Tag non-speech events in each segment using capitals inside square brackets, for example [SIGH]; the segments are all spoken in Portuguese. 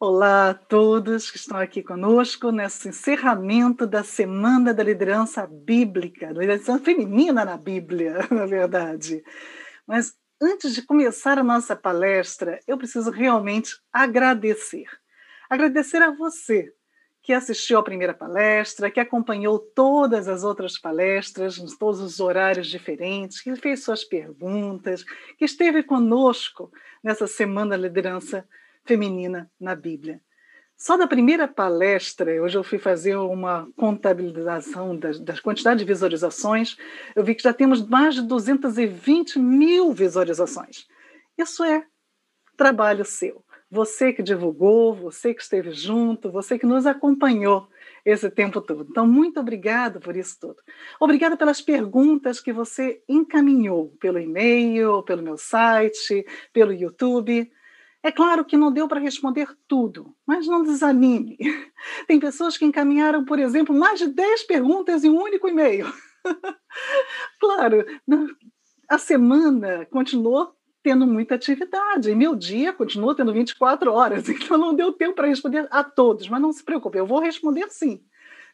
Olá a todos que estão aqui conosco nesse encerramento da Semana da Liderança Bíblica, da liderança feminina na Bíblia, [LAUGHS] na verdade. Mas antes de começar a nossa palestra, eu preciso realmente agradecer. Agradecer a você que assistiu à primeira palestra, que acompanhou todas as outras palestras, em todos os horários diferentes, que fez suas perguntas, que esteve conosco nessa Semana da Liderança feminina na Bíblia. Só da primeira palestra, hoje eu fui fazer uma contabilização das, das quantidades de visualizações, eu vi que já temos mais de 220 mil visualizações. Isso é trabalho seu. Você que divulgou, você que esteve junto, você que nos acompanhou esse tempo todo. Então, muito obrigada por isso tudo. Obrigada pelas perguntas que você encaminhou pelo e-mail, pelo meu site, pelo YouTube. É claro que não deu para responder tudo, mas não desanime. [LAUGHS] Tem pessoas que encaminharam, por exemplo, mais de 10 perguntas em um único e-mail. [LAUGHS] claro, a semana continuou tendo muita atividade, e meu dia continuou tendo 24 horas, [LAUGHS] então não deu tempo para responder a todos, mas não se preocupe, eu vou responder sim.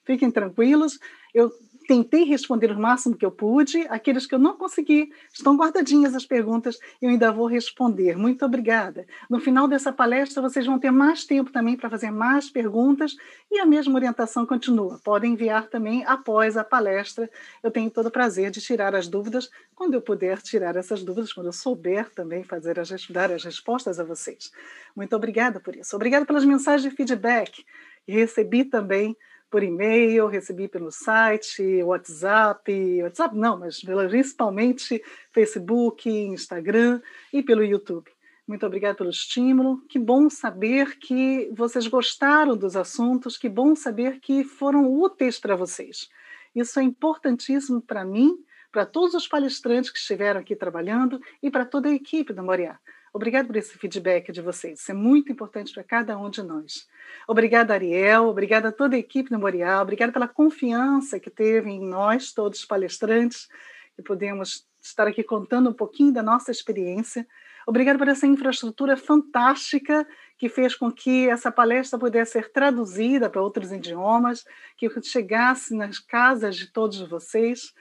Fiquem tranquilos, eu tentei responder o máximo que eu pude. Aqueles que eu não consegui, estão guardadinhas as perguntas, eu ainda vou responder. Muito obrigada. No final dessa palestra, vocês vão ter mais tempo também para fazer mais perguntas e a mesma orientação continua. Podem enviar também após a palestra. Eu tenho todo o prazer de tirar as dúvidas quando eu puder tirar essas dúvidas, quando eu souber também fazer as, dar as respostas a vocês. Muito obrigada por isso. Obrigada pelas mensagens de feedback. Recebi também por e-mail, recebi pelo site, WhatsApp, WhatsApp não, mas principalmente Facebook, Instagram e pelo YouTube. Muito obrigada pelo estímulo. Que bom saber que vocês gostaram dos assuntos, que bom saber que foram úteis para vocês. Isso é importantíssimo para mim, para todos os palestrantes que estiveram aqui trabalhando e para toda a equipe do Moriá. Obrigada por esse feedback de vocês. Isso é muito importante para cada um de nós. Obrigada, Ariel. Obrigada a toda a equipe do Memorial. Obrigada pela confiança que teve em nós, todos os palestrantes, que podemos estar aqui contando um pouquinho da nossa experiência. Obrigada por essa infraestrutura fantástica que fez com que essa palestra pudesse ser traduzida para outros idiomas, que chegasse nas casas de todos vocês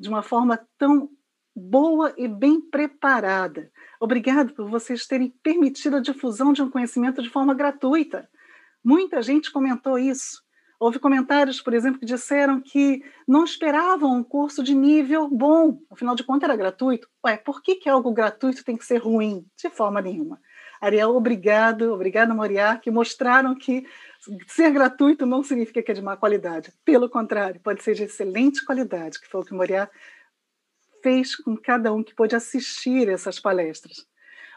de uma forma tão boa e bem preparada. Obrigado por vocês terem permitido a difusão de um conhecimento de forma gratuita. Muita gente comentou isso. Houve comentários, por exemplo, que disseram que não esperavam um curso de nível bom, afinal de contas era gratuito. Ué, por que, que algo gratuito tem que ser ruim? De forma nenhuma. Ariel, obrigado, obrigado, Moriá, que mostraram que ser gratuito não significa que é de má qualidade. Pelo contrário, pode ser de excelente qualidade, que foi o que Moriá fez com cada um que pôde assistir essas palestras.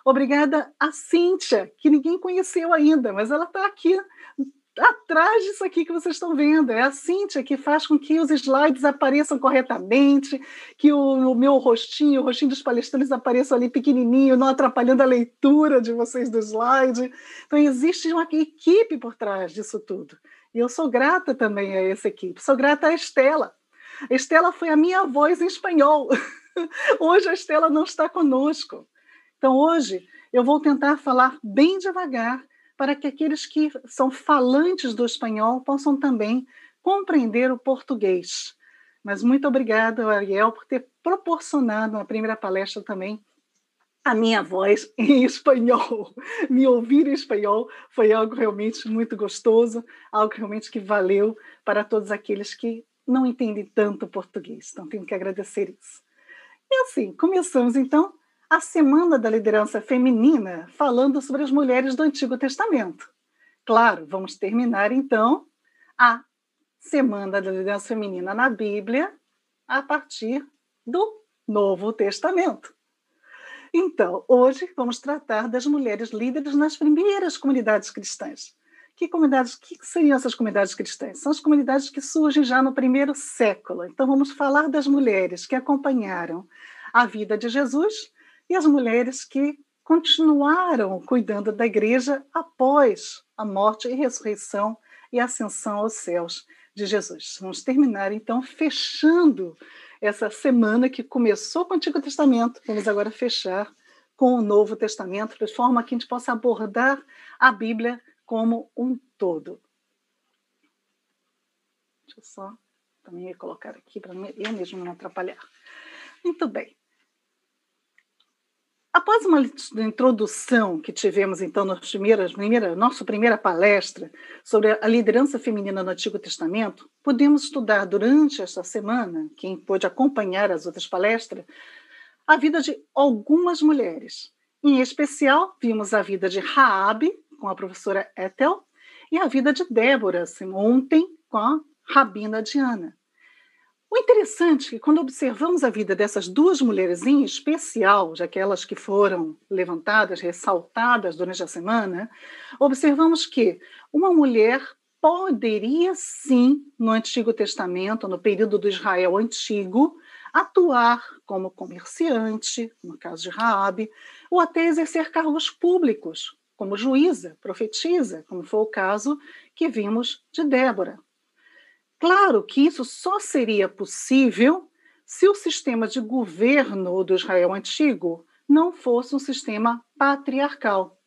Obrigada a Cíntia, que ninguém conheceu ainda, mas ela está aqui atrás disso aqui que vocês estão vendo. É a Cíntia que faz com que os slides apareçam corretamente, que o, o, meu rostinho, o rostinho dos palestrantes apareçam ali pequenininho, não atrapalhando a leitura de vocês do slide. Então, existe uma equipe por trás disso tudo. E eu sou grata também a essa equipe. Sou grata à Estela. Estela foi a minha voz em espanhol. [LAUGHS] Hoje a Estela não está conosco. Então, hoje, eu vou tentar falar bem devagar para que aqueles que são falantes do espanhol possam também compreender o português. Mas muito obrigada, Ariel, por ter proporcionado na primeira palestra também a minha voz [LAUGHS] em espanhol. [LAUGHS] Me ouvir em espanhol foi algo realmente muito gostoso, algo realmente que valeu para todos aqueles que não entendem tanto português. Então, tenho que agradecer isso. E assim, começamos então a Semana da Liderança Feminina, falando sobre as mulheres do Antigo Testamento. Claro, vamos terminar então a Semana da Liderança Feminina na Bíblia a partir do Novo Testamento. Então, hoje vamos tratar das mulheres líderes nas primeiras comunidades cristãs. Que comunidades, que seriam essas comunidades cristãs? São as comunidades que surgem já no primeiro século. Então, vamos falar das mulheres que acompanharam a vida de Jesus e as mulheres que continuaram cuidando da igreja após a morte e ressurreição e ascensão aos céus de Jesus. Vamos terminar então fechando essa semana que começou com o Antigo Testamento, vamos agora fechar com o Novo Testamento, de forma que a gente possa abordar a Bíblia como um todo. Deixa eu só também colocar aqui para eu mesmo não atrapalhar. Muito bem. Após uma introdução que tivemos, então, na primeira, primeira, nossa primeira palestra sobre a liderança feminina no Antigo Testamento, podemos estudar durante esta semana, quem pôde acompanhar as outras palestras, a vida de algumas mulheres. Em especial, vimos a vida de Raabe, com a professora Ethel, e a vida de Débora, assim, ontem, com a Rabina Diana. O interessante é que, quando observamos a vida dessas duas mulheres em especial, já que elas que foram levantadas, ressaltadas durante a semana, observamos que uma mulher poderia sim, no Antigo Testamento, no período do Israel antigo, atuar como comerciante, no caso de Raabe, ou até exercer cargos públicos, como juíza, profetisa, como foi o caso que vimos de Débora. Claro que isso só seria possível se o sistema de governo do Israel antigo não fosse um sistema patriarcal.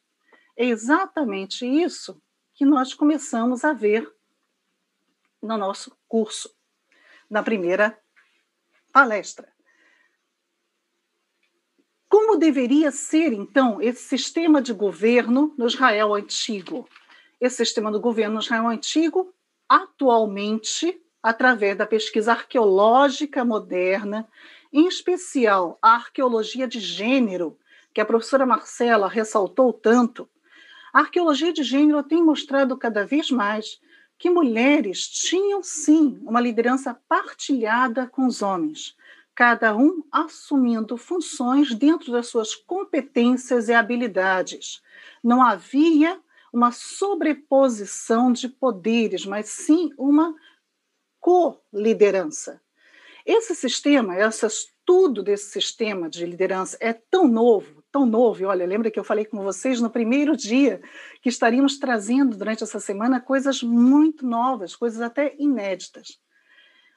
É exatamente isso que nós começamos a ver no nosso curso, na primeira palestra. Como deveria ser, então, esse sistema de governo no Israel antigo? Esse sistema de governo no Israel antigo atualmente através da pesquisa arqueológica moderna, em especial a arqueologia de gênero, que a professora Marcela ressaltou tanto. A arqueologia de gênero tem mostrado cada vez mais que mulheres tinham sim uma liderança partilhada com os homens, cada um assumindo funções dentro das suas competências e habilidades. Não havia uma sobreposição de poderes, mas sim uma co-liderança. Esse sistema, esse estudo desse sistema de liderança é tão novo, tão novo. E olha, lembra que eu falei com vocês no primeiro dia que estaríamos trazendo durante essa semana coisas muito novas, coisas até inéditas.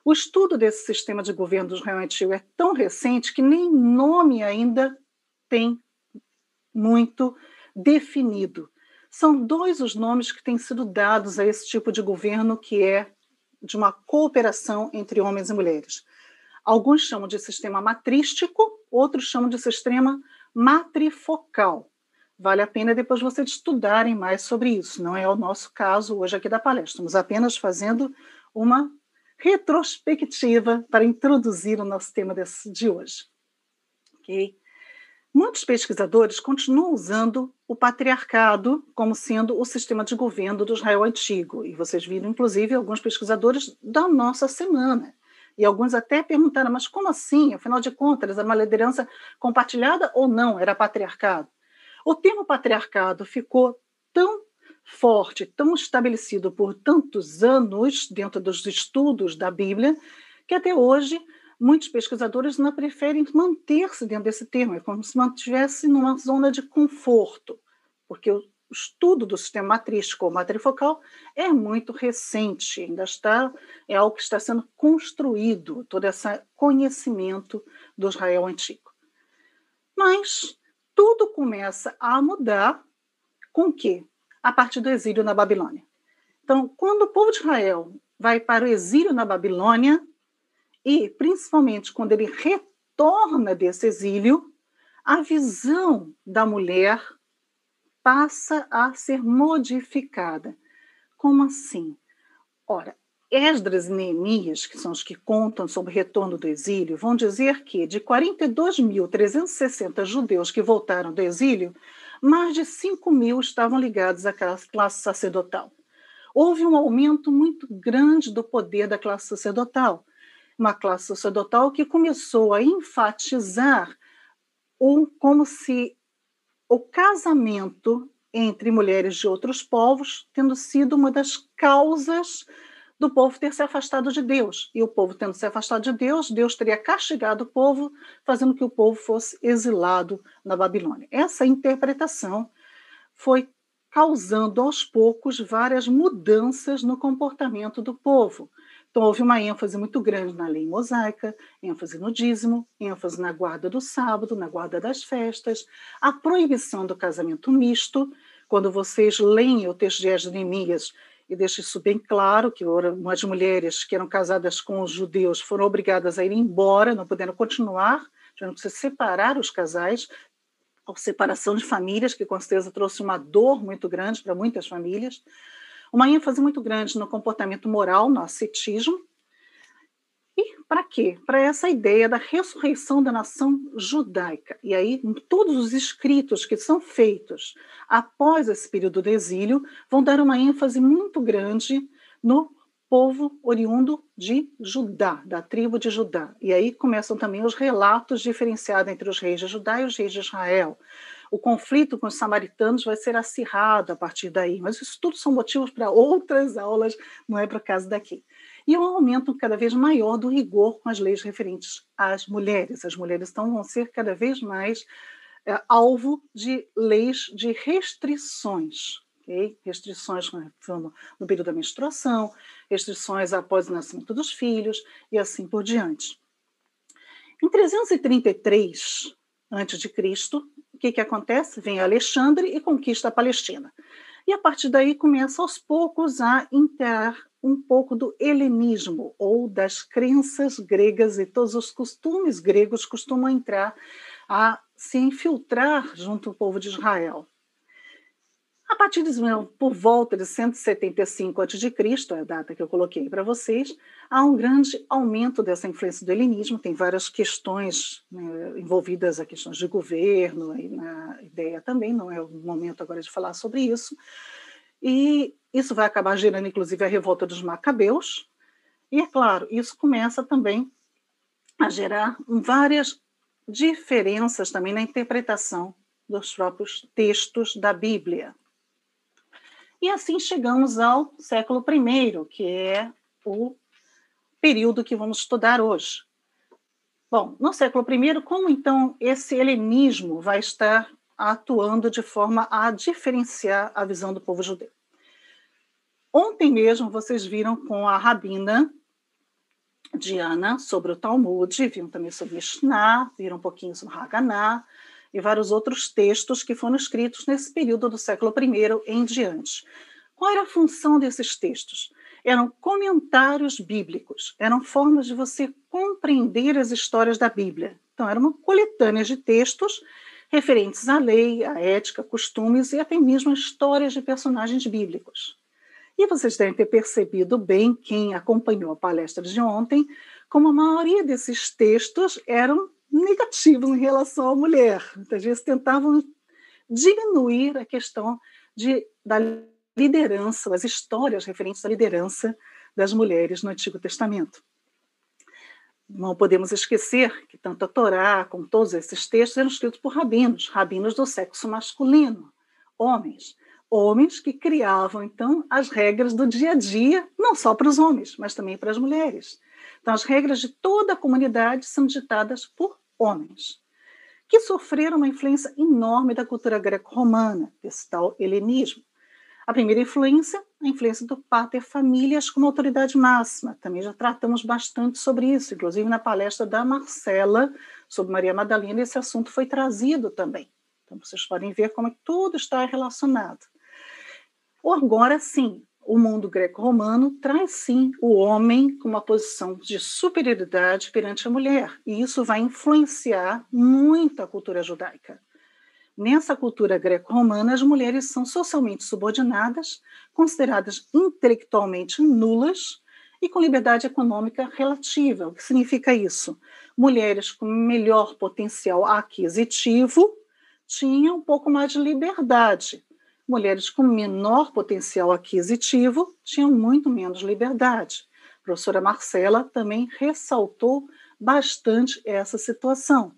O estudo desse sistema de governo do Israel Antigo é tão recente que nem nome ainda tem muito definido. São dois os nomes que têm sido dados a esse tipo de governo que é de uma cooperação entre homens e mulheres. Alguns chamam de sistema matrístico, outros chamam de sistema matrifocal. Vale a pena depois vocês estudarem mais sobre isso. Não é o nosso caso hoje aqui da palestra. Estamos apenas fazendo uma retrospectiva para introduzir o nosso tema desse, de hoje. Ok? Muitos pesquisadores continuam usando o patriarcado como sendo o sistema de governo do Israel antigo. E vocês viram, inclusive, alguns pesquisadores da nossa semana. E alguns até perguntaram, mas como assim? Afinal de contas, era uma liderança compartilhada ou não? Era patriarcado? O termo patriarcado ficou tão forte, tão estabelecido por tantos anos dentro dos estudos da Bíblia, que até hoje muitos pesquisadores não preferem manter-se dentro desse termo, é como se mantivesse numa zona de conforto, porque o estudo do sistema matrístico ou matrifocal é muito recente, ainda está, é algo que está sendo construído, todo esse conhecimento do Israel antigo. Mas tudo começa a mudar com o quê? A partir do exílio na Babilônia. Então, quando o povo de Israel vai para o exílio na Babilônia, e, principalmente, quando ele retorna desse exílio, a visão da mulher passa a ser modificada. Como assim? Ora, Esdras e Neemias, que são os que contam sobre o retorno do exílio, vão dizer que de 42.360 judeus que voltaram do exílio, mais de 5 mil estavam ligados à classe sacerdotal. Houve um aumento muito grande do poder da classe sacerdotal uma classe sacerdotal que começou a enfatizar um, como se o casamento entre mulheres de outros povos tendo sido uma das causas do povo ter se afastado de Deus. E o povo tendo se afastado de Deus, Deus teria castigado o povo, fazendo que o povo fosse exilado na Babilônia. Essa interpretação foi causando aos poucos várias mudanças no comportamento do povo. Então, houve uma ênfase muito grande na lei mosaica, ênfase no dízimo, ênfase na guarda do sábado, na guarda das festas, a proibição do casamento misto, Quando vocês leem o texto de Jeremias e deixa isso bem claro, que as mulheres que eram casadas com os judeus foram obrigadas a ir embora, não puderam continuar, tiveram que se separar os casais, a separação de famílias, que com certeza trouxe uma dor muito grande para muitas famílias, uma ênfase muito grande no comportamento moral, no ascetismo, para quê? Para essa ideia da ressurreição da nação judaica. E aí, todos os escritos que são feitos após esse período do exílio vão dar uma ênfase muito grande no povo oriundo de Judá, da tribo de Judá. E aí começam também os relatos diferenciados entre os reis de Judá e os reis de Israel. O conflito com os samaritanos vai ser acirrado a partir daí, mas isso tudo são motivos para outras aulas, não é para o caso daqui e um aumento cada vez maior do rigor com as leis referentes às mulheres. As mulheres então vão ser cada vez mais é, alvo de leis de restrições. Okay? Restrições no, no período da menstruação, restrições após o nascimento dos filhos e assim por diante. Em 333 a.C., o que, que acontece? Vem Alexandre e conquista a Palestina. E a partir daí começa aos poucos a entrar um pouco do helenismo ou das crenças gregas e todos os costumes gregos costumam entrar a se infiltrar junto ao povo de Israel. A partir de por volta de 175 a.C., é a data que eu coloquei para vocês, há um grande aumento dessa influência do helenismo. Tem várias questões né, envolvidas a questões de governo, e na ideia também, não é o momento agora de falar sobre isso. E isso vai acabar gerando, inclusive, a revolta dos macabeus. E, é claro, isso começa também a gerar várias diferenças também na interpretação dos próprios textos da Bíblia. E assim chegamos ao século I, que é o período que vamos estudar hoje. Bom, no século I, como então esse helenismo vai estar atuando de forma a diferenciar a visão do povo judeu? Ontem mesmo vocês viram com a rabina Diana sobre o Talmud, viram também sobre Mishnah, viram um pouquinho sobre Haganá, e vários outros textos que foram escritos nesse período do século I em diante. Qual era a função desses textos? Eram comentários bíblicos, eram formas de você compreender as histórias da Bíblia. Então, era uma coletânea de textos referentes à lei, à ética, costumes e até mesmo a histórias de personagens bíblicos. E vocês devem ter percebido bem, quem acompanhou a palestra de ontem, como a maioria desses textos eram negativos em relação à mulher. Muitas vezes tentavam diminuir a questão de, da liderança, as histórias referentes à liderança das mulheres no Antigo Testamento. Não podemos esquecer que tanto a Torá como todos esses textos eram escritos por rabinos, rabinos do sexo masculino, homens. Homens que criavam, então, as regras do dia a dia, não só para os homens, mas também para as mulheres. Então, as regras de toda a comunidade são ditadas por homens, que sofreram uma influência enorme da cultura greco-romana, desse tal helenismo. A primeira influência, a influência do pater famílias como autoridade máxima. Também já tratamos bastante sobre isso, inclusive na palestra da Marcela sobre Maria Madalena, esse assunto foi trazido também. Então vocês podem ver como tudo está relacionado. Agora sim, o mundo greco-romano traz sim o homem com uma posição de superioridade perante a mulher, e isso vai influenciar muito a cultura judaica. Nessa cultura greco-romana, as mulheres são socialmente subordinadas, consideradas intelectualmente nulas e com liberdade econômica relativa. O que significa isso? Mulheres com melhor potencial aquisitivo tinham um pouco mais de liberdade. Mulheres com menor potencial aquisitivo tinham muito menos liberdade. A professora Marcela também ressaltou bastante essa situação.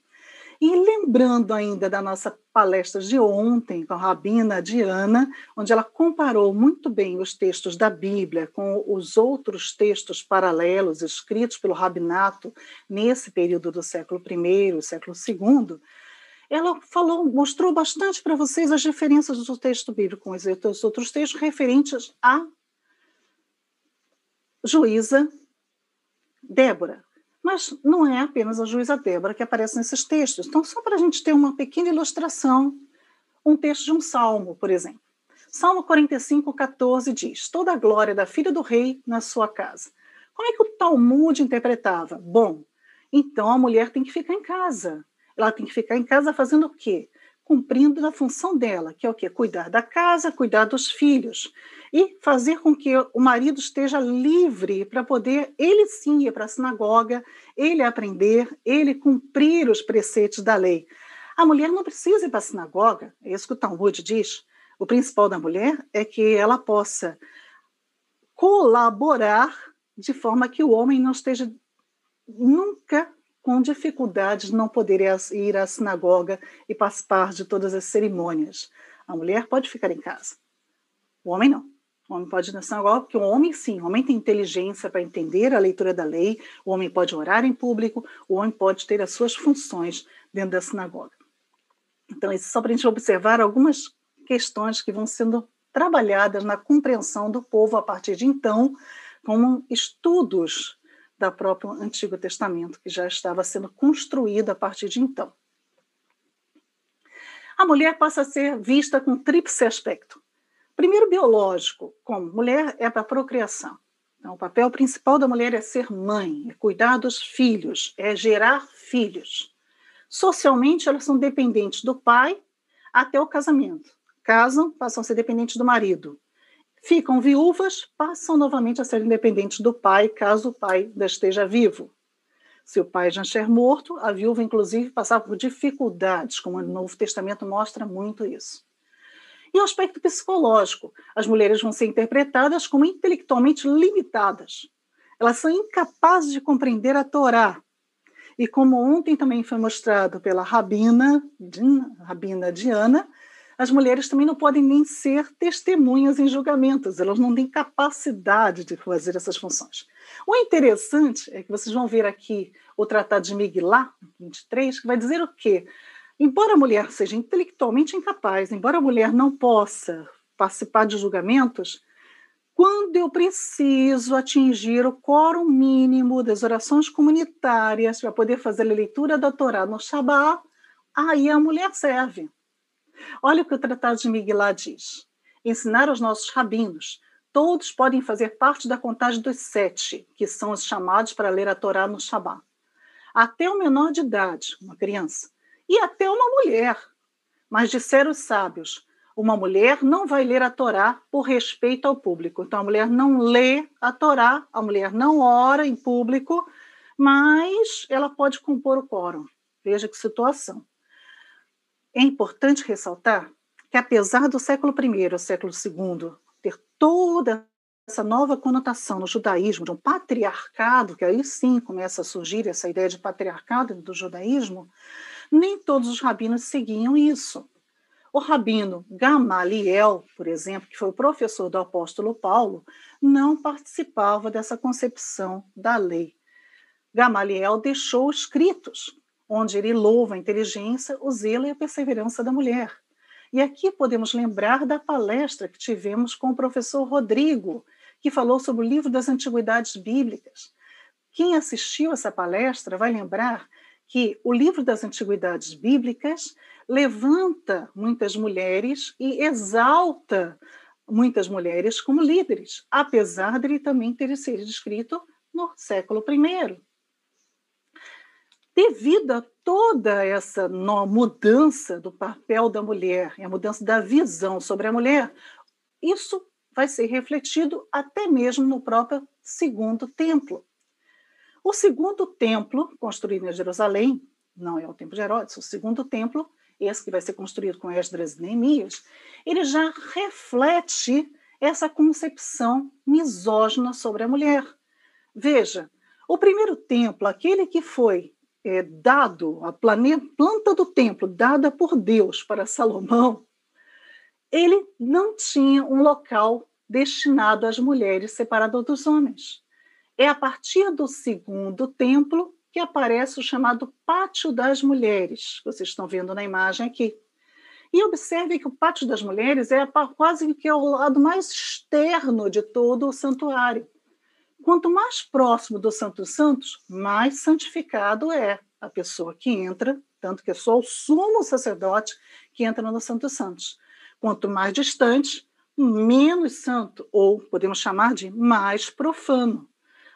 E lembrando ainda da nossa palestra de ontem com a Rabina Diana, onde ela comparou muito bem os textos da Bíblia com os outros textos paralelos escritos pelo rabinato nesse período do século I, século II, ela falou, mostrou bastante para vocês as diferenças do texto bíblico com os outros textos referentes a juíza Débora. Mas não é apenas a juíza Débora que aparece nesses textos. Então, só para a gente ter uma pequena ilustração, um texto de um salmo, por exemplo. Salmo 45, 14 diz: Toda a glória da filha do rei na sua casa. Como é que o Talmud interpretava? Bom, então a mulher tem que ficar em casa. Ela tem que ficar em casa fazendo o quê? Cumprindo a função dela, que é o quê? Cuidar da casa, cuidar dos filhos. E fazer com que o marido esteja livre para poder, ele sim, ir para a sinagoga, ele aprender, ele cumprir os preceitos da lei. A mulher não precisa ir para a sinagoga, é isso que o Talmud diz. O principal da mulher é que ela possa colaborar de forma que o homem não esteja nunca com dificuldades de não poder ir à sinagoga e participar de todas as cerimônias. A mulher pode ficar em casa. O homem não. O homem pode ir na sinagoga, porque o homem sim, o homem tem inteligência para entender a leitura da lei, o homem pode orar em público, o homem pode ter as suas funções dentro da sinagoga. Então, isso é só para a gente observar algumas questões que vão sendo trabalhadas na compreensão do povo a partir de então, como estudos da próprio Antigo Testamento, que já estava sendo construído a partir de então. A mulher passa a ser vista com tríplice aspecto. Primeiro, biológico, como mulher é para a procriação. Então, o papel principal da mulher é ser mãe, é cuidar dos filhos, é gerar filhos. Socialmente, elas são dependentes do pai até o casamento. Casam, passam a ser dependentes do marido ficam viúvas, passam novamente a ser independentes do pai, caso o pai ainda esteja vivo. Se o pai já estiver morto, a viúva, inclusive, passava por dificuldades, como o Novo Testamento mostra muito isso. E o aspecto psicológico: as mulheres vão ser interpretadas como intelectualmente limitadas. Elas são incapazes de compreender a Torá. E como ontem também foi mostrado pela Rabina, Rabina Diana, as mulheres também não podem nem ser testemunhas em julgamentos, elas não têm capacidade de fazer essas funções. O interessante é que vocês vão ver aqui o Tratado de Miguelá, 23, que vai dizer o quê? Embora a mulher seja intelectualmente incapaz, embora a mulher não possa participar de julgamentos, quando eu preciso atingir o quórum mínimo das orações comunitárias para poder fazer a leitura da Torá no Shabat, aí a mulher serve. Olha o que o Tratado de Miguelá diz. Ensinar aos nossos rabinos. Todos podem fazer parte da contagem dos sete, que são os chamados para ler a Torá no Shabá. Até o menor de idade, uma criança, e até uma mulher. Mas disseram os sábios, uma mulher não vai ler a Torá por respeito ao público. Então a mulher não lê a Torá, a mulher não ora em público, mas ela pode compor o quórum. Veja que situação. É importante ressaltar que, apesar do século I ao século II ter toda essa nova conotação no judaísmo, de um patriarcado, que aí sim começa a surgir essa ideia de patriarcado do judaísmo, nem todos os rabinos seguiam isso. O rabino Gamaliel, por exemplo, que foi o professor do apóstolo Paulo, não participava dessa concepção da lei. Gamaliel deixou escritos onde ele louva a inteligência, o zelo e a perseverança da mulher. E aqui podemos lembrar da palestra que tivemos com o professor Rodrigo, que falou sobre o livro das antiguidades bíblicas. Quem assistiu essa palestra vai lembrar que o livro das antiguidades bíblicas levanta muitas mulheres e exalta muitas mulheres como líderes, apesar de ele também ter sido escrito no século I devido a toda essa mudança do papel da mulher e a mudança da visão sobre a mulher, isso vai ser refletido até mesmo no próprio segundo templo. O segundo templo, construído em Jerusalém, não é o templo de Herodes, o segundo templo, esse que vai ser construído com Esdras e Neemias, ele já reflete essa concepção misógina sobre a mulher. Veja, o primeiro templo, aquele que foi é, dado, a planta do templo dada por Deus para Salomão, ele não tinha um local destinado às mulheres separado dos homens. É a partir do segundo templo que aparece o chamado Pátio das Mulheres, vocês estão vendo na imagem aqui. E observe que o Pátio das Mulheres é quase que ao lado mais externo de todo o santuário. Quanto mais próximo do Santo Santos, mais santificado é a pessoa que entra, tanto que é só o sumo sacerdote que entra no Santo Santos. Quanto mais distante, menos santo, ou podemos chamar de mais profano.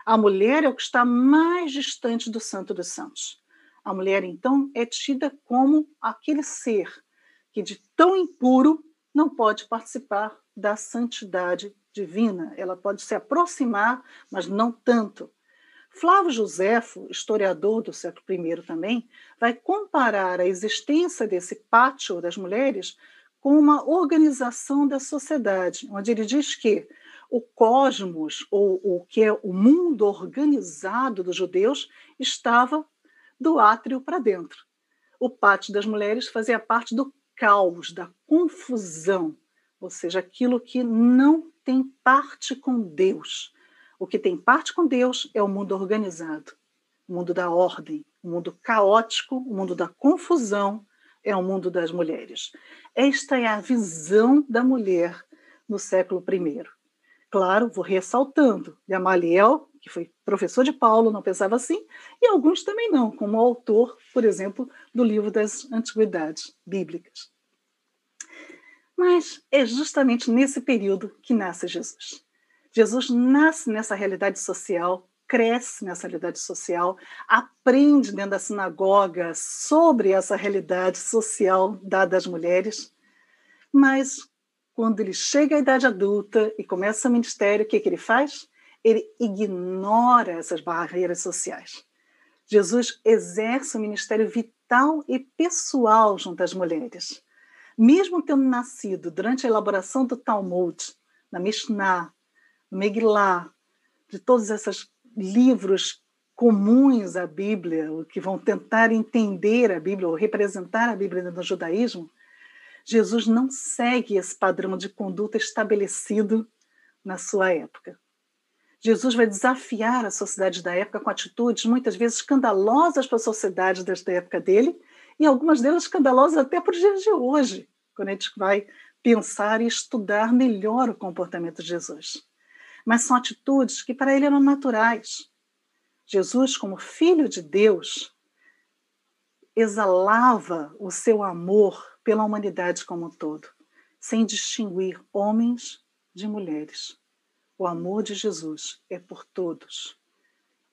A mulher é o que está mais distante do Santo dos Santos. A mulher, então, é tida como aquele ser que, de tão impuro, não pode participar da santidade divina. Ela pode se aproximar, mas não tanto. Flávio Joséfo, historiador do século I também, vai comparar a existência desse pátio das mulheres com uma organização da sociedade, onde ele diz que o cosmos, ou o que é o mundo organizado dos judeus, estava do átrio para dentro. O pátio das mulheres fazia parte do caos, da confusão, ou seja, aquilo que não tem parte com Deus. O que tem parte com Deus é o mundo organizado, o mundo da ordem, o mundo caótico, o mundo da confusão, é o mundo das mulheres. Esta é a visão da mulher no século I. Claro, vou ressaltando, Gamaliel, que foi professor de Paulo, não pensava assim, e alguns também não, como o autor, por exemplo, do livro das Antiguidades Bíblicas. Mas é justamente nesse período que nasce Jesus. Jesus nasce nessa realidade social, cresce nessa realidade social, aprende dentro da sinagoga sobre essa realidade social dada às mulheres, mas quando ele chega à idade adulta e começa o ministério, o que, que ele faz? Ele ignora essas barreiras sociais. Jesus exerce um ministério vital e pessoal junto às mulheres. Mesmo tendo nascido durante a elaboração do Talmud, na Mishnah, Megillah, de todos esses livros comuns à Bíblia, que vão tentar entender a Bíblia ou representar a Bíblia no judaísmo, Jesus não segue esse padrão de conduta estabelecido na sua época. Jesus vai desafiar a sociedade da época com atitudes muitas vezes escandalosas para a sociedade desta época dele e algumas delas escandalosas até para os dias de hoje, quando a gente vai pensar e estudar melhor o comportamento de Jesus mas são atitudes que para ele eram naturais. Jesus, como filho de Deus, exalava o seu amor pela humanidade como um todo, sem distinguir homens de mulheres. O amor de Jesus é por todos.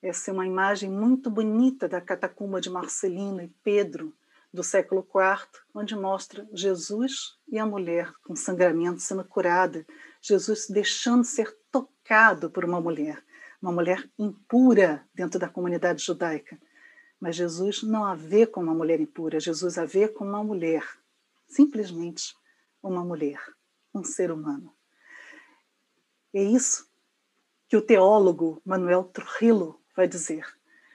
Essa é uma imagem muito bonita da catacumba de Marcelino e Pedro, do século IV, onde mostra Jesus e a mulher com sangramento sendo curada, Jesus deixando ser tocado por uma mulher, uma mulher impura dentro da comunidade judaica. Mas Jesus não a vê como uma mulher impura, Jesus a vê como uma mulher, simplesmente uma mulher, um ser humano. É isso que o teólogo Manuel Trujillo vai dizer.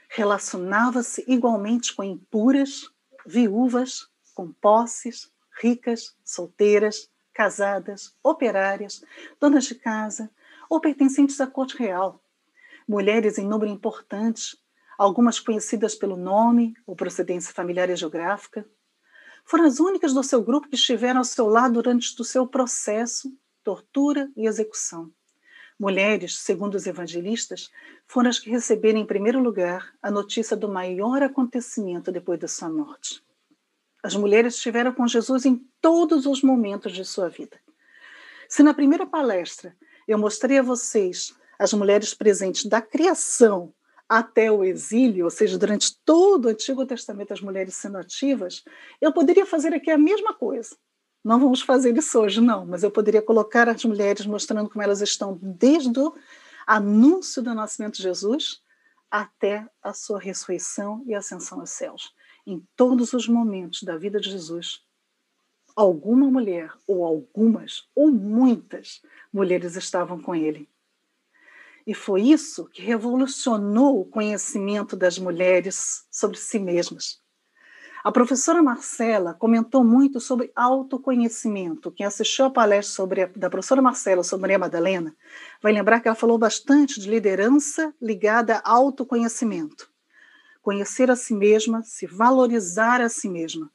Relacionava-se igualmente com impuras, viúvas, com posses, ricas, solteiras, casadas, operárias, donas de casa, ou pertencentes à corte real. Mulheres em número importante, algumas conhecidas pelo nome ou procedência familiar e geográfica, foram as únicas do seu grupo que estiveram ao seu lado durante o seu processo, tortura e execução. Mulheres, segundo os evangelistas, foram as que receberam em primeiro lugar a notícia do maior acontecimento depois da sua morte. As mulheres estiveram com Jesus em todos os momentos de sua vida. Se na primeira palestra eu mostrei a vocês as mulheres presentes da criação até o exílio, ou seja, durante todo o Antigo Testamento, as mulheres sendo ativas, eu poderia fazer aqui a mesma coisa. Não vamos fazer isso hoje, não, mas eu poderia colocar as mulheres mostrando como elas estão desde o anúncio do nascimento de Jesus até a sua ressurreição e ascensão aos céus. Em todos os momentos da vida de Jesus, alguma mulher, ou algumas, ou muitas mulheres estavam com ele. E foi isso que revolucionou o conhecimento das mulheres sobre si mesmas. A professora Marcela comentou muito sobre autoconhecimento. Quem assistiu a palestra sobre a, da professora Marcela sobre Maria Madalena vai lembrar que ela falou bastante de liderança ligada a autoconhecimento. Conhecer a si mesma, se valorizar a si mesma.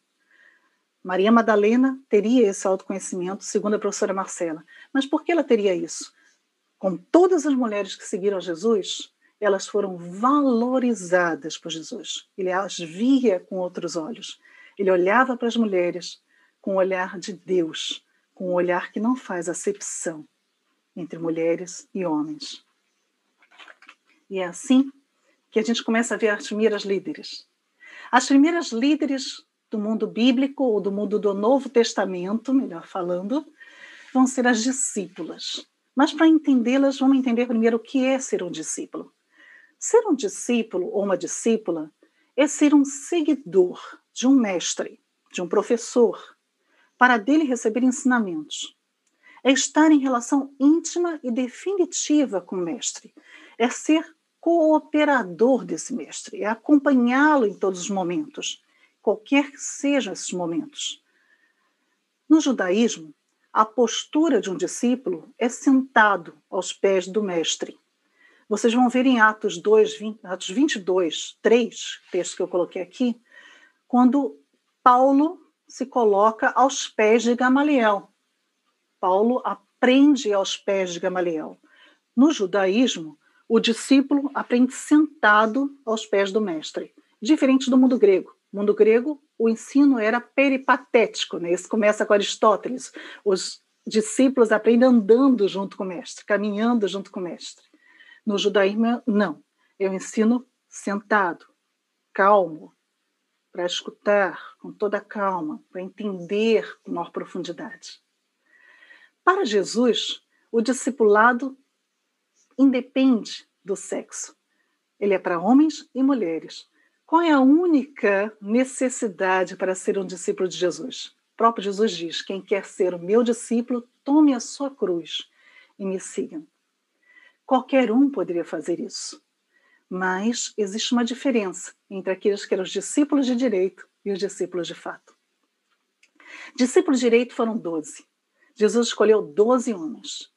Maria Madalena teria esse autoconhecimento, segundo a professora Marcela. Mas por que ela teria isso? Com todas as mulheres que seguiram Jesus, elas foram valorizadas por Jesus. Ele as via com outros olhos. Ele olhava para as mulheres com o olhar de Deus, com um olhar que não faz acepção entre mulheres e homens. E é assim que a gente começa a ver as primeiras líderes. As primeiras líderes do mundo bíblico ou do mundo do Novo Testamento, melhor falando, vão ser as discípulas. Mas para entendê-las, vamos entender primeiro o que é ser um discípulo. Ser um discípulo ou uma discípula é ser um seguidor de um mestre, de um professor, para dele receber ensinamentos. É estar em relação íntima e definitiva com o mestre. É ser cooperador desse mestre, é acompanhá-lo em todos os momentos, qualquer que sejam esses momentos. No judaísmo, a postura de um discípulo é sentado aos pés do mestre. Vocês vão ver em Atos 2, 20, Atos 22, 3, texto que eu coloquei aqui, quando Paulo se coloca aos pés de Gamaliel. Paulo aprende aos pés de Gamaliel. No judaísmo, o discípulo aprende sentado aos pés do mestre, diferente do mundo grego. No mundo grego, o ensino era peripatético, né? Isso começa com Aristóteles. Os discípulos aprendem andando junto com o mestre, caminhando junto com o mestre. No judaísmo, não. Eu ensino sentado, calmo, para escutar com toda a calma, para entender com maior profundidade. Para Jesus, o discipulado independe do sexo. Ele é para homens e mulheres. Qual é a única necessidade para ser um discípulo de Jesus? O próprio Jesus diz: quem quer ser o meu discípulo, tome a sua cruz e me siga. Qualquer um poderia fazer isso. Mas existe uma diferença entre aqueles que eram os discípulos de direito e os discípulos de fato. Discípulos de direito foram doze. Jesus escolheu doze homens.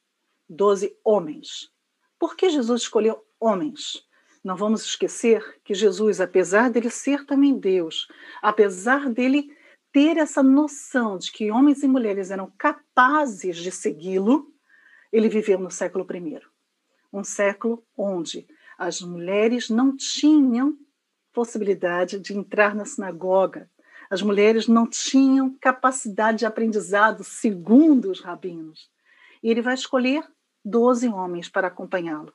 Doze homens. Por que Jesus escolheu homens? Não vamos esquecer que Jesus, apesar dele ser também Deus, apesar dele ter essa noção de que homens e mulheres eram capazes de segui-lo, ele viveu no século I. Um século onde as mulheres não tinham possibilidade de entrar na sinagoga. As mulheres não tinham capacidade de aprendizado, segundo os rabinos. E ele vai escolher 12 homens para acompanhá-lo.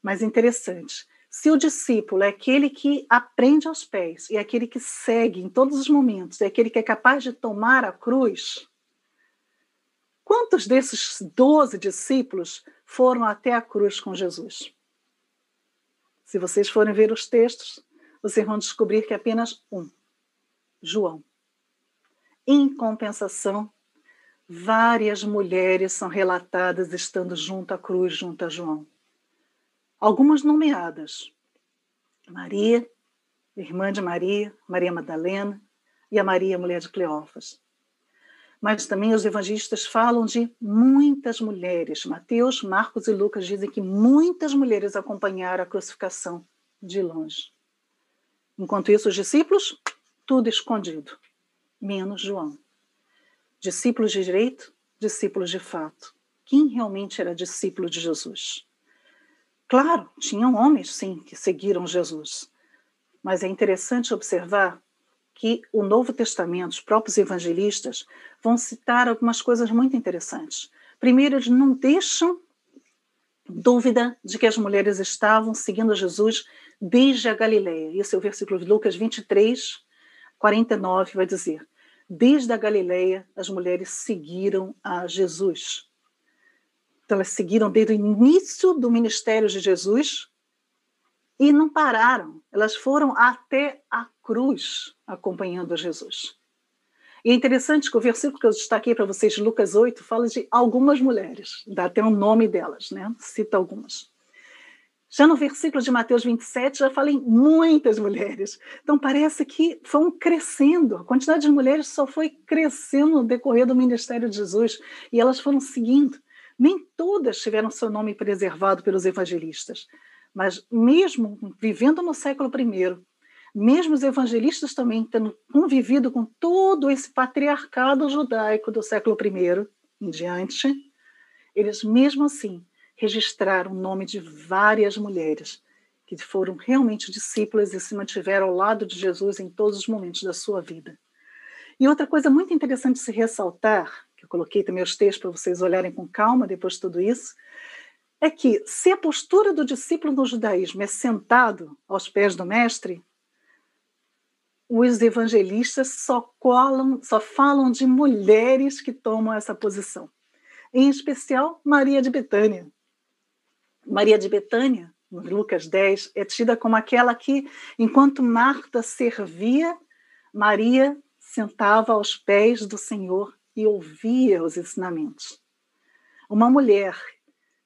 Mas interessante, se o discípulo é aquele que aprende aos pés e é aquele que segue em todos os momentos, é aquele que é capaz de tomar a cruz, quantos desses 12 discípulos foram até a cruz com Jesus? Se vocês forem ver os textos, vocês vão descobrir que apenas um, João. Em compensação, várias mulheres são relatadas estando junto à cruz, junto a João. Algumas nomeadas: Maria, irmã de Maria, Maria Madalena e a Maria, mulher de Cleófas mas também os evangelistas falam de muitas mulheres. Mateus, Marcos e Lucas dizem que muitas mulheres acompanharam a crucificação de longe. Enquanto isso, os discípulos, tudo escondido, menos João. Discípulos de direito, discípulos de fato. Quem realmente era discípulo de Jesus? Claro, tinham homens, sim, que seguiram Jesus. Mas é interessante observar que o Novo Testamento, os próprios evangelistas, vão citar algumas coisas muito interessantes. Primeiro, eles não deixam dúvida de que as mulheres estavam seguindo Jesus desde a Galileia. Esse é o versículo de Lucas 23, 49, vai dizer: Desde a Galileia, as mulheres seguiram a Jesus. Então, elas seguiram desde o início do ministério de Jesus e não pararam. Elas foram até a cruz acompanhando Jesus. E é interessante que o versículo que eu destaquei para vocês, Lucas 8, fala de algumas mulheres, dá até o um nome delas, né? Cita algumas. Já no versículo de Mateus 27, já falei muitas mulheres. Então parece que foram crescendo, a quantidade de mulheres só foi crescendo no decorrer do ministério de Jesus, e elas foram seguindo. Nem todas tiveram seu nome preservado pelos evangelistas, mas mesmo vivendo no século I, mesmo os evangelistas também tendo convivido com todo esse patriarcado judaico do século I em diante, eles mesmo assim registraram o nome de várias mulheres que foram realmente discípulas e se mantiveram ao lado de Jesus em todos os momentos da sua vida. E outra coisa muito interessante se ressaltar, que eu coloquei também os textos para vocês olharem com calma depois de tudo isso, é que se a postura do discípulo no judaísmo é sentado aos pés do mestre, os evangelistas só colam, só falam de mulheres que tomam essa posição. Em especial Maria de Betânia. Maria de Betânia, no Lucas 10, é tida como aquela que, enquanto Marta servia, Maria sentava aos pés do Senhor e ouvia os ensinamentos. Uma mulher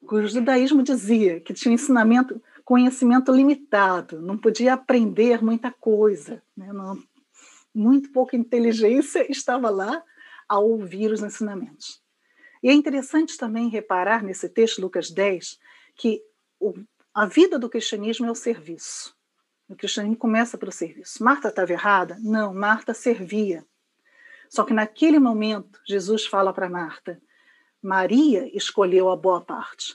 cujo judaísmo dizia que tinha um ensinamento, conhecimento limitado, não podia aprender muita coisa, né? não, muito pouca inteligência, [LAUGHS] estava lá a ouvir os ensinamentos. E é interessante também reparar nesse texto, Lucas 10, que o, a vida do cristianismo é o serviço. O cristianismo começa pelo serviço. Marta estava errada? Não, Marta servia. Só que naquele momento, Jesus fala para Marta: Maria escolheu a boa parte.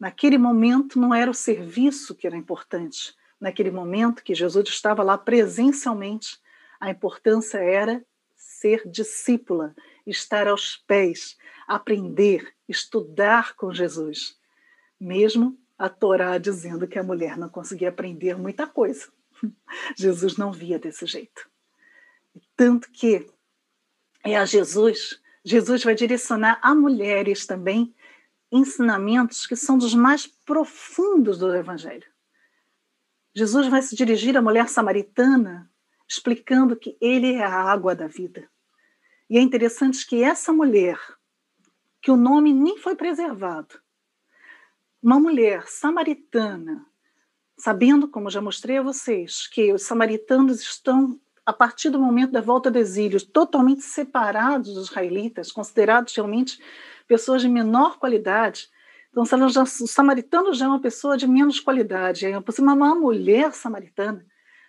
Naquele momento não era o serviço que era importante. Naquele momento que Jesus estava lá presencialmente, a importância era ser discípula, estar aos pés, aprender, estudar com Jesus. Mesmo a Torá dizendo que a mulher não conseguia aprender muita coisa. [LAUGHS] Jesus não via desse jeito. Tanto que é a Jesus Jesus vai direcionar a mulheres também ensinamentos que são dos mais profundos do Evangelho. Jesus vai se dirigir à mulher samaritana explicando que ele é a água da vida. E é interessante que essa mulher, que o nome nem foi preservado, uma mulher samaritana, sabendo, como já mostrei a vocês, que os samaritanos estão a partir do momento da volta do exílio, totalmente separados dos israelitas, considerados realmente pessoas de menor qualidade. Então, o samaritano já é uma pessoa de menos qualidade, é uma, uma mulher samaritana,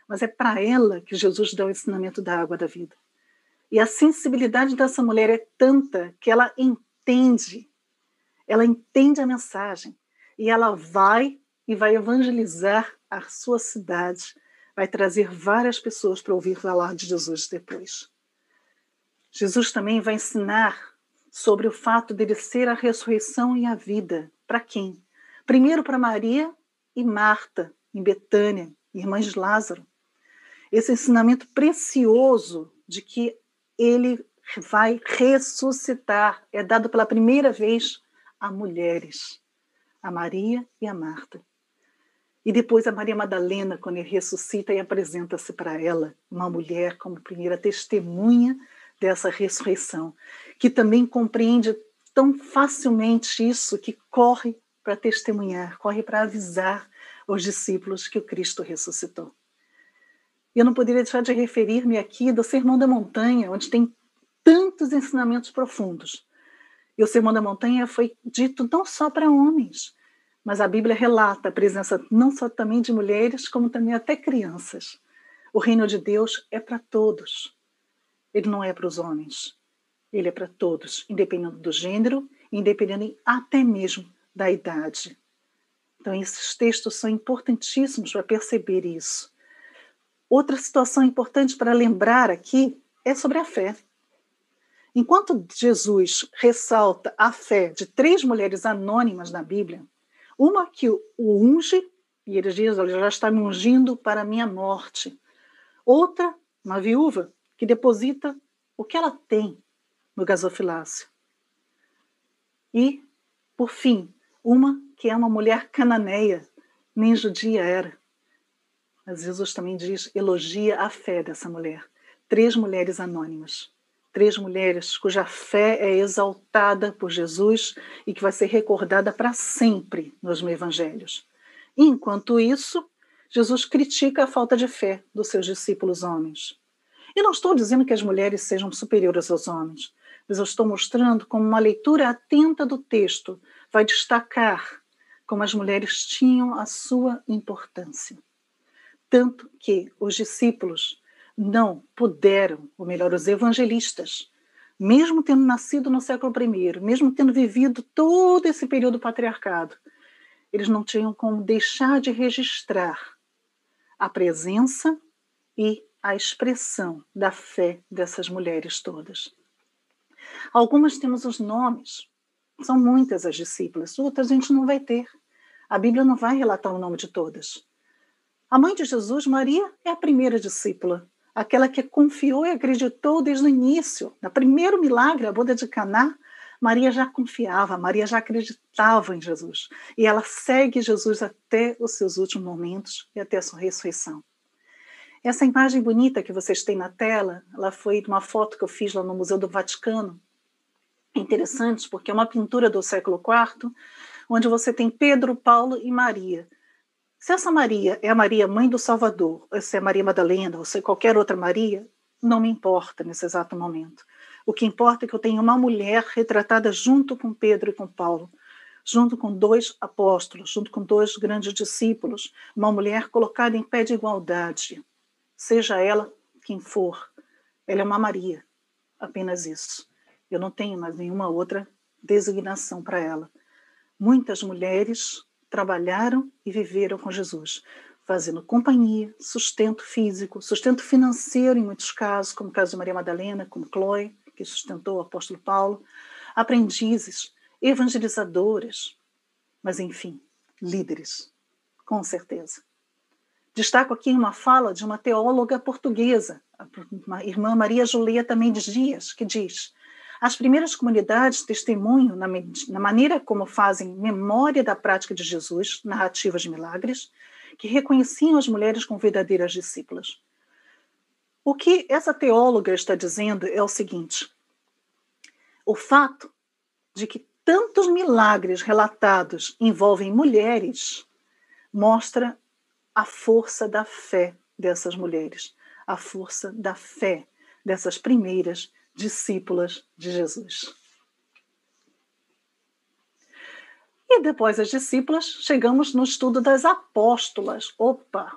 mas é para ela que Jesus dá o ensinamento da água da vida. E a sensibilidade dessa mulher é tanta que ela entende, ela entende a mensagem, e ela vai e vai evangelizar a sua cidade, vai trazer várias pessoas para ouvir falar de Jesus depois. Jesus também vai ensinar sobre o fato dele ser a ressurreição e a vida. Para quem? Primeiro para Maria e Marta, em Betânia, irmãs de Lázaro. Esse ensinamento precioso de que ele vai ressuscitar é dado pela primeira vez a mulheres, a Maria e a Marta. E depois a Maria Madalena, quando ele ressuscita e apresenta-se para ela, uma mulher como primeira testemunha dessa ressurreição, que também compreende tão facilmente isso que corre para testemunhar, corre para avisar os discípulos que o Cristo ressuscitou. Eu não poderia deixar de referir-me aqui do Sermão da Montanha, onde tem tantos ensinamentos profundos. E o Sermão da Montanha foi dito não só para homens, mas a Bíblia relata a presença não só também de mulheres, como também até crianças. O reino de Deus é para todos. Ele não é para os homens. Ele é para todos, independente do gênero, independente até mesmo da idade. Então, esses textos são importantíssimos para perceber isso. Outra situação importante para lembrar aqui é sobre a fé. Enquanto Jesus ressalta a fé de três mulheres anônimas na Bíblia, uma que o unge, e ele diz: Olha, já está me ungindo para a minha morte. Outra, uma viúva, que deposita o que ela tem no gasofilácio. E, por fim, uma que é uma mulher cananeia, nem judia era. Mas Jesus também diz, elogia a fé dessa mulher. Três mulheres anônimas três mulheres cuja fé é exaltada por Jesus e que vai ser recordada para sempre nos evangelhos. Enquanto isso, Jesus critica a falta de fé dos seus discípulos homens. E não estou dizendo que as mulheres sejam superiores aos homens, mas eu estou mostrando como uma leitura atenta do texto vai destacar como as mulheres tinham a sua importância. Tanto que os discípulos não puderam, ou melhor, os evangelistas, mesmo tendo nascido no século I, mesmo tendo vivido todo esse período patriarcado, eles não tinham como deixar de registrar a presença e a expressão da fé dessas mulheres todas. Algumas temos os nomes, são muitas as discípulas, outras a gente não vai ter. A Bíblia não vai relatar o nome de todas. A mãe de Jesus, Maria, é a primeira discípula, aquela que confiou e acreditou desde o início. No primeiro milagre, a boda de Caná, Maria já confiava, Maria já acreditava em Jesus. E ela segue Jesus até os seus últimos momentos e até a sua ressurreição. Essa imagem bonita que vocês têm na tela, ela foi de uma foto que eu fiz lá no Museu do Vaticano. É interessante porque é uma pintura do século IV, onde você tem Pedro, Paulo e Maria. Se essa Maria é a Maria, mãe do Salvador, se é Maria Madalena, ou se é qualquer outra Maria, não me importa nesse exato momento. O que importa é que eu tenho uma mulher retratada junto com Pedro e com Paulo, junto com dois apóstolos, junto com dois grandes discípulos, uma mulher colocada em pé de igualdade seja ela quem for. Ela é uma Maria, apenas isso. Eu não tenho mais nenhuma outra designação para ela. Muitas mulheres trabalharam e viveram com Jesus, fazendo companhia, sustento físico, sustento financeiro em muitos casos, como o caso de Maria Madalena, como Chloe, que sustentou o apóstolo Paulo, aprendizes, evangelizadoras, mas enfim, líderes, com certeza. Destaco aqui uma fala de uma teóloga portuguesa, a irmã Maria Julieta Mendes Dias, que diz: as primeiras comunidades testemunham na, na maneira como fazem memória da prática de Jesus, narrativas de milagres, que reconheciam as mulheres como verdadeiras discípulas. O que essa teóloga está dizendo é o seguinte: o fato de que tantos milagres relatados envolvem mulheres mostra a força da fé dessas mulheres, a força da fé dessas primeiras discípulas de Jesus. E depois das discípulas, chegamos no estudo das apóstolas. Opa,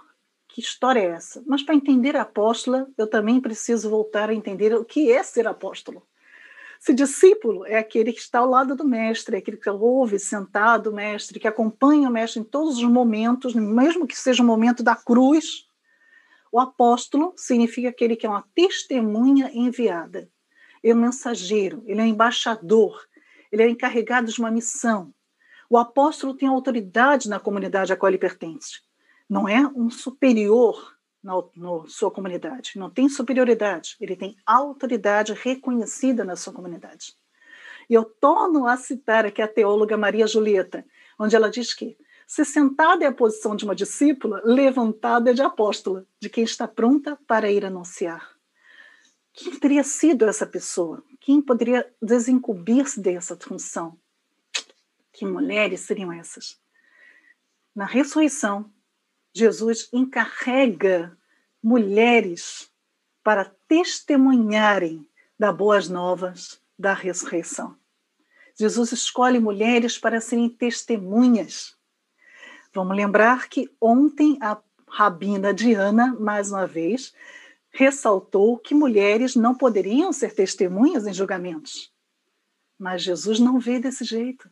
que história é essa? Mas para entender a apóstola, eu também preciso voltar a entender o que é ser apóstolo. Se discípulo é aquele que está ao lado do mestre, é aquele que ouve sentado o mestre, que acompanha o mestre em todos os momentos, mesmo que seja o momento da cruz. O apóstolo significa aquele que é uma testemunha enviada. É mensageiro, ele é embaixador, ele é encarregado de uma missão. O apóstolo tem autoridade na comunidade a qual ele pertence. Não é um superior na, na sua comunidade. Não tem superioridade, ele tem autoridade reconhecida na sua comunidade. E eu torno a citar aqui a teóloga Maria Julieta, onde ela diz que se sentada é a posição de uma discípula, levantada é de apóstola, de quem está pronta para ir anunciar. Quem teria sido essa pessoa? Quem poderia desincumbir-se dessa função? Que mulheres seriam essas? Na ressurreição, Jesus encarrega mulheres para testemunharem das boas novas da ressurreição. Jesus escolhe mulheres para serem testemunhas. Vamos lembrar que ontem a rabina Diana, mais uma vez, ressaltou que mulheres não poderiam ser testemunhas em julgamentos. Mas Jesus não vê desse jeito.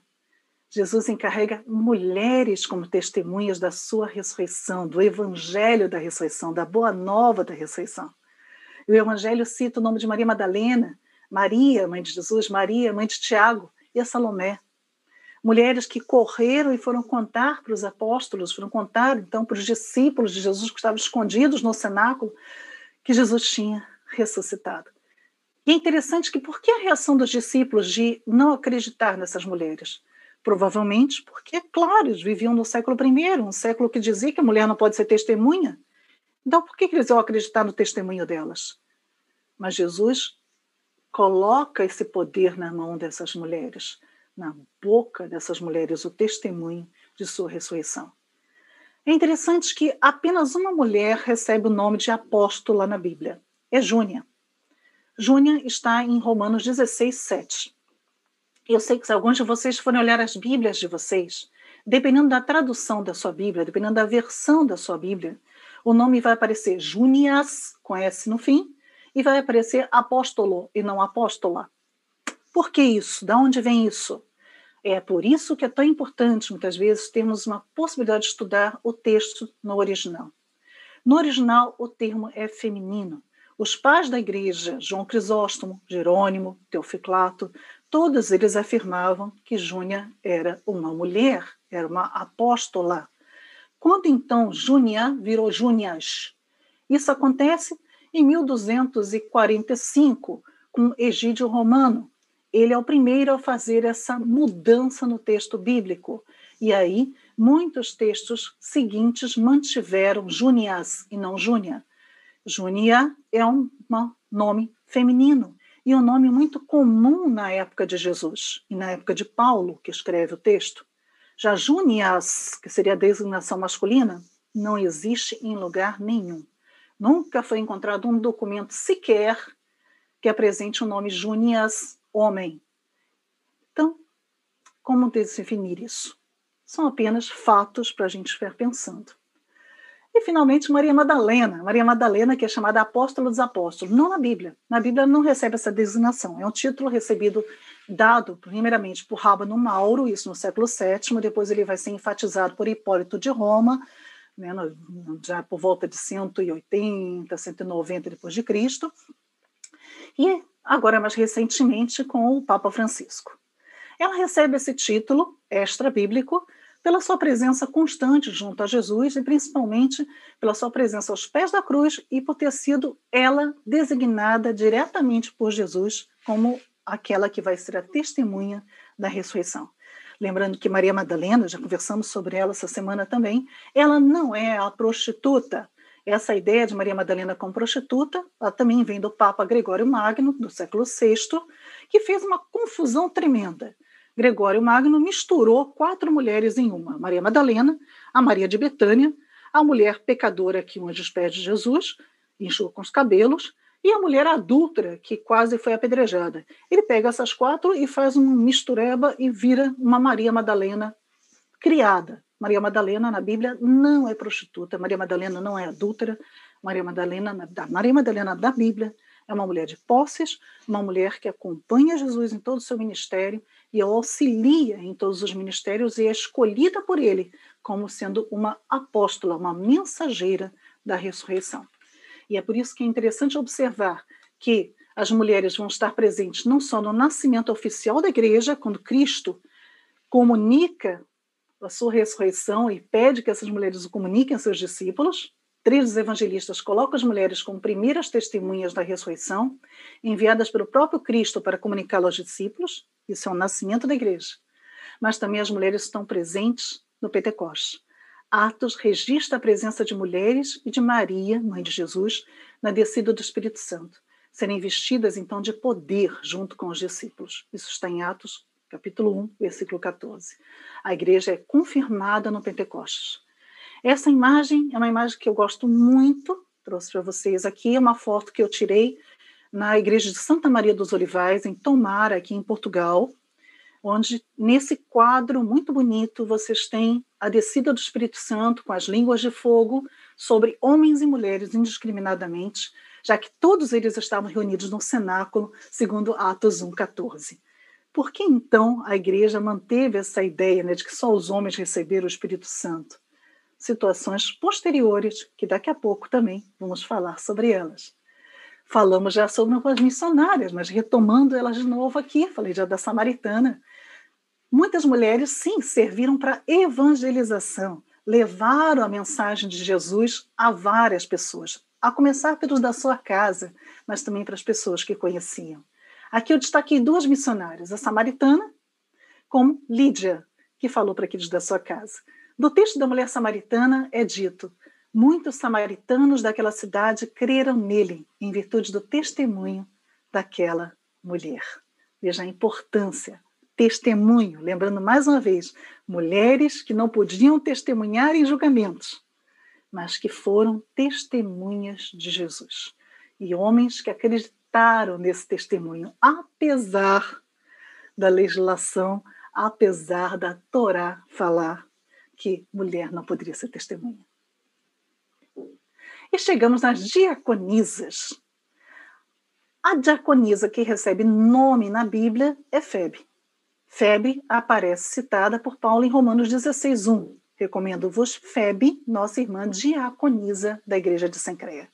Jesus encarrega mulheres como testemunhas da sua ressurreição, do evangelho da ressurreição, da boa nova da ressurreição. E o evangelho cita o nome de Maria Madalena, Maria, mãe de Jesus, Maria, mãe de Tiago e a Salomé. Mulheres que correram e foram contar para os apóstolos, foram contar então para os discípulos de Jesus que estavam escondidos no cenáculo, que Jesus tinha ressuscitado. E é interessante que por que a reação dos discípulos de não acreditar nessas mulheres? Provavelmente porque, claro, eles viviam no século I, um século que dizia que a mulher não pode ser testemunha. Então, por que eles iam acreditar no testemunho delas? Mas Jesus coloca esse poder na mão dessas mulheres, na boca dessas mulheres, o testemunho de sua ressurreição. É interessante que apenas uma mulher recebe o nome de apóstola na Bíblia. É Júnia. Júnia está em Romanos 16, 7. Eu sei que se alguns de vocês forem olhar as Bíblias de vocês, dependendo da tradução da sua Bíblia, dependendo da versão da sua Bíblia, o nome vai aparecer Junias, com S no fim, e vai aparecer apóstolo e não apóstola. Por que isso? Da onde vem isso? É por isso que é tão importante, muitas vezes, termos uma possibilidade de estudar o texto no original. No original, o termo é feminino. Os pais da igreja, João Crisóstomo, Jerônimo, Teoficlato, todos eles afirmavam que Júnia era uma mulher, era uma apóstola. Quando então Júnia virou Júnias? Isso acontece em 1245, com Egídio Romano. Ele é o primeiro a fazer essa mudança no texto bíblico. E aí, muitos textos seguintes mantiveram Júnias e não Júnia. Júnia é um nome feminino e um nome muito comum na época de Jesus e na época de Paulo, que escreve o texto. Já Júnias, que seria a designação masculina, não existe em lugar nenhum. Nunca foi encontrado um documento sequer que apresente o nome Júnias, homem. Então, como definir isso? São apenas fatos para a gente estiver pensando. E, finalmente, Maria Madalena. Maria Madalena, que é chamada Apóstola dos Apóstolos. Não na Bíblia. Na Bíblia não recebe essa designação. É um título recebido, dado, primeiramente, por Rábano Mauro, isso no século VII. Depois ele vai ser enfatizado por Hipólito de Roma, né, já por volta de 180, 190 depois de Cristo. E agora, mais recentemente, com o Papa Francisco. Ela recebe esse título extra-bíblico pela sua presença constante junto a Jesus e principalmente pela sua presença aos pés da cruz e por ter sido ela designada diretamente por Jesus como aquela que vai ser a testemunha da ressurreição. Lembrando que Maria Madalena, já conversamos sobre ela essa semana também, ela não é a prostituta. Essa ideia de Maria Madalena como prostituta, ela também vem do Papa Gregório Magno, do século VI, que fez uma confusão tremenda. Gregório Magno misturou quatro mulheres em uma: Maria Madalena, a Maria de Betânia, a mulher pecadora que unge os pés de Jesus, enxuga com os cabelos, e a mulher adulta que quase foi apedrejada. Ele pega essas quatro e faz uma mistureba e vira uma Maria Madalena criada. Maria Madalena na Bíblia não é prostituta, Maria Madalena não é adúltera, Maria Madalena da Maria Madalena da Bíblia é uma mulher de posses, uma mulher que acompanha Jesus em todo o seu ministério e auxilia em todos os ministérios e é escolhida por ele como sendo uma apóstola, uma mensageira da ressurreição. E é por isso que é interessante observar que as mulheres vão estar presentes não só no nascimento oficial da igreja, quando Cristo comunica a sua ressurreição e pede que essas mulheres o comuniquem a seus discípulos. Três dos evangelistas colocam as mulheres como primeiras testemunhas da ressurreição, enviadas pelo próprio Cristo para comunicá-lo aos discípulos. Isso é o nascimento da igreja. Mas também as mulheres estão presentes no Pentecostes. Atos registra a presença de mulheres e de Maria, mãe de Jesus, na descida do Espírito Santo, serem vestidas então de poder junto com os discípulos. Isso está em Atos, capítulo 1, versículo 14. A igreja é confirmada no Pentecostes. Essa imagem é uma imagem que eu gosto muito, trouxe para vocês aqui, é uma foto que eu tirei na igreja de Santa Maria dos Olivais, em Tomar, aqui em Portugal, onde nesse quadro muito bonito vocês têm a descida do Espírito Santo com as línguas de fogo sobre homens e mulheres indiscriminadamente, já que todos eles estavam reunidos no cenáculo, segundo Atos 1:14. Por que então a igreja manteve essa ideia né, de que só os homens receberam o Espírito Santo? Situações posteriores, que daqui a pouco também vamos falar sobre elas. Falamos já sobre as missionárias, mas retomando elas de novo aqui, falei já da samaritana. Muitas mulheres, sim, serviram para evangelização, levaram a mensagem de Jesus a várias pessoas, a começar pelos da sua casa, mas também para as pessoas que conheciam. Aqui eu destaquei duas missionárias, a samaritana, como Lídia, que falou para aqueles da sua casa. Do texto da mulher samaritana é dito: Muitos samaritanos daquela cidade creram nele, em virtude do testemunho daquela mulher. Veja a importância. Testemunho, lembrando mais uma vez, mulheres que não podiam testemunhar em julgamentos, mas que foram testemunhas de Jesus. E homens que acreditaram nesse testemunho, apesar da legislação, apesar da Torá falar que mulher não poderia ser testemunha. E chegamos nas diaconisas. A diaconisa que recebe nome na Bíblia é Febe. Febe aparece citada por Paulo em Romanos 16:1. Recomendo-vos Febe, nossa irmã diaconisa da igreja de Sencreia.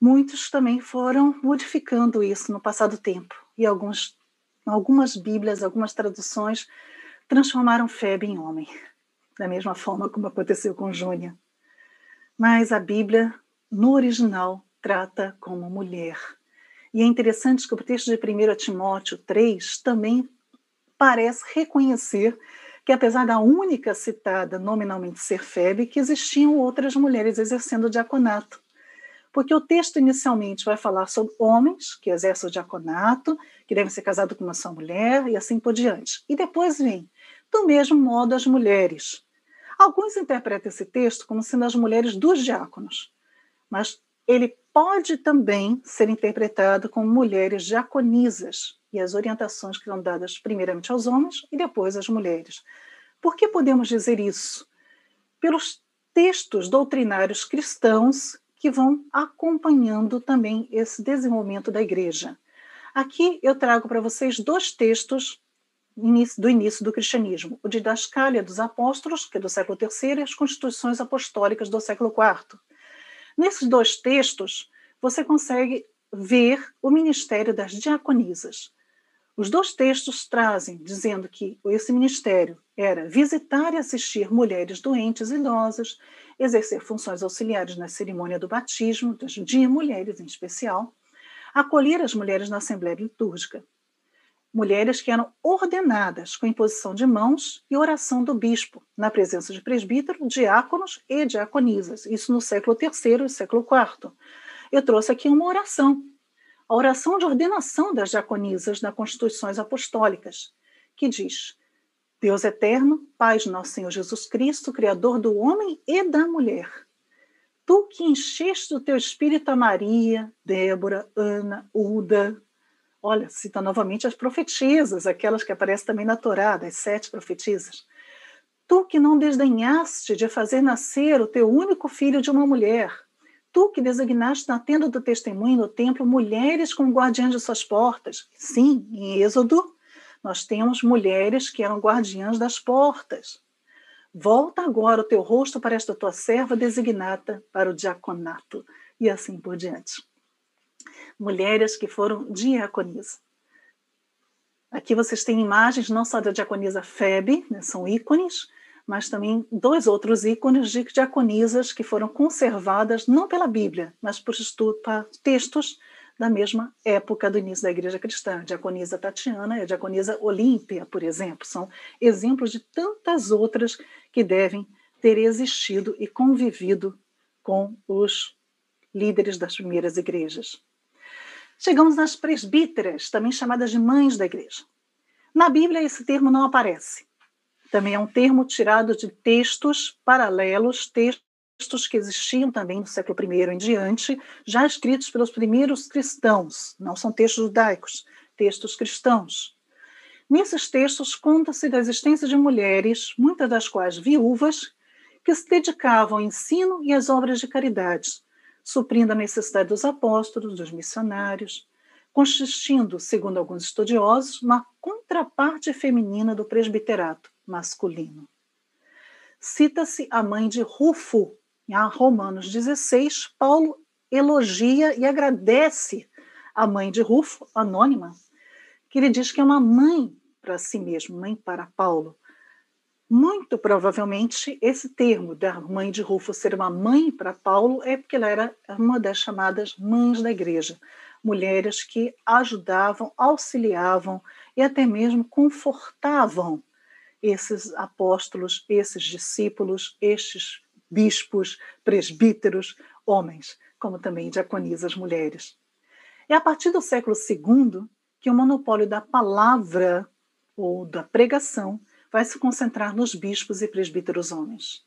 Muitos também foram modificando isso no passado tempo. E alguns, algumas Bíblias, algumas traduções transformaram Febe em homem, da mesma forma como aconteceu com Júnia. Mas a Bíblia, no original, trata como mulher. E é interessante que o texto de 1 Timóteo 3 também parece reconhecer que, apesar da única citada nominalmente ser Febe, que existiam outras mulheres exercendo o diaconato. Porque o texto inicialmente vai falar sobre homens que exercem o diaconato, que devem ser casados com uma só mulher e assim por diante. E depois vem, do mesmo modo, as mulheres. Alguns interpretam esse texto como sendo as mulheres dos diáconos, mas ele pode também ser interpretado como mulheres diaconisas e as orientações que são dadas primeiramente aos homens e depois às mulheres. Por que podemos dizer isso? Pelos textos doutrinários cristãos que vão acompanhando também esse desenvolvimento da igreja. Aqui eu trago para vocês dois textos do início do cristianismo: o Didascália dos Apóstolos, que é do século III, e as Constituições Apostólicas do século IV. Nesses dois textos, você consegue ver o ministério das diaconisas. Os dois textos trazem, dizendo que esse ministério era visitar e assistir mulheres doentes e idosas, exercer funções auxiliares na cerimônia do batismo, de mulheres em especial, acolher as mulheres na Assembleia Litúrgica, mulheres que eram ordenadas com imposição de mãos e oração do bispo, na presença de presbítero, diáconos e diaconisas, isso no século III e século IV. Eu trouxe aqui uma oração, a oração de ordenação das diaconisas nas Constituições Apostólicas, que diz: Deus eterno, Pai de nosso Senhor Jesus Cristo, Criador do homem e da mulher, tu que encheste o teu espírito a Maria, Débora, Ana, Uda, Olha, cita novamente as profetisas, aquelas que aparecem também na Torá, das sete profetisas. Tu que não desdenhaste de fazer nascer o teu único filho de uma mulher, tu que designaste na tenda do testemunho no templo mulheres como guardiãs de suas portas. Sim, em Êxodo, nós temos mulheres que eram guardiãs das portas. Volta agora o teu rosto para esta tua serva designada para o diaconato, e assim por diante mulheres que foram diaconisas. Aqui vocês têm imagens não só da diaconisa Febe, né, são ícones, mas também dois outros ícones de diaconisas que foram conservadas não pela Bíblia, mas por textos da mesma época do início da Igreja Cristã. A diaconisa Tatiana e a diaconisa Olímpia, por exemplo, são exemplos de tantas outras que devem ter existido e convivido com os líderes das primeiras igrejas. Chegamos nas presbíteras, também chamadas de mães da igreja. Na Bíblia, esse termo não aparece. Também é um termo tirado de textos paralelos, textos que existiam também no século I em diante, já escritos pelos primeiros cristãos, não são textos judaicos, textos cristãos. Nesses textos conta-se da existência de mulheres, muitas das quais viúvas, que se dedicavam ao ensino e às obras de caridade, suprindo a necessidade dos apóstolos, dos missionários, consistindo, segundo alguns estudiosos, uma contraparte feminina do presbiterato masculino. Cita-se a mãe de Rufo, em Romanos 16, Paulo elogia e agradece a mãe de Rufo, anônima, que ele diz que é uma mãe para si mesmo, mãe para Paulo, muito provavelmente, esse termo da mãe de Rufo ser uma mãe para Paulo é porque ela era uma das chamadas mães da igreja, mulheres que ajudavam, auxiliavam e até mesmo confortavam esses apóstolos, esses discípulos, estes bispos, presbíteros, homens, como também diaconisas mulheres. É a partir do século II que o monopólio da palavra ou da pregação vai se concentrar nos bispos e presbíteros homens.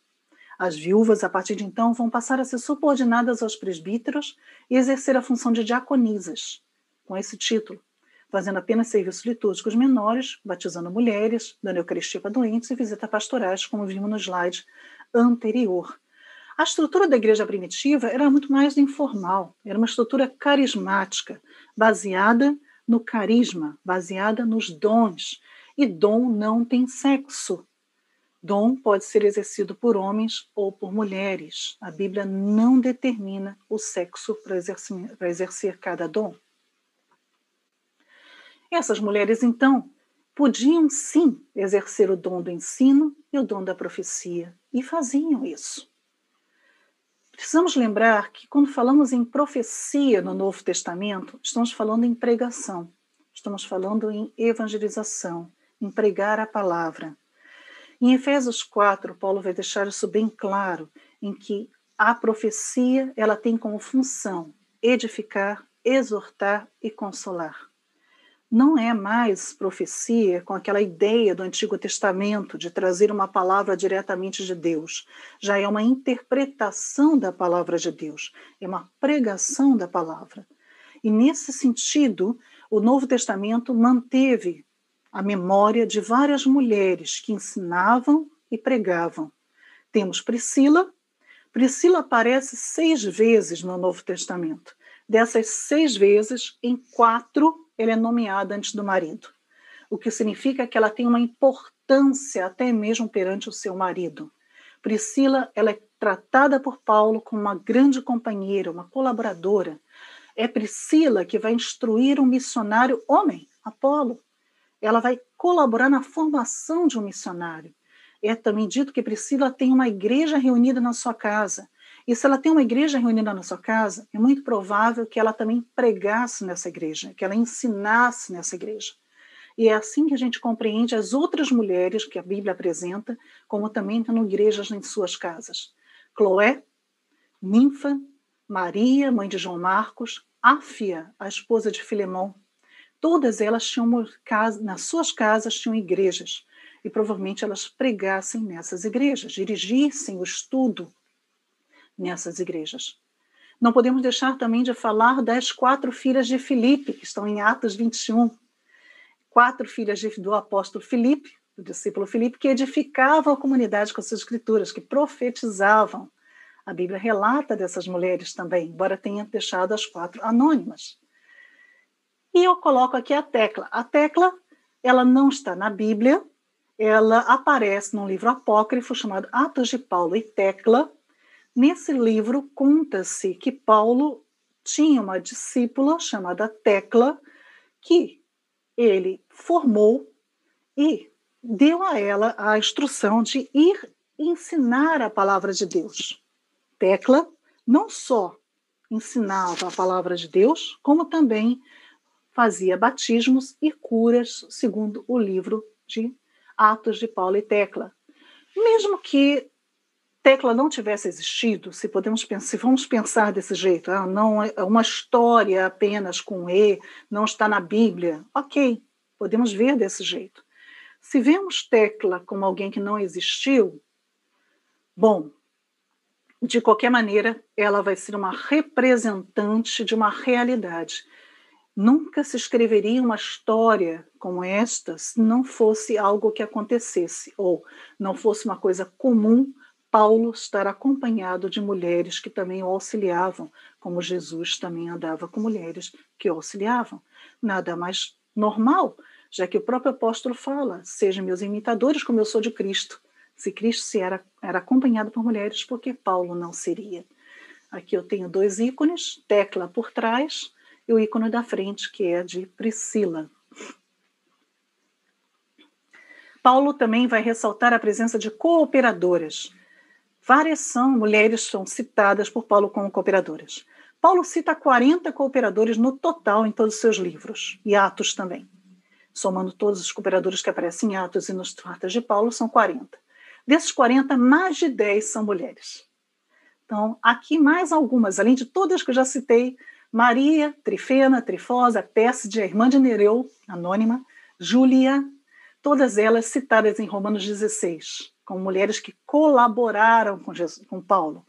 As viúvas, a partir de então, vão passar a ser subordinadas aos presbíteros e exercer a função de diaconisas, com esse título, fazendo apenas serviços litúrgicos menores, batizando mulheres, dando eucaristia para doentes e visitas pastorais, como vimos no slide anterior. A estrutura da igreja primitiva era muito mais informal, era uma estrutura carismática, baseada no carisma, baseada nos dons, e dom não tem sexo. Dom pode ser exercido por homens ou por mulheres. A Bíblia não determina o sexo para exercer, exercer cada dom. Essas mulheres, então, podiam sim exercer o dom do ensino e o dom da profecia, e faziam isso. Precisamos lembrar que quando falamos em profecia no Novo Testamento, estamos falando em pregação, estamos falando em evangelização, em pregar a palavra. Em Efésios 4, Paulo vai deixar isso bem claro, em que a profecia ela tem como função edificar, exortar e consolar não é mais profecia com aquela ideia do Antigo Testamento de trazer uma palavra diretamente de Deus. Já é uma interpretação da palavra de Deus, é uma pregação da palavra. E nesse sentido, o Novo Testamento manteve a memória de várias mulheres que ensinavam e pregavam. Temos Priscila. Priscila aparece seis vezes no Novo Testamento. Dessas seis vezes, em quatro ela é nomeada antes do marido, o que significa que ela tem uma importância até mesmo perante o seu marido. Priscila, ela é tratada por Paulo como uma grande companheira, uma colaboradora. É Priscila que vai instruir um missionário homem, Apolo. Ela vai colaborar na formação de um missionário. É também dito que Priscila tem uma igreja reunida na sua casa. E se ela tem uma igreja reunida na sua casa, é muito provável que ela também pregasse nessa igreja, que ela ensinasse nessa igreja. E é assim que a gente compreende as outras mulheres que a Bíblia apresenta, como também tendo igrejas em suas casas. Cloé, Ninfa, Maria, mãe de João Marcos, Áfia, a esposa de Filemão. Todas elas tinham nas suas casas tinham igrejas e provavelmente elas pregassem nessas igrejas, dirigissem o estudo nessas igrejas. Não podemos deixar também de falar das quatro filhas de Filipe, que estão em Atos 21. Quatro filhas do apóstolo Filipe, do discípulo Filipe, que edificavam a comunidade com suas escrituras, que profetizavam. A Bíblia relata dessas mulheres também, embora tenha deixado as quatro anônimas. E eu coloco aqui a Tecla. A Tecla, ela não está na Bíblia, ela aparece num livro apócrifo chamado Atos de Paulo e Tecla, Nesse livro, conta-se que Paulo tinha uma discípula chamada Tecla, que ele formou e deu a ela a instrução de ir ensinar a palavra de Deus. Tecla não só ensinava a palavra de Deus, como também fazia batismos e curas, segundo o livro de Atos de Paulo e Tecla. Mesmo que Tecla não tivesse existido, se podemos pensar, se vamos pensar desse jeito, ah, não é uma história apenas com e, não está na Bíblia, ok, podemos ver desse jeito. Se vemos Tecla como alguém que não existiu, bom, de qualquer maneira, ela vai ser uma representante de uma realidade. Nunca se escreveria uma história como esta se não fosse algo que acontecesse, ou não fosse uma coisa comum Paulo estar acompanhado de mulheres que também o auxiliavam, como Jesus também andava com mulheres que o auxiliavam. Nada mais normal, já que o próprio apóstolo fala: sejam meus imitadores, como eu sou de Cristo. Se Cristo se era, era acompanhado por mulheres, por que Paulo não seria? Aqui eu tenho dois ícones, tecla por trás e o ícone da frente, que é de Priscila. Paulo também vai ressaltar a presença de cooperadoras. Várias são mulheres são citadas por Paulo como cooperadoras. Paulo cita 40 cooperadores no total em todos os seus livros, e Atos também. Somando todos os cooperadores que aparecem em Atos e nos cartas de Paulo, são 40. Desses 40, mais de 10 são mulheres. Então, aqui mais algumas, além de todas que eu já citei, Maria, Trifena, Trifosa, Pérside, a irmã de Nereu, anônima, Júlia, todas elas citadas em Romanos 16 como mulheres que colaboraram com, Jesus, com Paulo.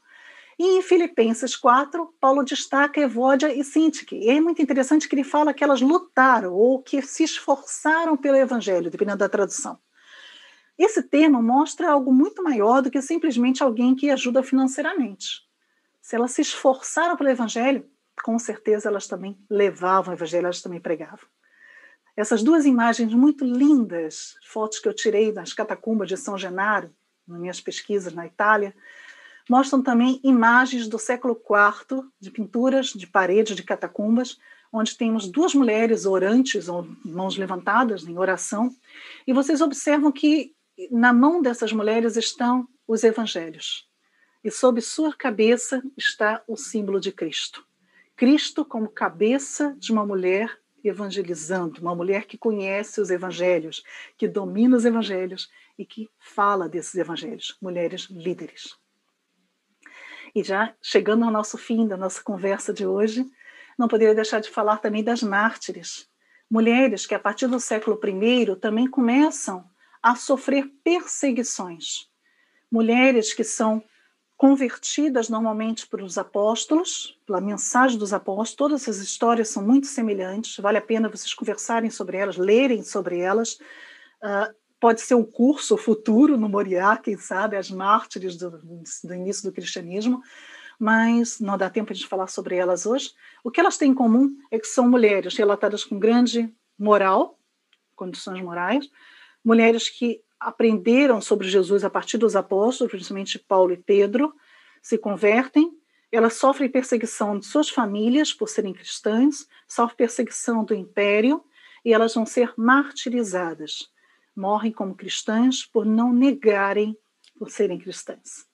E em Filipenses 4, Paulo destaca Evódia e Sintique. E é muito interessante que ele fala que elas lutaram ou que se esforçaram pelo evangelho, dependendo da tradução. Esse termo mostra algo muito maior do que simplesmente alguém que ajuda financeiramente. Se elas se esforçaram pelo evangelho, com certeza elas também levavam o evangelho, elas também pregavam. Essas duas imagens muito lindas, fotos que eu tirei das catacumbas de São Genaro, nas minhas pesquisas na Itália, mostram também imagens do século IV de pinturas de paredes de catacumbas, onde temos duas mulheres orantes, ou mãos levantadas em oração, e vocês observam que na mão dessas mulheres estão os evangelhos, e sob sua cabeça está o símbolo de Cristo. Cristo como cabeça de uma mulher evangelizando, uma mulher que conhece os evangelhos, que domina os evangelhos e que fala desses evangelhos, mulheres líderes. E já chegando ao nosso fim da nossa conversa de hoje, não poderia deixar de falar também das mártires, mulheres que a partir do século I também começam a sofrer perseguições. Mulheres que são convertidas normalmente pelos apóstolos, pela mensagem dos apóstolos. Todas essas histórias são muito semelhantes, vale a pena vocês conversarem sobre elas, lerem sobre elas. Uh, pode ser um curso futuro no Moriá, quem sabe, as mártires do, do início do cristianismo, mas não dá tempo de falar sobre elas hoje. O que elas têm em comum é que são mulheres relatadas com grande moral, condições morais, mulheres que aprenderam sobre Jesus a partir dos apóstolos, principalmente Paulo e Pedro, se convertem, elas sofrem perseguição de suas famílias por serem cristãs, sofrem perseguição do império e elas vão ser martirizadas. Morrem como cristãs por não negarem por serem cristãs.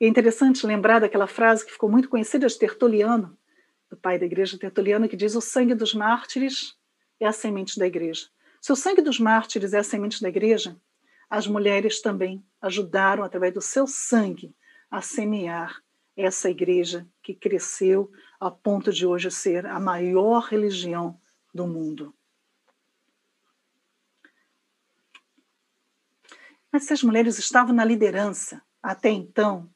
É interessante lembrar daquela frase que ficou muito conhecida de Tertuliano, do pai da igreja Tertuliano, que diz: O sangue dos mártires é a semente da igreja. Se o sangue dos mártires é a semente da igreja, as mulheres também ajudaram, através do seu sangue, a semear essa igreja que cresceu a ponto de hoje ser a maior religião do mundo. Mas se as mulheres estavam na liderança até então,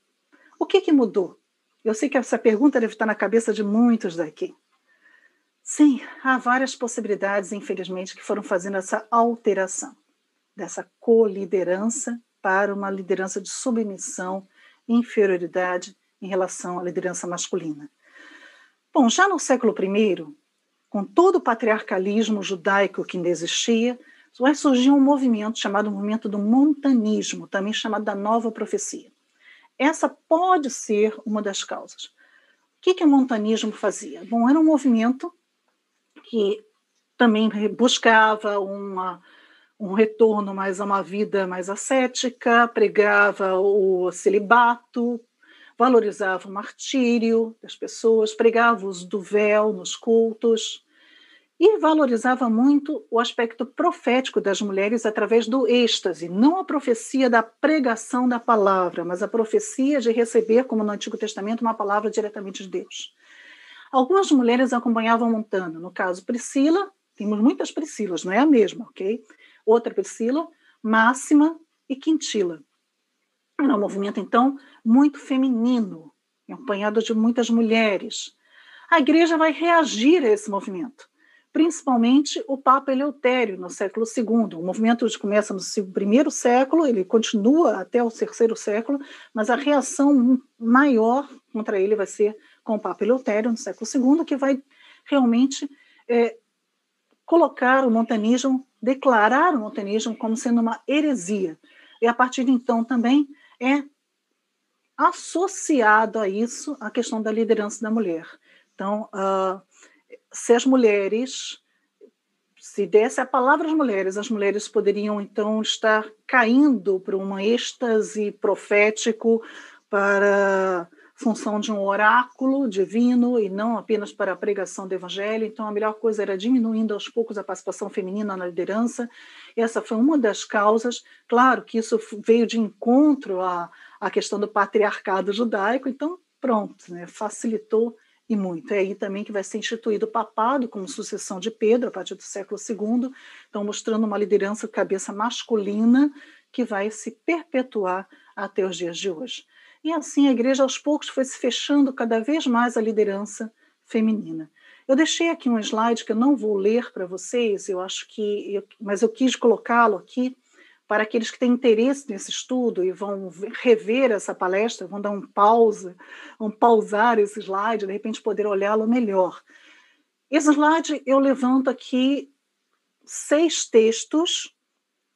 o que, que mudou? Eu sei que essa pergunta deve estar na cabeça de muitos daqui. Sim, há várias possibilidades, infelizmente, que foram fazendo essa alteração dessa coliderança para uma liderança de submissão, inferioridade em relação à liderança masculina. Bom, já no século I, com todo o patriarcalismo judaico que ainda existia, vai surgir um movimento chamado movimento do montanismo, também chamado da nova profecia. Essa pode ser uma das causas. O que, que o montanismo fazia? Bom, era um movimento que também buscava uma, um retorno mais a uma vida mais ascética, pregava o celibato, valorizava o martírio das pessoas, pregava o uso do véu nos cultos, e valorizava muito o aspecto profético das mulheres através do êxtase, não a profecia da pregação da palavra, mas a profecia de receber, como no Antigo Testamento, uma palavra diretamente de Deus. Algumas mulheres acompanhavam Montana, no caso Priscila, temos muitas Priscilas, não é a mesma, ok? Outra Priscila, Máxima e Quintila. Era um movimento, então, muito feminino, acompanhado de muitas mulheres. A igreja vai reagir a esse movimento principalmente o Papa Eleutério, no século II. O movimento começa no primeiro século, ele continua até o terceiro século, mas a reação maior contra ele vai ser com o Papa Eleutério, no século II, que vai realmente é, colocar o montanismo, declarar o montanismo como sendo uma heresia. E a partir de então também é associado a isso a questão da liderança da mulher. Então, uh, se as mulheres, se desse a palavra às mulheres, as mulheres poderiam então estar caindo para um êxtase profético para função de um oráculo divino e não apenas para a pregação do evangelho. Então, a melhor coisa era diminuindo aos poucos a participação feminina na liderança. Essa foi uma das causas. Claro que isso veio de encontro à, à questão do patriarcado judaico, então, pronto, né, facilitou e muito. É aí também que vai ser instituído o papado como sucessão de Pedro, a partir do século II, então mostrando uma liderança cabeça masculina que vai se perpetuar até os dias de hoje. E assim a igreja aos poucos foi se fechando cada vez mais a liderança feminina. Eu deixei aqui um slide que eu não vou ler para vocês, eu acho que, eu, mas eu quis colocá-lo aqui para aqueles que têm interesse nesse estudo e vão rever essa palestra, vão dar um pausa, vão pausar esse slide, de repente poder olhá-lo melhor. Esse slide eu levanto aqui seis textos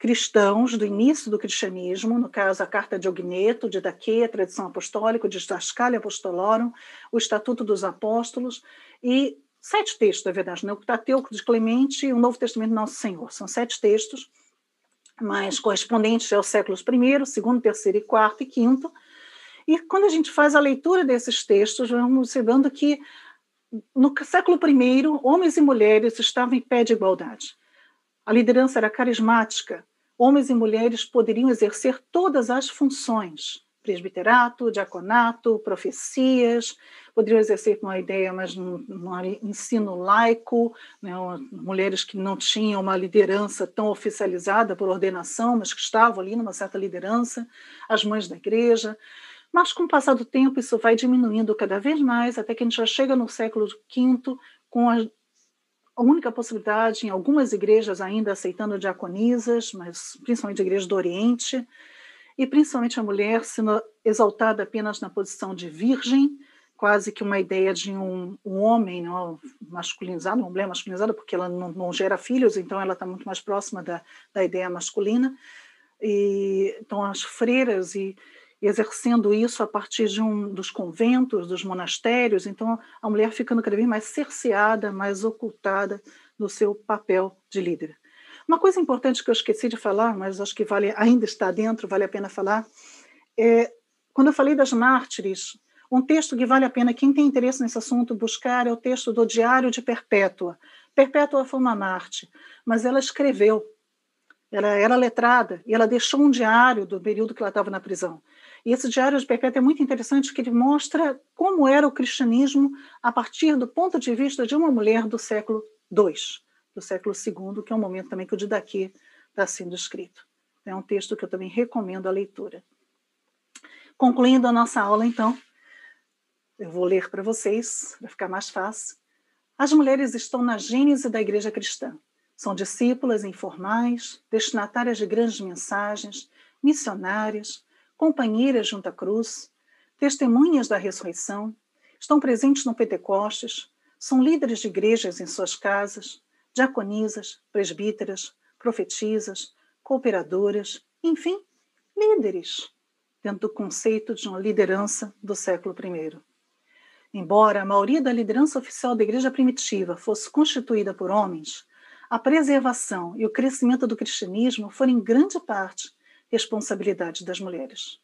cristãos do início do cristianismo, no caso a Carta de Ogneto, de Daquê, a Tradição Apostólica, de Dascalia Apostolorum, o Estatuto dos Apóstolos e sete textos, na verdade, né? o Pentateuco de Clemente e o Novo Testamento do Nosso Senhor. São sete textos, mas correspondentes aos séculos I, segundo, terceiro e quarto e quinto. E quando a gente faz a leitura desses textos, vamos observando que no século I, homens e mulheres estavam em pé de igualdade. A liderança era carismática, homens e mulheres poderiam exercer todas as funções, presbiterato, diaconato, profecias, poderiam exercer uma ideia, mas num, ensino laico, né, mulheres que não tinham uma liderança tão oficializada por ordenação, mas que estavam ali numa certa liderança, as mães da igreja. Mas com o passar do tempo isso vai diminuindo cada vez mais, até que a gente já chega no século V com a a única possibilidade em algumas igrejas ainda aceitando diaconisas, mas principalmente a igreja do Oriente, e principalmente a mulher sendo exaltada apenas na posição de virgem, quase que uma ideia de um, um homem não, masculinizado, uma mulher masculinizada, porque ela não, não gera filhos, então ela está muito mais próxima da, da ideia masculina. E, então, as freiras e exercendo isso a partir de um dos conventos, dos monastérios, então a mulher ficando cada vez mais cerceada, mais ocultada no seu papel de líder. Uma coisa importante que eu esqueci de falar, mas acho que vale ainda está dentro, vale a pena falar, é quando eu falei das mártires, um texto que vale a pena quem tem interesse nesse assunto buscar é o texto do Diário de Perpétua. Perpétua foi uma mártir, mas ela escreveu. Ela era letrada e ela deixou um diário do período que ela estava na prisão. E esse Diário de Perpétua é muito interessante, porque ele mostra como era o cristianismo a partir do ponto de vista de uma mulher do século II, do século II, que é um momento também que o Didaquê está sendo escrito. É um texto que eu também recomendo a leitura. Concluindo a nossa aula, então, eu vou ler para vocês, para ficar mais fácil. As mulheres estão na gênese da igreja cristã. São discípulas informais, destinatárias de grandes mensagens, missionárias, companheiras junto à cruz, testemunhas da ressurreição, estão presentes no Pentecostes, são líderes de igrejas em suas casas, diaconisas, presbíteras, profetisas, cooperadoras, enfim, líderes, dentro do conceito de uma liderança do século I. Embora a maioria da liderança oficial da igreja primitiva fosse constituída por homens, a preservação e o crescimento do cristianismo foram em grande parte responsabilidade das mulheres.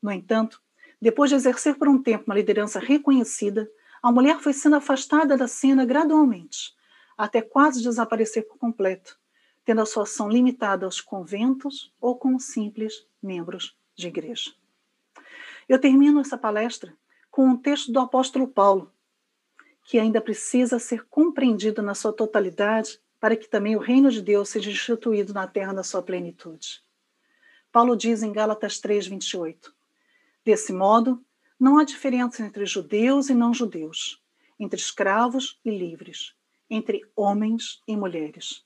No entanto, depois de exercer por um tempo uma liderança reconhecida, a mulher foi sendo afastada da cena gradualmente, até quase desaparecer por completo, tendo a sua ação limitada aos conventos ou com simples membros de igreja. Eu termino essa palestra com um texto do apóstolo Paulo, que ainda precisa ser compreendido na sua totalidade para que também o reino de Deus seja instituído na terra na sua plenitude. Paulo diz em Gálatas 3, 28. Desse modo, não há diferença entre judeus e não judeus, entre escravos e livres, entre homens e mulheres.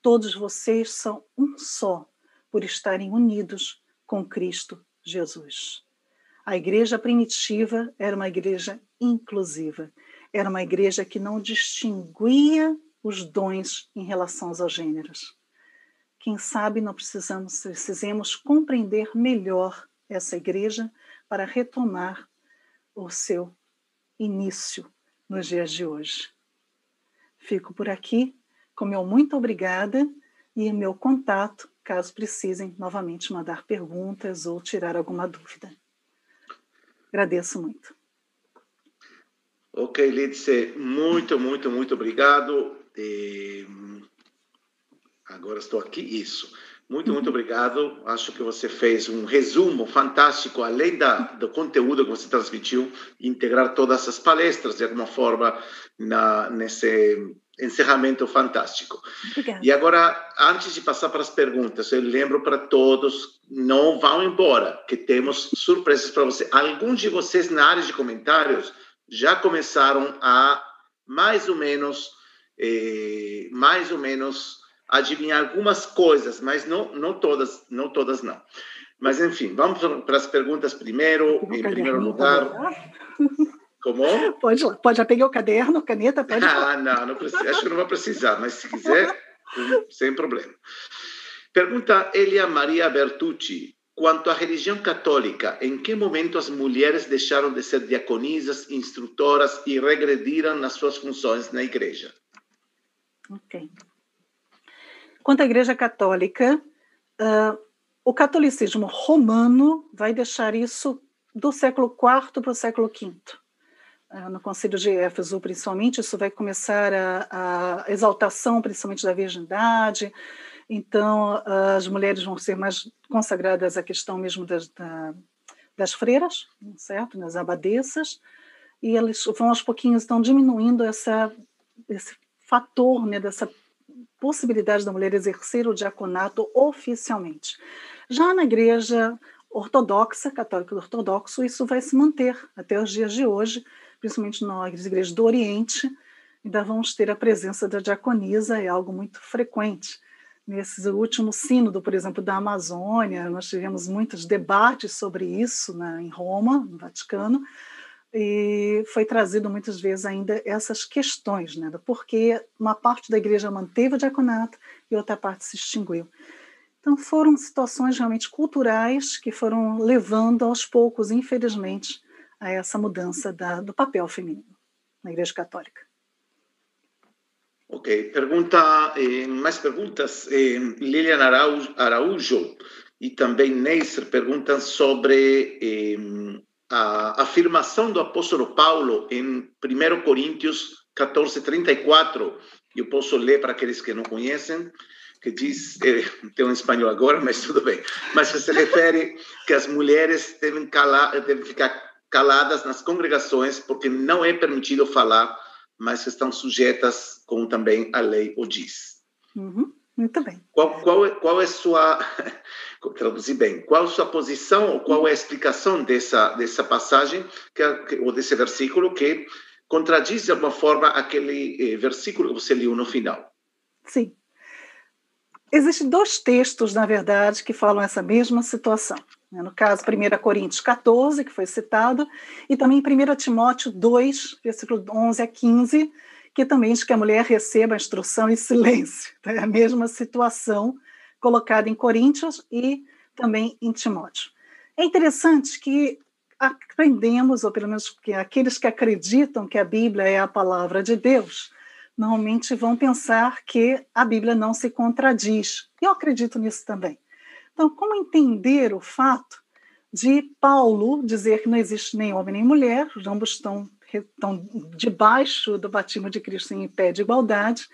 Todos vocês são um só, por estarem unidos com Cristo Jesus. A igreja primitiva era uma igreja inclusiva, era uma igreja que não distinguia os dons em relação aos gêneros. Quem sabe não precisamos, precisemos compreender melhor essa igreja para retomar o seu início nos dias de hoje. Fico por aqui com meu muito obrigada e meu contato, caso precisem novamente mandar perguntas ou tirar alguma dúvida. Agradeço muito. Ok, Lidse, muito, muito, muito obrigado. E Agora estou aqui, isso. Muito, muito obrigado. Acho que você fez um resumo fantástico, além da, do conteúdo que você transmitiu, integrar todas essas palestras de alguma forma na, nesse encerramento fantástico. Obrigada. E agora, antes de passar para as perguntas, eu lembro para todos, não vão embora, que temos surpresas para você. Alguns de vocês na área de comentários já começaram a mais ou menos, eh, mais ou menos adivinhar algumas coisas, mas não, não todas, não todas não. Mas enfim, vamos para as perguntas primeiro. Em primeiro lugar, como? [LAUGHS] Pode, pode já peguei o caderno, caneta, pode. Ah, não, não precisa. Acho que não vai precisar, mas se quiser, sem problema. Pergunta Elia Maria Bertucci. Quanto à religião católica, em que momento as mulheres deixaram de ser diaconisas, instrutoras e regrediram nas suas funções na igreja? Ok. Quanto à igreja católica, uh, o catolicismo romano vai deixar isso do século IV para o século V. Uh, no Concílio de Éfeso, principalmente, isso vai começar a, a exaltação, principalmente da virgindade, então, as mulheres vão ser mais consagradas à questão mesmo das, das freiras, certo? Das abadesas, e eles vão aos pouquinhos estão diminuindo essa, esse fator, né, dessa possibilidade da mulher exercer o diaconato oficialmente. Já na igreja ortodoxa, católica ortodoxo, isso vai se manter até os dias de hoje, principalmente nas igrejas do Oriente, ainda vamos ter a presença da diaconisa, é algo muito frequente. Nesse último sínodo, por exemplo, da Amazônia, nós tivemos muitos debates sobre isso né, em Roma, no Vaticano, e foi trazido muitas vezes ainda essas questões, né, do porquê uma parte da igreja manteve o diaconato e outra parte se extinguiu. Então foram situações realmente culturais que foram levando aos poucos, infelizmente, a essa mudança da, do papel feminino na Igreja Católica. Ok, pergunta, eh, mais perguntas. Eh, Lilian Araújo e também Neisser perguntam sobre eh, a afirmação do apóstolo Paulo em 1 Coríntios 14, 34. Eu posso ler para aqueles que não conhecem, que diz, eh, [LAUGHS] tem um espanhol agora, mas tudo bem, mas se refere que as mulheres devem, calar, devem ficar caladas nas congregações porque não é permitido falar mas estão sujeitas, como também a lei o diz. Uhum, muito bem. Qual, qual, é, qual é sua, [LAUGHS] traduzir bem, qual a sua posição ou qual é a explicação dessa, dessa passagem, que, ou desse versículo que contradiz de alguma forma aquele eh, versículo que você leu no final? Sim. Existem dois textos, na verdade, que falam essa mesma situação. Né? No caso, 1 Coríntios 14, que foi citado, e também 1 Timóteo 2, versículo 11 a 15, que também diz que a mulher receba a instrução em silêncio. É a mesma situação colocada em Coríntios e também em Timóteo. É interessante que aprendemos, ou pelo menos que aqueles que acreditam que a Bíblia é a palavra de Deus, normalmente vão pensar que a Bíblia não se contradiz. Eu acredito nisso também. Então, como entender o fato de Paulo dizer que não existe nem homem nem mulher, os ambos estão, estão debaixo do batismo de Cristo em pé de igualdade.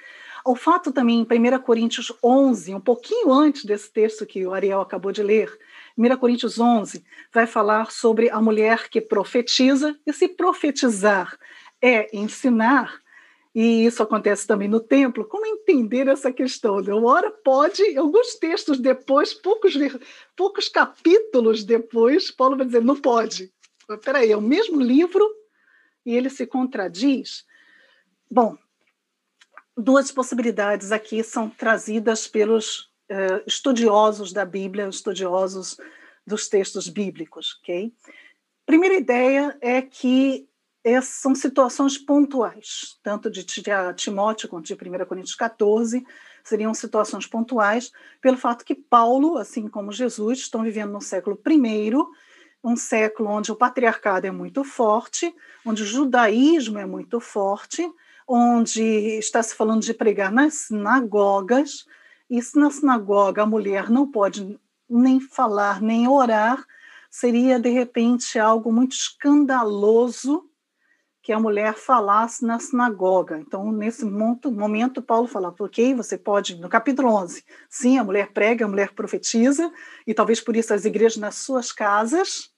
O fato também em 1 Coríntios 11, um pouquinho antes desse texto que o Ariel acabou de ler, 1 Coríntios 11 vai falar sobre a mulher que profetiza, e se profetizar é ensinar, e isso acontece também no templo, como entender essa questão? Né? Uma hora pode, alguns textos depois, poucos, poucos capítulos depois, Paulo vai dizer, não pode. Espera aí, é o mesmo livro e ele se contradiz? Bom, duas possibilidades aqui são trazidas pelos uh, estudiosos da Bíblia, estudiosos dos textos bíblicos, ok? Primeira ideia é que essas são situações pontuais, tanto de Timóteo quanto de 1 Coríntios 14, seriam situações pontuais, pelo fato que Paulo, assim como Jesus, estão vivendo no século I, um século onde o patriarcado é muito forte, onde o judaísmo é muito forte, onde está se falando de pregar nas sinagogas, e se na sinagoga a mulher não pode nem falar, nem orar, seria de repente algo muito escandaloso que a mulher falasse na sinagoga. Então, nesse momento, Paulo fala, ok, você pode, no capítulo 11, sim, a mulher prega, a mulher profetiza, e talvez por isso as igrejas nas suas casas.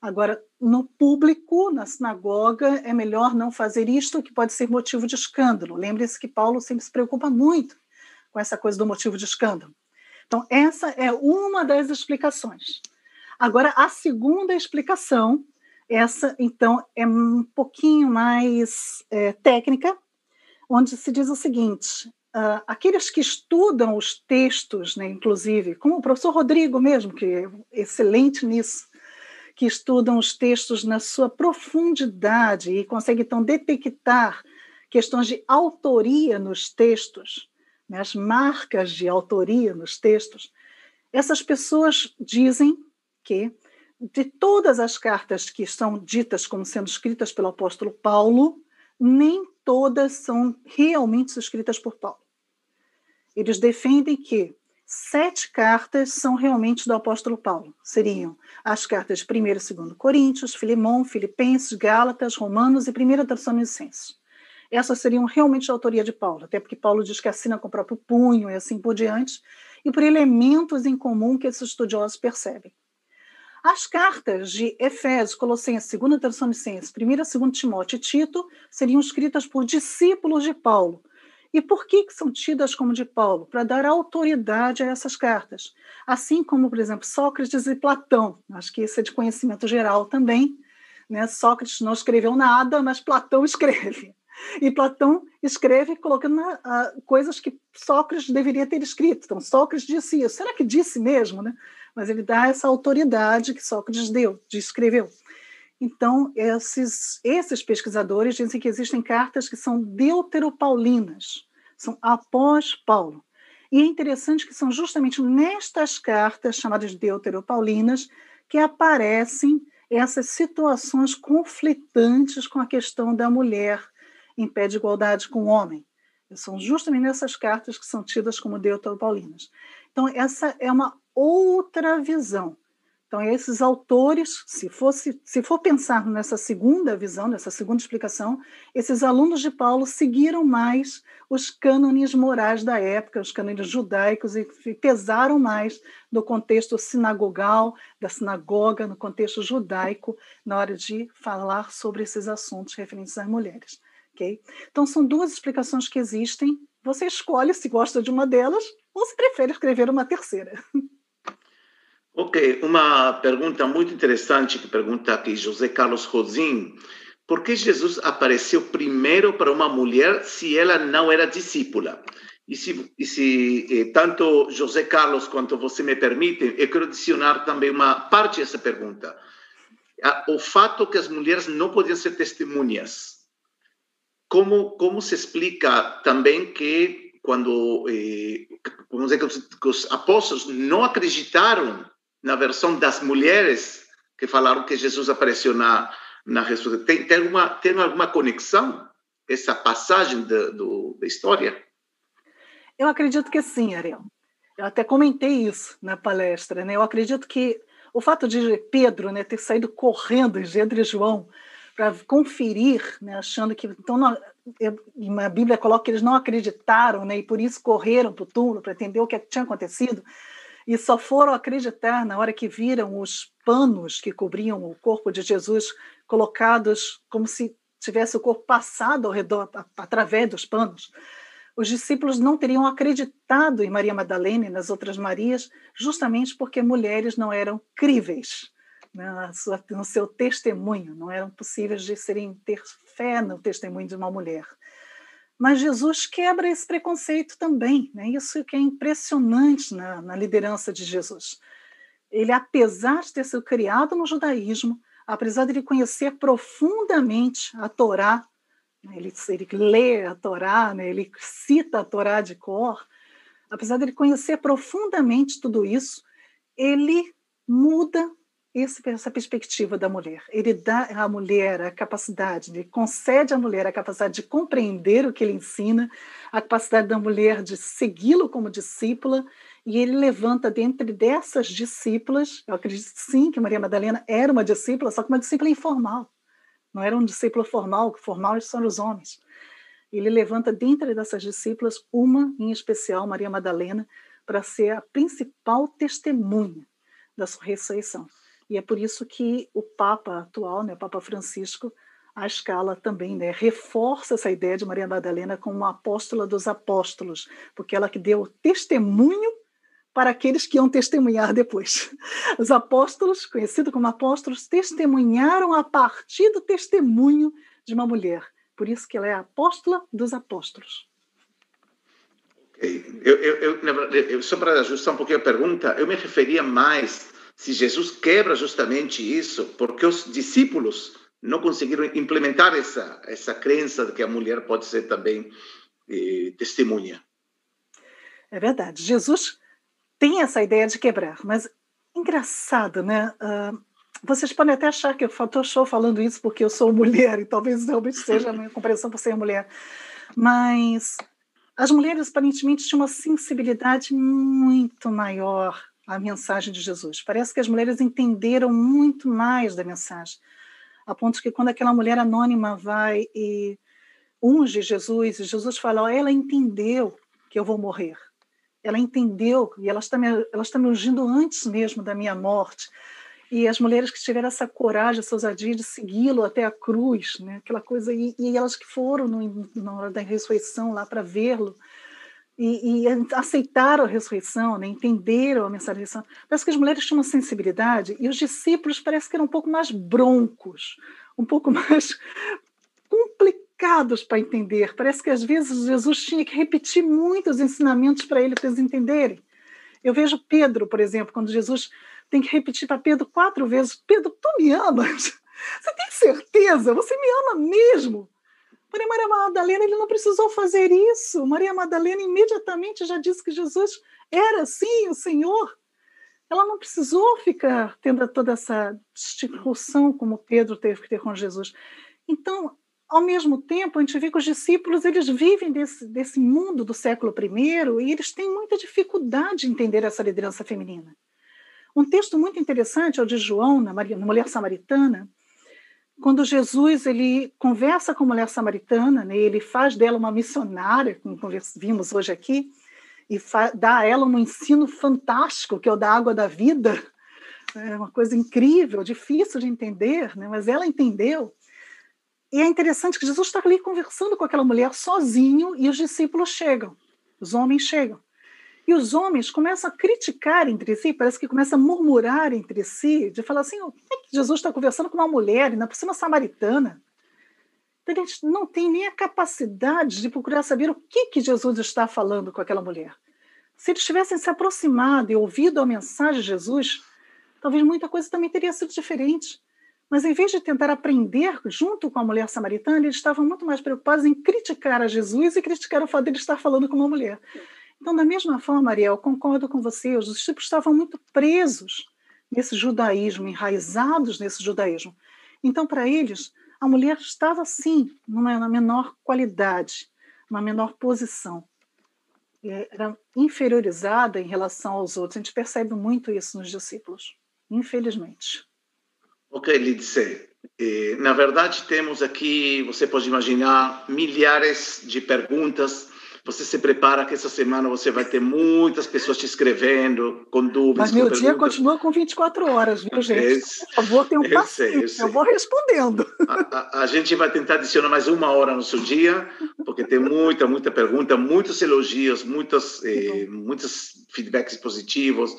Agora, no público, na sinagoga, é melhor não fazer isto, que pode ser motivo de escândalo. Lembre-se que Paulo sempre se preocupa muito com essa coisa do motivo de escândalo. Então, essa é uma das explicações. Agora, a segunda explicação essa, então, é um pouquinho mais é, técnica, onde se diz o seguinte: uh, aqueles que estudam os textos, né, inclusive, como o professor Rodrigo mesmo, que é excelente nisso, que estudam os textos na sua profundidade e conseguem, então, detectar questões de autoria nos textos, né, as marcas de autoria nos textos, Essas pessoas dizem que de todas as cartas que são ditas como sendo escritas pelo apóstolo Paulo, nem todas são realmente escritas por Paulo. Eles defendem que sete cartas são realmente do apóstolo Paulo. Seriam as cartas de 1 e 2 Coríntios, Filemão, Filipenses, Gálatas, Romanos e 1 Tessalonicenses. Essas seriam realmente de autoria de Paulo, até porque Paulo diz que assina com o próprio punho e assim por diante, e por elementos em comum que esses estudiosos percebem. As cartas de Efésios, Colossenses, 2 Tessalonicenses, 1 e 2 Timóteo e Tito seriam escritas por discípulos de Paulo. E por que, são tidas como de Paulo? Para dar autoridade a essas cartas. Assim como, por exemplo, Sócrates e Platão. Acho que isso é de conhecimento geral também. Né? Sócrates não escreveu nada, mas Platão [LAUGHS] escreve. E Platão escreve colocando uh, coisas que Sócrates deveria ter escrito. Então, Sócrates disse isso. Será que disse mesmo? Né? mas ele dá essa autoridade que Sócrates deu, descreveu. Então, esses, esses pesquisadores dizem que existem cartas que são deuteropaulinas, são após Paulo. E é interessante que são justamente nestas cartas, chamadas deuteropaulinas, que aparecem essas situações conflitantes com a questão da mulher em pé de igualdade com o homem. São justamente nessas cartas que são tidas como deuteropaulinas. Então, essa é uma outra visão. Então, esses autores, se, fosse, se for pensar nessa segunda visão, nessa segunda explicação, esses alunos de Paulo seguiram mais os cânones morais da época, os cânones judaicos, e pesaram mais no contexto sinagogal, da sinagoga, no contexto judaico, na hora de falar sobre esses assuntos referentes às mulheres. Okay? Então, são duas explicações que existem. Você escolhe se gosta de uma delas ou se prefere escrever uma terceira. [LAUGHS] Ok, uma pergunta muito interessante que pergunta aqui José Carlos Rosim. Por que Jesus apareceu primeiro para uma mulher se ela não era discípula? E se, e se eh, tanto José Carlos quanto você me permitem, eu quero adicionar também uma parte dessa pergunta. O fato que as mulheres não podiam ser testemunhas. Como, como se explica também que quando eh, vamos dizer que os, que os apóstolos não acreditaram na versão das mulheres que falaram que Jesus apareceu na, na ressurreição. Tem, tem, alguma, tem alguma conexão essa passagem da, do, da história? Eu acredito que sim, Ariel. Eu até comentei isso na palestra. Né? Eu acredito que o fato de Pedro né, ter saído correndo, Pedro e João, para conferir, né, achando que. Então, não, eu, a Bíblia coloca que eles não acreditaram né, e por isso correram para o túmulo para entender o que tinha acontecido e só foram acreditar na hora que viram os panos que cobriam o corpo de Jesus colocados como se tivesse o corpo passado ao redor, através dos panos. Os discípulos não teriam acreditado em Maria Madalena e nas outras Marias, justamente porque mulheres não eram críveis né, no seu testemunho, não eram possíveis de serem ter fé no testemunho de uma mulher. Mas Jesus quebra esse preconceito também. Né? Isso que é impressionante na, na liderança de Jesus. Ele, apesar de ter sido criado no judaísmo, apesar de ele conhecer profundamente a Torá, né? ele, ele lê a Torá, né? ele cita a Torá de cor, apesar de ele conhecer profundamente tudo isso, ele muda essa perspectiva da mulher. Ele dá à mulher a capacidade, ele concede à mulher a capacidade de compreender o que ele ensina, a capacidade da mulher de segui-lo como discípula, e ele levanta dentre dessas discípulas, eu acredito sim que Maria Madalena era uma discípula, só que uma discípula informal, não era um discípulo formal, formal são os homens. Ele levanta dentre dessas discípulas uma em especial, Maria Madalena, para ser a principal testemunha da sua ressurreição. E é por isso que o Papa atual, né, o Papa Francisco, a escala também né, reforça essa ideia de Maria Madalena como uma apóstola dos apóstolos, porque ela que deu testemunho para aqueles que iam testemunhar depois. [LAUGHS] Os apóstolos, conhecidos como apóstolos, testemunharam a partir do testemunho de uma mulher. Por isso que ela é a apóstola dos apóstolos. Eu, eu, eu, eu, só para ajustar um pouquinho a pergunta, eu me referia mais se Jesus quebra justamente isso, porque os discípulos não conseguiram implementar essa essa crença de que a mulher pode ser também eh, testemunha. É verdade. Jesus tem essa ideia de quebrar, mas engraçado, né? Uh, vocês podem até achar que eu estou falando isso porque eu sou mulher, [LAUGHS] e talvez realmente seja a minha compreensão por ser mulher, mas as mulheres aparentemente tinham uma sensibilidade muito maior à mensagem de Jesus. Parece que as mulheres entenderam muito mais da mensagem, a ponto que quando aquela mulher anônima vai e unge Jesus, e Jesus fala: oh, ela entendeu que eu vou morrer. Ela entendeu e ela está me, me ungindo antes mesmo da minha morte. E as mulheres que tiveram essa coragem, essa ousadia de segui-lo até a cruz, né? aquela coisa, e, e elas que foram no, na hora da ressurreição lá para vê-lo, e, e, aceitaram a ressurreição, né? entenderam a mensagem da ressurreição. Parece que as mulheres tinham uma sensibilidade, e os discípulos parece que eram um pouco mais broncos, um pouco [LAUGHS] mais complicados para entender. Parece que às vezes Jesus tinha que repetir muitos ensinamentos para para eles entenderem. Eu vejo Pedro, por exemplo, quando Jesus tem que repetir para Pedro quatro vezes: Pedro, tu me amas? [LAUGHS] Você tem certeza? Você me ama mesmo? Maria Madalena ele não precisou fazer isso. Maria Madalena imediatamente já disse que Jesus era sim o Senhor. Ela não precisou ficar tendo toda essa discussão como Pedro teve que ter com Jesus. Então, ao mesmo tempo, a gente vê que os discípulos eles vivem desse, desse mundo do século I e eles têm muita dificuldade de entender essa liderança feminina. Um texto muito interessante é o de João, na, Maria, na Mulher Samaritana, quando Jesus ele conversa com a mulher samaritana, né, ele faz dela uma missionária, como vimos hoje aqui, e dá a ela um ensino fantástico, que é o da água da vida. É uma coisa incrível, difícil de entender, né, mas ela entendeu. E é interessante que Jesus está ali conversando com aquela mulher sozinho e os discípulos chegam, os homens chegam. E os homens começam a criticar entre si, parece que começam a murmurar entre si, de falar assim: o que, é que Jesus está conversando com uma mulher, ainda por cima samaritana? Então, eles não têm nem a capacidade de procurar saber o que, que Jesus está falando com aquela mulher. Se eles tivessem se aproximado e ouvido a mensagem de Jesus, talvez muita coisa também teria sido diferente. Mas em vez de tentar aprender junto com a mulher samaritana, eles estavam muito mais preocupados em criticar a Jesus e criticar o fato de ele estar falando com uma mulher. Então, da mesma forma, Ariel, concordo com você, os discípulos estavam muito presos nesse judaísmo, enraizados nesse judaísmo. Então, para eles, a mulher estava, sim, numa menor qualidade, numa menor posição. Era inferiorizada em relação aos outros. A gente percebe muito isso nos discípulos, infelizmente. Ok, Lidse. Eh, na verdade, temos aqui, você pode imaginar, milhares de perguntas você se prepara que essa semana você vai ter muitas pessoas te escrevendo, com dúvidas. Mas meu dia continua com 24 horas, viu, gente? Por favor, tenha um paciência, eu, eu, vou respondendo. A, a, a, gente vai tentar adicionar mais uma hora no seu dia, porque tem muita, muita pergunta, muitos elogios, muitos, eh, muitos feedbacks positivos.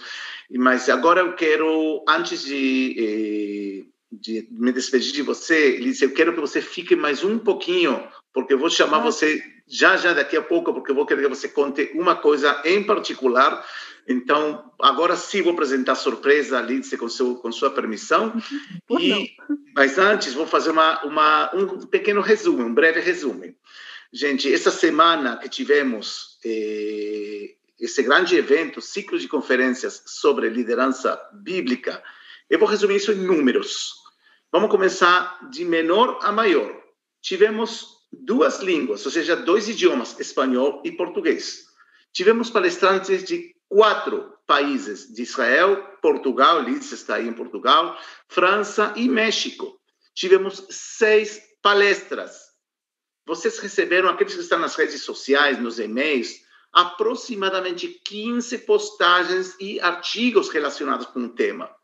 Mas agora eu quero, antes de. Eh, de me despedir de você, Elise, eu quero que você fique mais um pouquinho, porque eu vou chamar ah. você já já daqui a pouco, porque eu vou querer que você conte uma coisa em particular. Então, agora sim vou apresentar a surpresa, Lindsay, com, seu, com sua permissão. Uhum. E, mas antes, vou fazer uma, uma, um pequeno resumo, um breve resumo. Gente, essa semana que tivemos eh, esse grande evento, ciclo de conferências sobre liderança bíblica, eu vou resumir isso em números. Vamos começar de menor a maior. Tivemos duas línguas, ou seja, dois idiomas, espanhol e português. Tivemos palestrantes de quatro países, de Israel, Portugal, Liz está aí em Portugal, França e México. Tivemos seis palestras. Vocês receberam, aqueles que estão nas redes sociais, nos e-mails, aproximadamente 15 postagens e artigos relacionados com o tema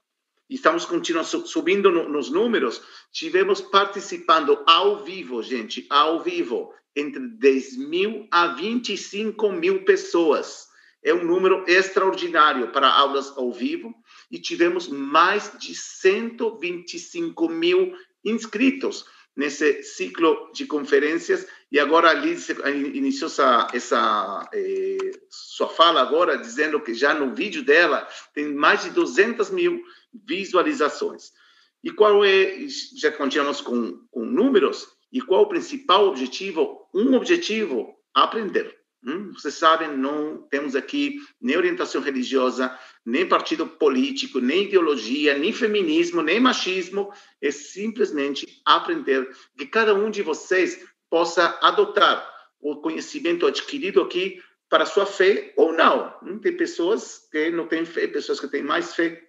estamos continuando subindo no, nos números, tivemos participando ao vivo, gente, ao vivo, entre 10 mil a 25 mil pessoas. É um número extraordinário para aulas ao vivo e tivemos mais de 125 mil inscritos nesse ciclo de conferências e agora a Liz iniciou essa, essa eh, sua fala agora dizendo que já no vídeo dela tem mais de 200 mil visualizações. E qual é, já continuamos com, com números, e qual o principal objetivo? Um objetivo, aprender. Hum? Vocês sabem, não temos aqui nem orientação religiosa, nem partido político, nem ideologia, nem feminismo, nem machismo. É simplesmente aprender que cada um de vocês possa adotar o conhecimento adquirido aqui para sua fé ou não. Hum? Tem pessoas que não têm fé, pessoas que têm mais fé.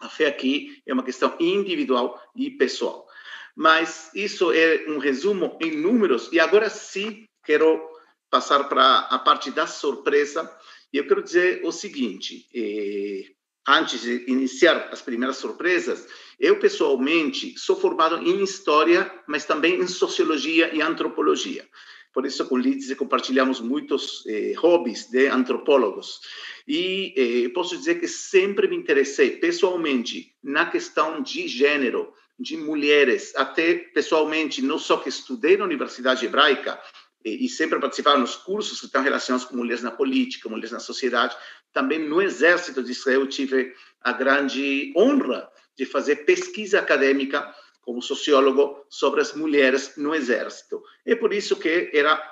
A fé aqui é uma questão individual e pessoal. Mas isso é um resumo em números. E agora sim, quero passar para a parte da surpresa. E eu quero dizer o seguinte: eh, antes de iniciar as primeiras surpresas, eu pessoalmente sou formado em história, mas também em sociologia e antropologia. Por isso, com Lidice, compartilhamos muitos eh, hobbies de antropólogos. E eh, posso dizer que sempre me interessei pessoalmente na questão de gênero, de mulheres, até pessoalmente, não só que estudei na Universidade Hebraica, e sempre participava nos cursos que estão relacionados com mulheres na política, mulheres na sociedade. Também no Exército de Israel tive a grande honra de fazer pesquisa acadêmica como sociólogo sobre as mulheres no Exército. É por isso que era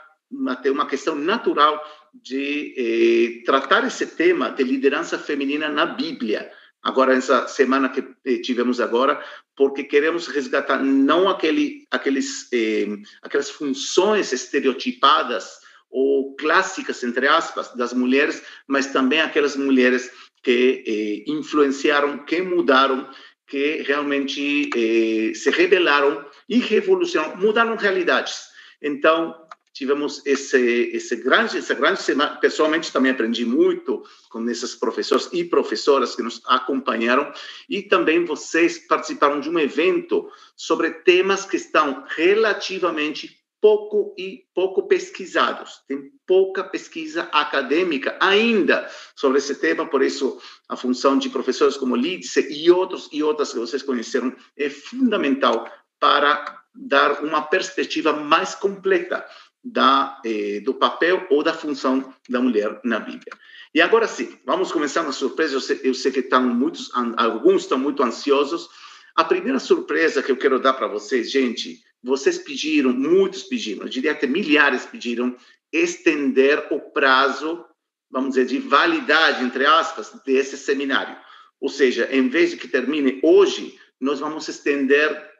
até uma questão natural de eh, tratar esse tema de liderança feminina na Bíblia agora essa semana que eh, tivemos agora, porque queremos resgatar não aquele, aqueles, eh, aquelas funções estereotipadas ou clássicas, entre aspas, das mulheres, mas também aquelas mulheres que eh, influenciaram, que mudaram, que realmente eh, se rebelaram e revolucionaram, mudaram realidades. Então, tivemos esse, esse grande, essa grande semana. Pessoalmente, também aprendi muito com esses professores e professoras que nos acompanharam. E também vocês participaram de um evento sobre temas que estão relativamente pouco e pouco pesquisados. Tem pouca pesquisa acadêmica ainda sobre esse tema, por isso a função de professores como Lídice e outros e outras que vocês conheceram é fundamental para dar uma perspectiva mais completa da, eh, do papel ou da função da mulher na Bíblia. E agora sim, vamos começar uma surpresa. Eu sei, eu sei que estão muitos, alguns estão muito ansiosos. A primeira surpresa que eu quero dar para vocês, gente, vocês pediram, muitos pediram, eu diria até milhares pediram, estender o prazo, vamos dizer, de validade, entre aspas, desse seminário. Ou seja, em vez de que termine hoje, nós vamos estender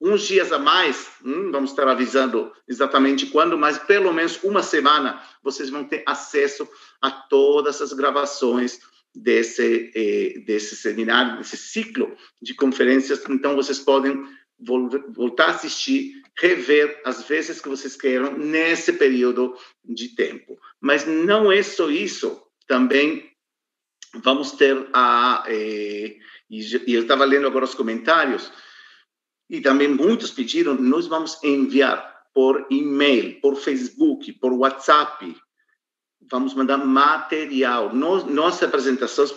uns dias a mais, hum, vamos estar avisando exatamente quando, mas pelo menos uma semana vocês vão ter acesso a todas as gravações desse, eh, desse seminário, desse ciclo de conferências. Então, vocês podem voltar a assistir, rever as vezes que vocês queiram nesse período de tempo. Mas não é só isso, também vamos ter a. Eh, e eu estava lendo agora os comentários e também muitos pediram, nós vamos enviar por e-mail, por Facebook, por WhatsApp, vamos mandar material. Nossa apresentações,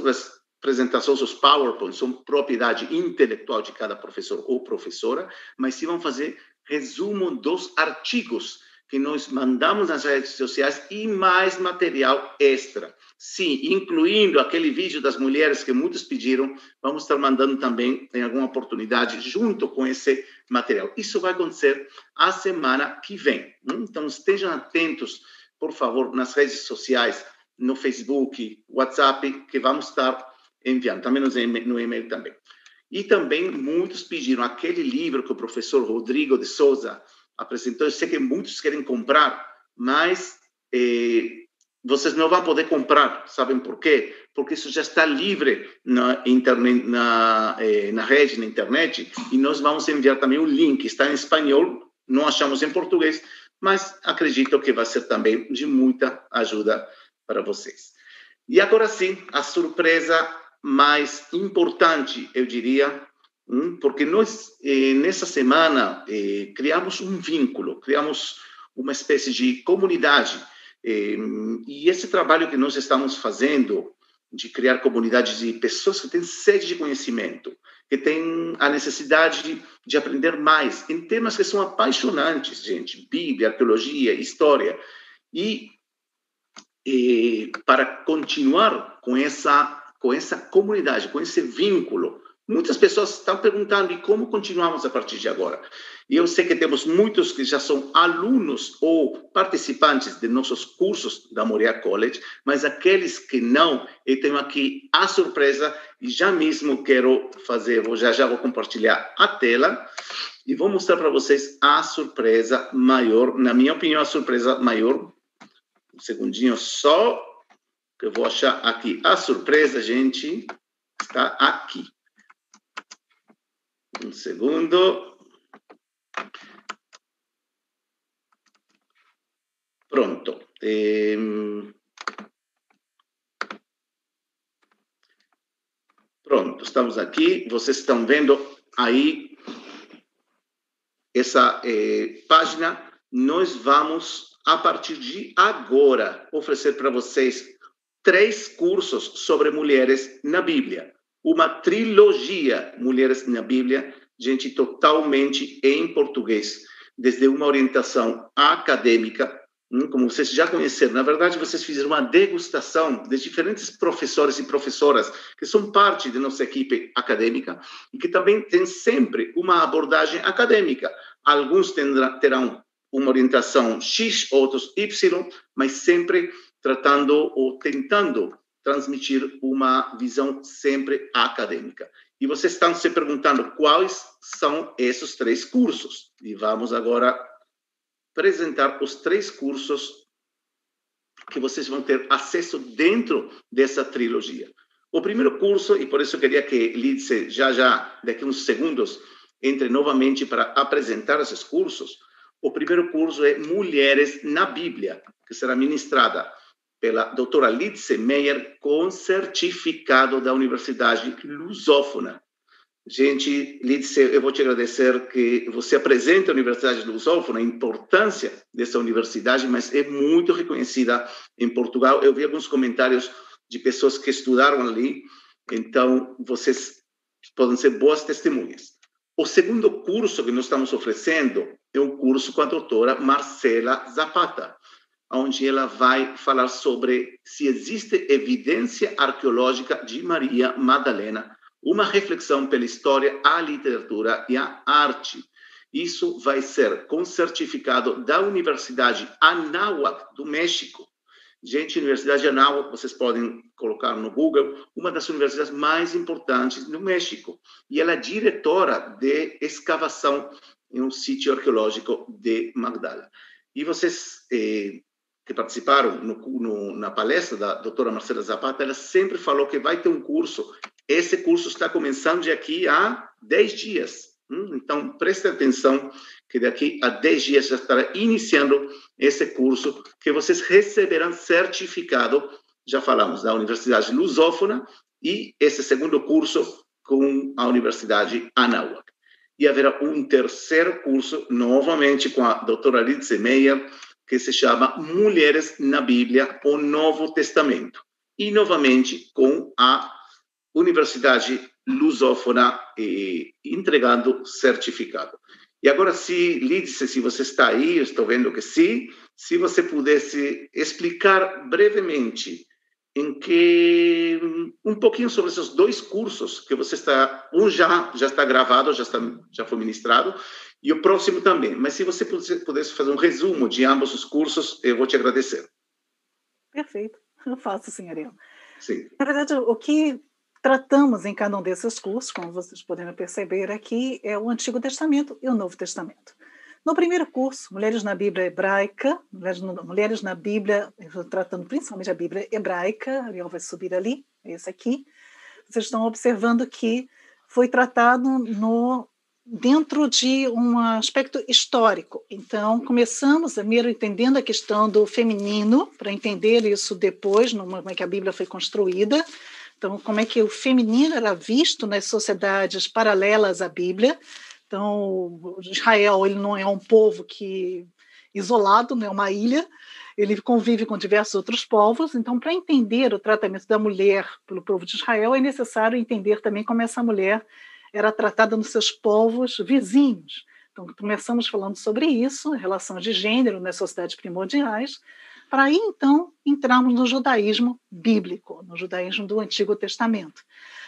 apresentações, os PowerPoints, são propriedade intelectual de cada professor ou professora, mas sim vão fazer resumo dos artigos que nós mandamos nas redes sociais e mais material extra. Sim, incluindo aquele vídeo das mulheres que muitos pediram, vamos estar mandando também em alguma oportunidade junto com esse material. Isso vai acontecer a semana que vem. Hum? Então estejam atentos, por favor, nas redes sociais, no Facebook, WhatsApp, que vamos estar enviando, também no e-mail também. E também muitos pediram aquele livro que o professor Rodrigo de Souza apresentou. Eu sei que muitos querem comprar, mas eh, vocês não vão poder comprar. Sabem por quê? Porque isso já está livre na, internet, na, eh, na rede, na internet, e nós vamos enviar também o link. Está em espanhol, não achamos em português, mas acredito que vai ser também de muita ajuda para vocês. E agora sim, a surpresa mais importante, eu diria, hum, porque nós, eh, nessa semana, eh, criamos um vínculo, criamos uma espécie de comunidade e esse trabalho que nós estamos fazendo de criar comunidades de pessoas que têm sede de conhecimento, que têm a necessidade de aprender mais em temas que são apaixonantes, gente, Bíblia, arqueologia, história. E, e para continuar com essa com essa comunidade, com esse vínculo, Muitas pessoas estão perguntando e como continuamos a partir de agora. E eu sei que temos muitos que já são alunos ou participantes de nossos cursos da Moria College, mas aqueles que não, eu tenho aqui a surpresa e já mesmo quero fazer, vou já já vou compartilhar a tela e vou mostrar para vocês a surpresa maior, na minha opinião, a surpresa maior. Um segundinho só, eu vou achar aqui. A surpresa, gente, está aqui. Um segundo. Pronto. Pronto, estamos aqui. Vocês estão vendo aí essa eh, página. Nós vamos, a partir de agora, oferecer para vocês três cursos sobre mulheres na Bíblia uma trilogia Mulheres na Bíblia, gente, totalmente em português, desde uma orientação acadêmica, hum, como vocês já conheceram. Na verdade, vocês fizeram uma degustação de diferentes professores e professoras que são parte da nossa equipe acadêmica e que também tem sempre uma abordagem acadêmica. Alguns terão uma orientação X, outros Y, mas sempre tratando ou tentando transmitir uma visão sempre acadêmica. E vocês estão se perguntando quais são esses três cursos. E vamos agora apresentar os três cursos que vocês vão ter acesso dentro dessa trilogia. O primeiro curso, e por isso eu queria que Lidse já já, daqui uns segundos, entre novamente para apresentar esses cursos. O primeiro curso é Mulheres na Bíblia, que será ministrada pela doutora Lidse Meyer, com certificado da Universidade Lusófona. Gente, Lidse, eu vou te agradecer que você apresenta a Universidade Lusófona, a importância dessa universidade, mas é muito reconhecida em Portugal. Eu vi alguns comentários de pessoas que estudaram ali, então vocês podem ser boas testemunhas. O segundo curso que nós estamos oferecendo é um curso com a doutora Marcela Zapata onde ela vai falar sobre se existe evidência arqueológica de Maria Madalena, uma reflexão pela história, a literatura e a arte. Isso vai ser com certificado da Universidade Anáhuac do México. Gente, Universidade Anáhuac, vocês podem colocar no Google, uma das universidades mais importantes do México. E ela é diretora de escavação em um sítio arqueológico de Magdala. E vocês eh, que participaram no, no, na palestra da doutora Marcela Zapata, ela sempre falou que vai ter um curso. Esse curso está começando de aqui a 10 dias. Hum? Então, preste atenção que daqui a 10 dias já estará iniciando esse curso, que vocês receberão certificado, já falamos, da Universidade Lusófona, e esse segundo curso com a Universidade Anáhuac. E haverá um terceiro curso, novamente com a doutora Lidse Meyer, que se chama Mulheres na Bíblia, o Novo Testamento. E, novamente, com a Universidade Lusófona eh, entregando certificado. E agora, se Lídice, se você está aí, estou vendo que sim, se você pudesse explicar brevemente em que um pouquinho sobre esses dois cursos que você está, um já já está gravado, já está já foi ministrado, e o próximo também. Mas se você pudesse fazer um resumo de ambos os cursos, eu vou te agradecer. Perfeito, [LAUGHS] eu faço, senhorinho. Sim. Na verdade, o que tratamos em cada um desses cursos, como vocês podem perceber aqui, é o Antigo Testamento e o Novo Testamento. No primeiro curso, Mulheres na Bíblia Hebraica, Mulheres, Mulheres na Bíblia, tratando principalmente a Bíblia Hebraica, Ariel vai subir ali, é esse aqui. Vocês estão observando que foi tratado no dentro de um aspecto histórico. Então, começamos primeiro entendendo a questão do feminino, para entender isso depois, como é que a Bíblia foi construída. Então, como é que o feminino era visto nas sociedades paralelas à Bíblia. Então, Israel ele não é um povo que isolado, não é uma ilha, ele convive com diversos outros povos. Então, para entender o tratamento da mulher pelo povo de Israel, é necessário entender também como essa mulher era tratada nos seus povos vizinhos. Então, começamos falando sobre isso, relação de gênero nas sociedades primordiais, para aí então entrarmos no judaísmo bíblico, no judaísmo do Antigo Testamento.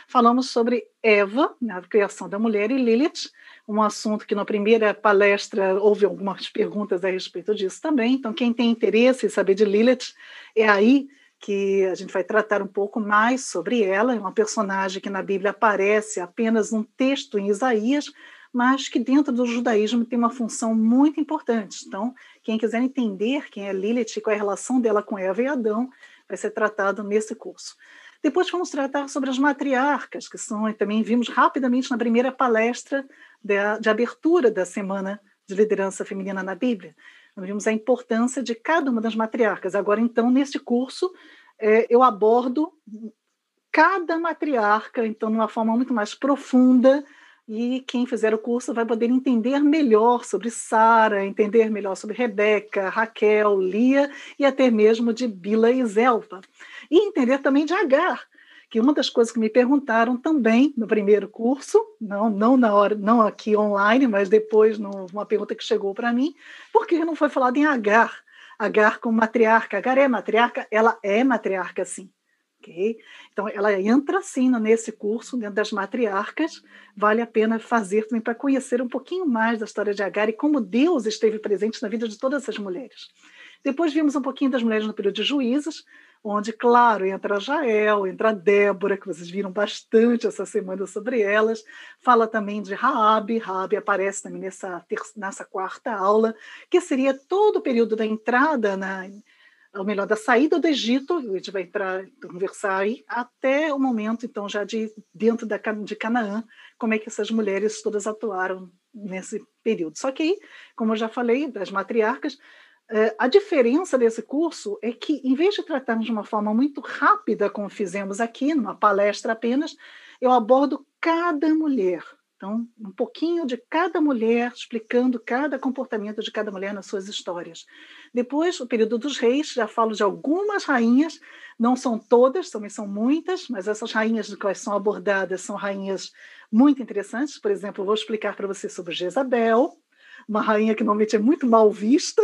falamos sobre Eva, na criação da mulher, e Lilith, um assunto que na primeira palestra houve algumas perguntas a respeito disso também. Então, quem tem interesse em saber de Lilith, é aí que a gente vai tratar um pouco mais sobre ela. É uma personagem que na Bíblia aparece apenas um texto em Isaías, mas que dentro do judaísmo tem uma função muito importante. Então, quem quiser entender quem é Lilith e qual é a relação dela com Eva e Adão, vai ser tratado nesse curso. Depois vamos tratar sobre as matriarcas, que são, também vimos rapidamente na primeira palestra de, de abertura da Semana de Liderança Feminina na Bíblia. Nós vimos a importância de cada uma das matriarcas. Agora, então, neste curso, é, eu abordo cada matriarca, então, de uma forma muito mais profunda, e quem fizer o curso vai poder entender melhor sobre Sara, entender melhor sobre Rebeca, Raquel, Lia e até mesmo de Bila e Zelva. E entender também de Agar, que uma das coisas que me perguntaram também no primeiro curso, não, não na hora, não aqui online, mas depois numa pergunta que chegou para mim, por que não foi falado em Agar? Agar como matriarca. Agar é matriarca? Ela é matriarca, sim. Okay? Então, ela entra sim nesse curso, dentro das matriarcas. Vale a pena fazer também para conhecer um pouquinho mais da história de Agar e como Deus esteve presente na vida de todas essas mulheres. Depois vimos um pouquinho das mulheres no período de juízes, onde, claro, entra Jael, entra Débora, que vocês viram bastante essa semana sobre elas. Fala também de Raabe, Raabe aparece também nessa, nessa quarta aula, que seria todo o período da entrada na ou melhor, da saída do Egito, a gente vai entrar, conversar aí, até o momento, então, já de dentro da, de Canaã, como é que essas mulheres todas atuaram nesse período. Só que aí, como eu já falei, das matriarcas, a diferença desse curso é que, em vez de tratarmos de uma forma muito rápida, como fizemos aqui, numa palestra apenas, eu abordo cada mulher. Então, um pouquinho de cada mulher, explicando cada comportamento de cada mulher nas suas histórias. Depois, o período dos reis, já falo de algumas rainhas, não são todas, também são muitas, mas essas rainhas de quais são abordadas são rainhas muito interessantes. Por exemplo, vou explicar para você sobre Jezabel, uma rainha que normalmente é muito mal vista,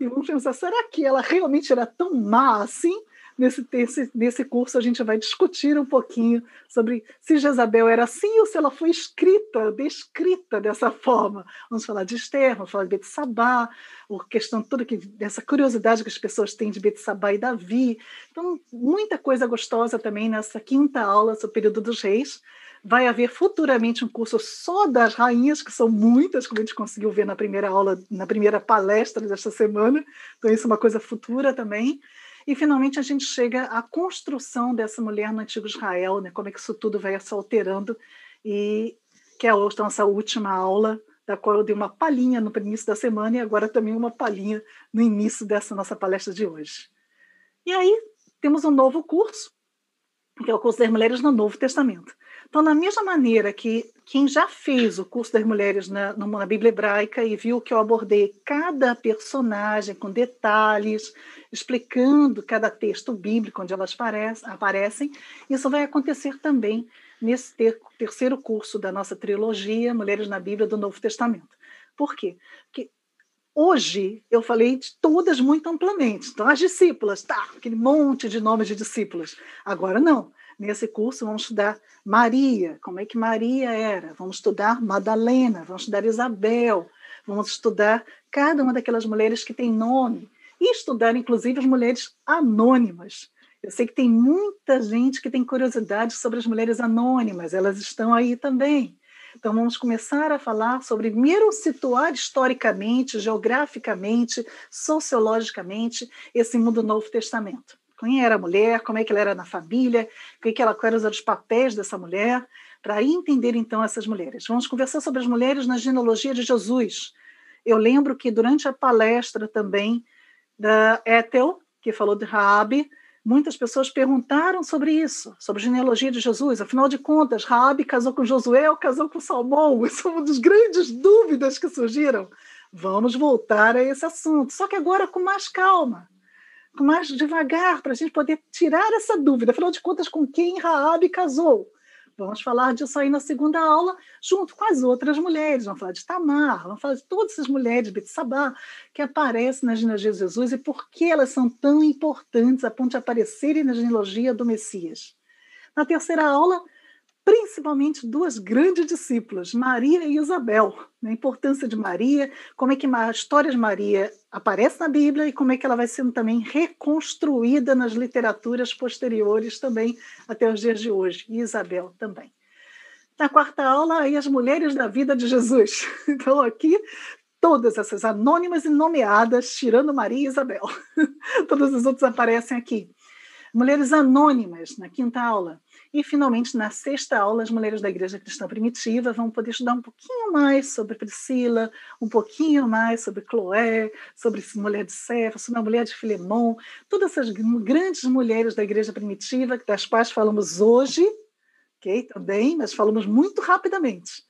e vamos pensar, será que ela realmente era tão má assim? Nesse, nesse, nesse curso a gente vai discutir um pouquinho sobre se Jezabel era assim ou se ela foi escrita, descrita dessa forma. Vamos falar de Esther, vamos falar de Betsabá, a questão toda que, dessa curiosidade que as pessoas têm de Betsabá e Davi. Então, muita coisa gostosa também nessa quinta aula sobre o período dos reis. Vai haver futuramente um curso só das rainhas, que são muitas, como a gente conseguiu ver na primeira aula, na primeira palestra desta semana. Então, isso é uma coisa futura também. E, finalmente, a gente chega à construção dessa mulher no Antigo Israel, né? como é que isso tudo vai se alterando, e que é a nossa última aula, da qual eu dei uma palhinha no início da semana e agora também uma palhinha no início dessa nossa palestra de hoje. E aí, temos um novo curso, que é o curso das mulheres no Novo Testamento. Então, da mesma maneira que quem já fez o curso das mulheres na, na Bíblia hebraica e viu que eu abordei cada personagem com detalhes, explicando cada texto bíblico onde elas aparecem, isso vai acontecer também nesse ter, terceiro curso da nossa trilogia Mulheres na Bíblia do Novo Testamento. Por quê? Porque hoje eu falei de todas muito amplamente. Então, as discípulas, tá, aquele monte de nomes de discípulas. Agora não. Nesse curso vamos estudar Maria, como é que Maria era. Vamos estudar Madalena, vamos estudar Isabel, vamos estudar cada uma daquelas mulheres que tem nome e estudar, inclusive, as mulheres anônimas. Eu sei que tem muita gente que tem curiosidade sobre as mulheres anônimas, elas estão aí também. Então, vamos começar a falar sobre, primeiro, situar historicamente, geograficamente, sociologicamente, esse mundo do Novo Testamento quem era a mulher, como é que ela era na família, o que ela, quais eram os papéis dessa mulher, para entender então essas mulheres. Vamos conversar sobre as mulheres na genealogia de Jesus. Eu lembro que durante a palestra também da Ethel, que falou de Raabe, muitas pessoas perguntaram sobre isso, sobre a genealogia de Jesus. Afinal de contas, Raabe casou com Josué ou casou com Salmão? Isso é uma das grandes dúvidas que surgiram. Vamos voltar a esse assunto, só que agora com mais calma mais devagar, para a gente poder tirar essa dúvida. Afinal de contas, com quem Raabe casou? Vamos falar disso aí na segunda aula, junto com as outras mulheres. Vamos falar de Tamar, vamos falar de todas essas mulheres de Betsabá que aparecem na genealogia de Jesus e por que elas são tão importantes a ponto de aparecerem na genealogia do Messias. Na terceira aula, principalmente duas grandes discípulas, Maria e Isabel. Né? A importância de Maria, como é que a história de Maria aparece na Bíblia e como é que ela vai sendo também reconstruída nas literaturas posteriores também até os dias de hoje. E Isabel também. Na quarta aula, aí as mulheres da vida de Jesus. [LAUGHS] Então, aqui, todas essas anônimas e nomeadas, tirando Maria e Isabel. [LAUGHS] Todas as outras aparecem aqui. Mulheres anônimas, na quinta aula. E, finalmente, na sexta aula, as mulheres da Igreja Cristã Primitiva vão poder estudar um pouquinho mais sobre Priscila, um pouquinho mais sobre Cloé, sobre mulher de Cefa, sobre a mulher de Filemon, todas essas grandes mulheres da Igreja Primitiva, das quais falamos hoje, ok? Também, mas falamos muito rapidamente.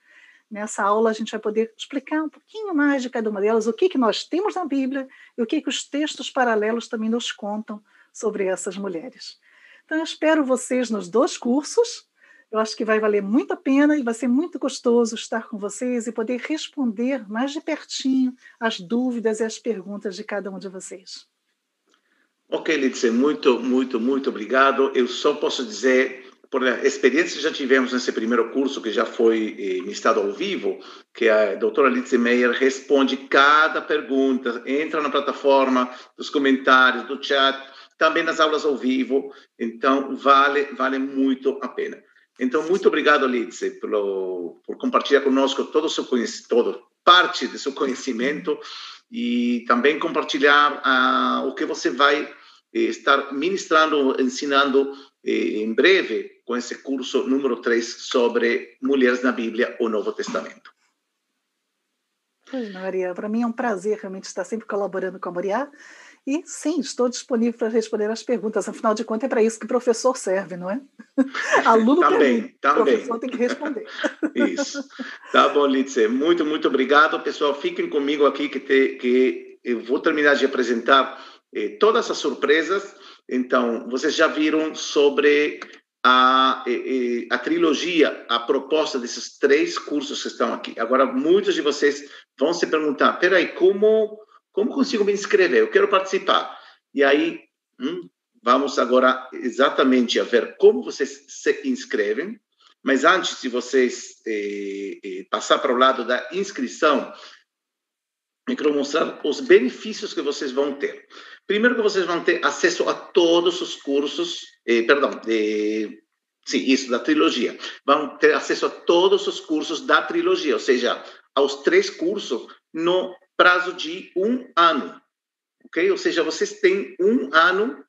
Nessa aula, a gente vai poder explicar um pouquinho mais de cada uma delas, o que, que nós temos na Bíblia e o que, que os textos paralelos também nos contam sobre essas mulheres. Então, eu espero vocês nos dois cursos. Eu acho que vai valer muito a pena e vai ser muito gostoso estar com vocês e poder responder mais de pertinho as dúvidas e as perguntas de cada um de vocês. Ok, Lídice, muito, muito, muito obrigado. Eu só posso dizer, por a experiência que já tivemos nesse primeiro curso, que já foi eh, ministrado ao vivo, que a doutora Lídice Meyer responde cada pergunta, entra na plataforma dos comentários, do chat, também nas aulas ao vivo, então vale, vale muito a pena. Então, muito obrigado, Lidse, por, por compartilhar conosco todo o seu conhecimento, parte do seu conhecimento e também compartilhar uh, o que você vai eh, estar ministrando, ensinando eh, em breve com esse curso número 3 sobre mulheres na Bíblia, o Novo Testamento. Pois, Maria, para mim é um prazer realmente estar sempre colaborando com a Moriá e sim, estou disponível para responder as perguntas. Afinal de contas, é para isso que o professor serve, não é? [LAUGHS] Aluno também, também. O professor tem que responder. [LAUGHS] Isso. Tá bom, Litze. Muito, muito obrigado. Pessoal, fiquem comigo aqui que, te, que eu vou terminar de apresentar eh, todas as surpresas. Então, vocês já viram sobre a, eh, a trilogia, a proposta desses três cursos que estão aqui. Agora, muitos de vocês vão se perguntar, peraí, como como consigo me inscrever? Eu quero participar. E aí, hum, vamos agora exatamente a ver como vocês se inscrevem. Mas antes de vocês eh, eh, passar para o lado da inscrição, eu quero mostrar os benefícios que vocês vão ter. Primeiro que vocês vão ter acesso a todos os cursos, eh, perdão, sim, isso, da trilogia. Vão ter acesso a todos os cursos da trilogia, ou seja, aos três cursos no prazo de um ano, ok? Ou seja, vocês têm um ano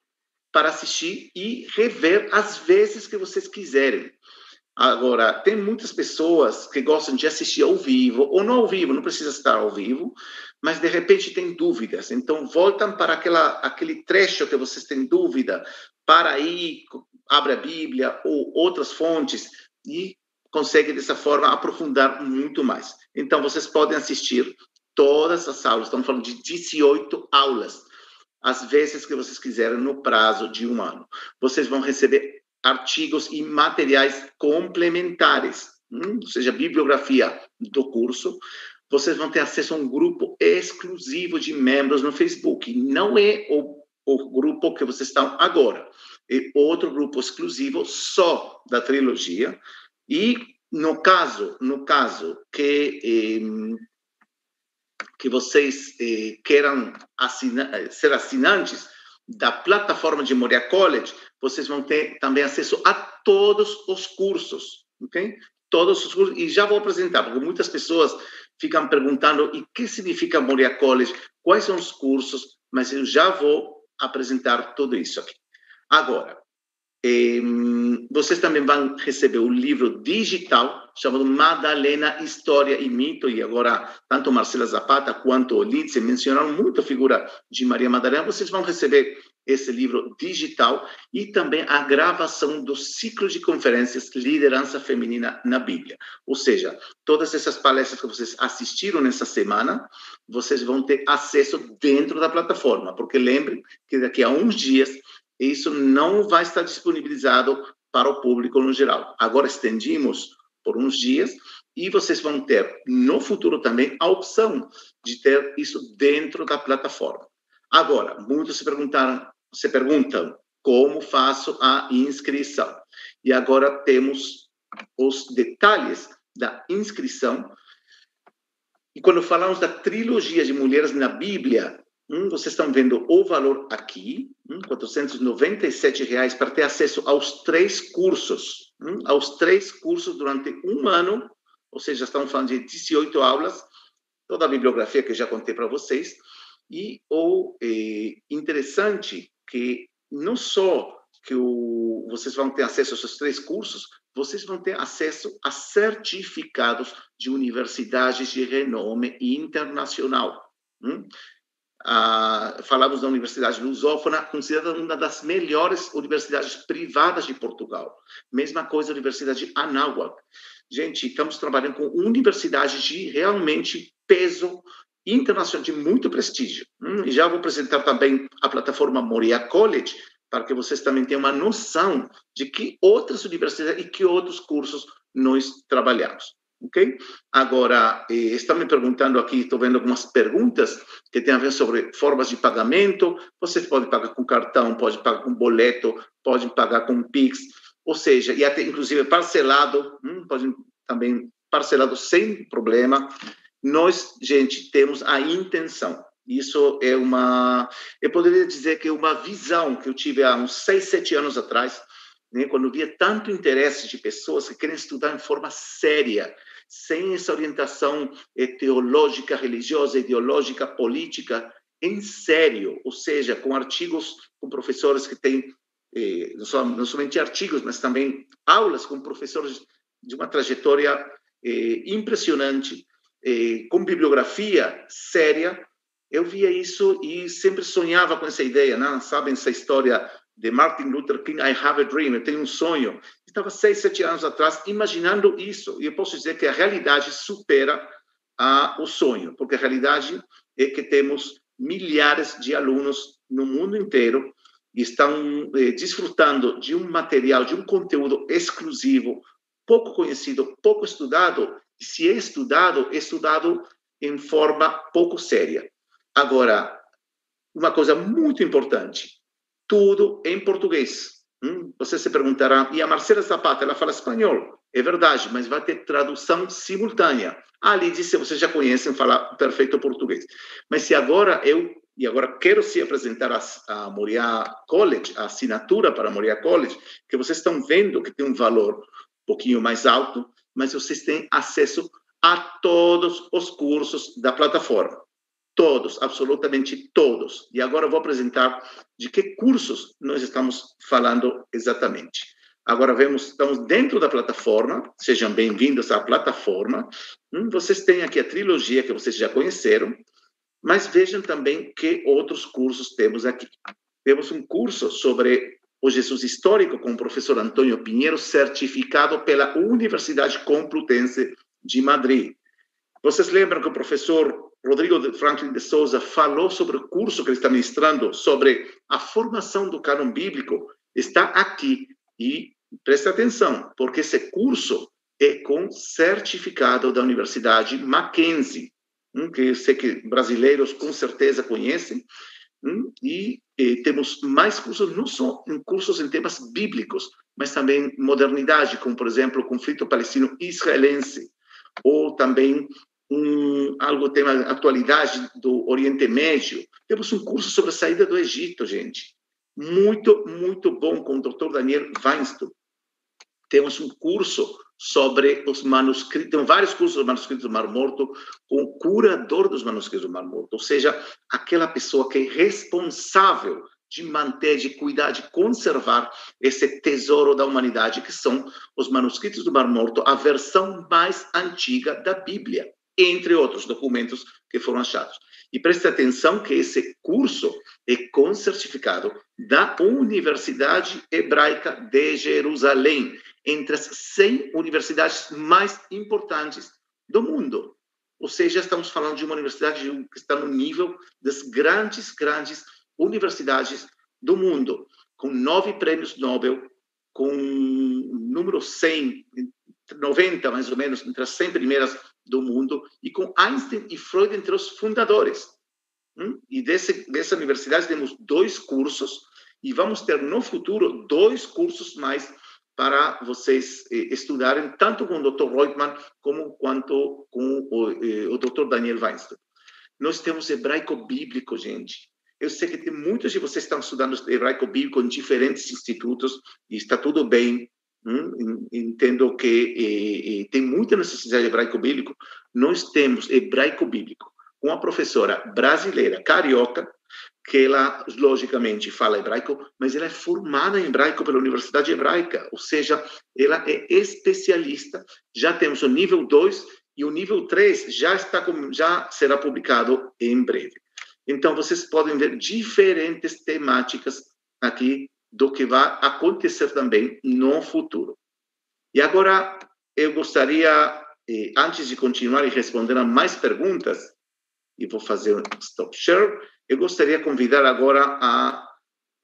para assistir e rever as vezes que vocês quiserem. Agora, tem muitas pessoas que gostam de assistir ao vivo, ou não ao vivo, não precisa estar ao vivo, mas de repente tem dúvidas. Então, voltam para aquela, aquele trecho que vocês têm dúvida, para aí, abre a Bíblia ou outras fontes e consegue dessa forma aprofundar muito mais. Então, vocês podem assistir todas as aulas, estamos falando de 18 aulas, às vezes que vocês quiserem, no prazo de um ano. Vocês vão receber artigos e materiais complementares, hum, ou seja, bibliografia do curso. Vocês vão ter acesso a um grupo exclusivo de membros no Facebook. Não é o, o grupo que vocês estão agora. É outro grupo exclusivo só da trilogia. E no caso, no caso que eh, que vocês eh, queiram assina, eh, ser assinantes da plataforma de Moria College, vocês vão ter também acesso a todos os cursos, ok? Todos os cursos, e já vou apresentar, porque muitas pessoas ficam perguntando o que significa Moria College, quais são os cursos, mas eu já vou apresentar tudo isso aqui. Agora, vocês também vão receber o livro digital chamado Madalena História e Mito, e agora tanto Marcela Zapata quanto Lidze mencionaram muito a figura de Maria Madalena. Vocês vão receber esse livro digital e também a gravação do ciclo de conferências Liderança Feminina na Bíblia. Ou seja, todas essas palestras que vocês assistiram nessa semana, vocês vão ter acesso dentro da plataforma, porque lembrem que daqui a uns dias isso não vai estar disponibilizado para o público no geral. Agora estendimos por uns dias e vocês vão ter no futuro também a opção de ter isso dentro da plataforma. Agora, muitos se perguntaram, se perguntam como faço a inscrição. E agora temos os detalhes da inscrição. E quando falamos da trilogia de mulheres na Bíblia, hum, vocês estão vendo o valor aqui, hum, 497 reais para ter acesso aos três cursos, hum, aos três cursos durante um ano, ou seja, estamos falando de 18 aulas, toda a bibliografia que já contei para vocês. E o eh, interessante que não só que o, vocês vão ter acesso a esses três cursos, vocês vão ter acesso a certificados de universidades de renome internacional. Hum? Ah, falamos da Universidade Lusófona, considerada uma das melhores universidades privadas de Portugal. Mesma coisa a Universidade Anáhuac. Gente, estamos trabalhando com universidades de realmente peso internacional, de muito prestígio. Hum, e já vou apresentar também a plataforma Moria College, para que vocês também tenham uma noção de que outras universidades e que outros cursos nós trabalhamos. Ok? Agora, eh, estão me perguntando aqui, estou vendo algumas perguntas que têm a ver sobre formas de pagamento. Você pode pagar com cartão, pode pagar com boleto, pode pagar com Pix, ou seja, e até inclusive parcelado, hum, pode também parcelado sem problema. Nós, gente, temos a intenção isso é uma, eu poderia dizer que é uma visão que eu tive há uns seis, sete anos atrás, né, quando via tanto interesse de pessoas que querem estudar em forma séria, sem essa orientação eh, teológica, religiosa, ideológica, política, em sério, ou seja, com artigos com professores que têm eh, não, somente artigos, mas também aulas com professores de uma trajetória eh, impressionante, eh, com bibliografia séria, eu via isso e sempre sonhava com essa ideia, não? Sabem essa história de Martin Luther King, I have a dream, eu tenho um sonho. Estava seis, sete anos atrás imaginando isso, e eu posso dizer que a realidade supera a, o sonho, porque a realidade é que temos milhares de alunos no mundo inteiro e estão eh, desfrutando de um material, de um conteúdo exclusivo, pouco conhecido, pouco estudado, e se é estudado, é estudado em forma pouco séria. Agora, uma coisa muito importante, tudo em português. Hum? Você se perguntará, e a Marcela Zapata, ela fala espanhol? É verdade, mas vai ter tradução simultânea. Ali disse, vocês já conhecem falar perfeito português. Mas se agora eu, e agora quero se apresentar a, a College, a assinatura para a Moria College, que vocês estão vendo que tem um valor um pouquinho mais alto, mas vocês têm acesso a todos os cursos da plataforma. Todos, absolutamente todos. E agora vou apresentar de que cursos nós estamos falando exatamente. Agora vemos, estamos dentro da plataforma, sejam bem-vindos à plataforma. Hum, vocês têm aqui a trilogia que vocês já conheceram, mas vejam também que outros cursos temos aqui. Temos um curso sobre o Jesus histórico com o professor Antônio Pinheiro, certificado pela Universidade Complutense de Madrid. Vocês lembram que o professor Rodrigo Franklin de Souza falou sobre o curso que ele está ministrando sobre a formação do cânon bíblico? Está aqui. E preste atenção, porque esse curso é com certificado da Universidade Mackenzie, hum, que eu sei que brasileiros com certeza conhecem, hum, e, e temos mais cursos, não só em cursos em temas bíblicos, mas também modernidade, como, por exemplo, o conflito palestino-israelense, ou também um, algo tema atualidade do Oriente Médio. Temos um curso sobre a saída do Egito, gente. Muito, muito bom com o Dr. Daniel Weinstein. Temos um curso sobre os manuscritos, tem vários cursos dos manuscritos do Mar Morto, com o curador dos manuscritos do Mar Morto, ou seja, aquela pessoa que é responsável de manter, de cuidar, de conservar esse tesouro da humanidade, que são os manuscritos do Mar Morto, a versão mais antiga da Bíblia entre outros documentos que foram achados. E preste atenção que esse curso é com certificado da Universidade Hebraica de Jerusalém, entre as 100 universidades mais importantes do mundo. Ou seja, estamos falando de uma universidade que está no nível das grandes, grandes universidades do mundo, com nove prêmios Nobel, com número 100, 90 mais ou menos, entre as 100 primeiras do mundo, e com Einstein e Freud entre os fundadores. E desse, dessa universidade temos dois cursos, e vamos ter no futuro dois cursos mais para vocês eh, estudarem, tanto com o Dr. Reutemann como quanto com o, eh, o Dr. Daniel Weinstein. Nós temos hebraico bíblico, gente. Eu sei que tem muitos de vocês que estão estudando hebraico bíblico em diferentes institutos e está tudo bem. Hum? Entendo que eh, eh, tem muita necessidade de hebraico bíblico. Nós temos hebraico bíblico. Uma professora brasileira, carioca, que ela, logicamente, fala hebraico, mas ela é formada em hebraico pela Universidade Hebraica, ou seja, ela é especialista. Já temos o nível 2 e o nível 3 já, está, já será publicado em breve. Então, vocês podem ver diferentes temáticas aqui do que vai acontecer também no futuro. E agora, eu gostaria, eh, antes de continuar e responder a mais perguntas, e vou fazer um stop share, eu gostaria de convidar agora a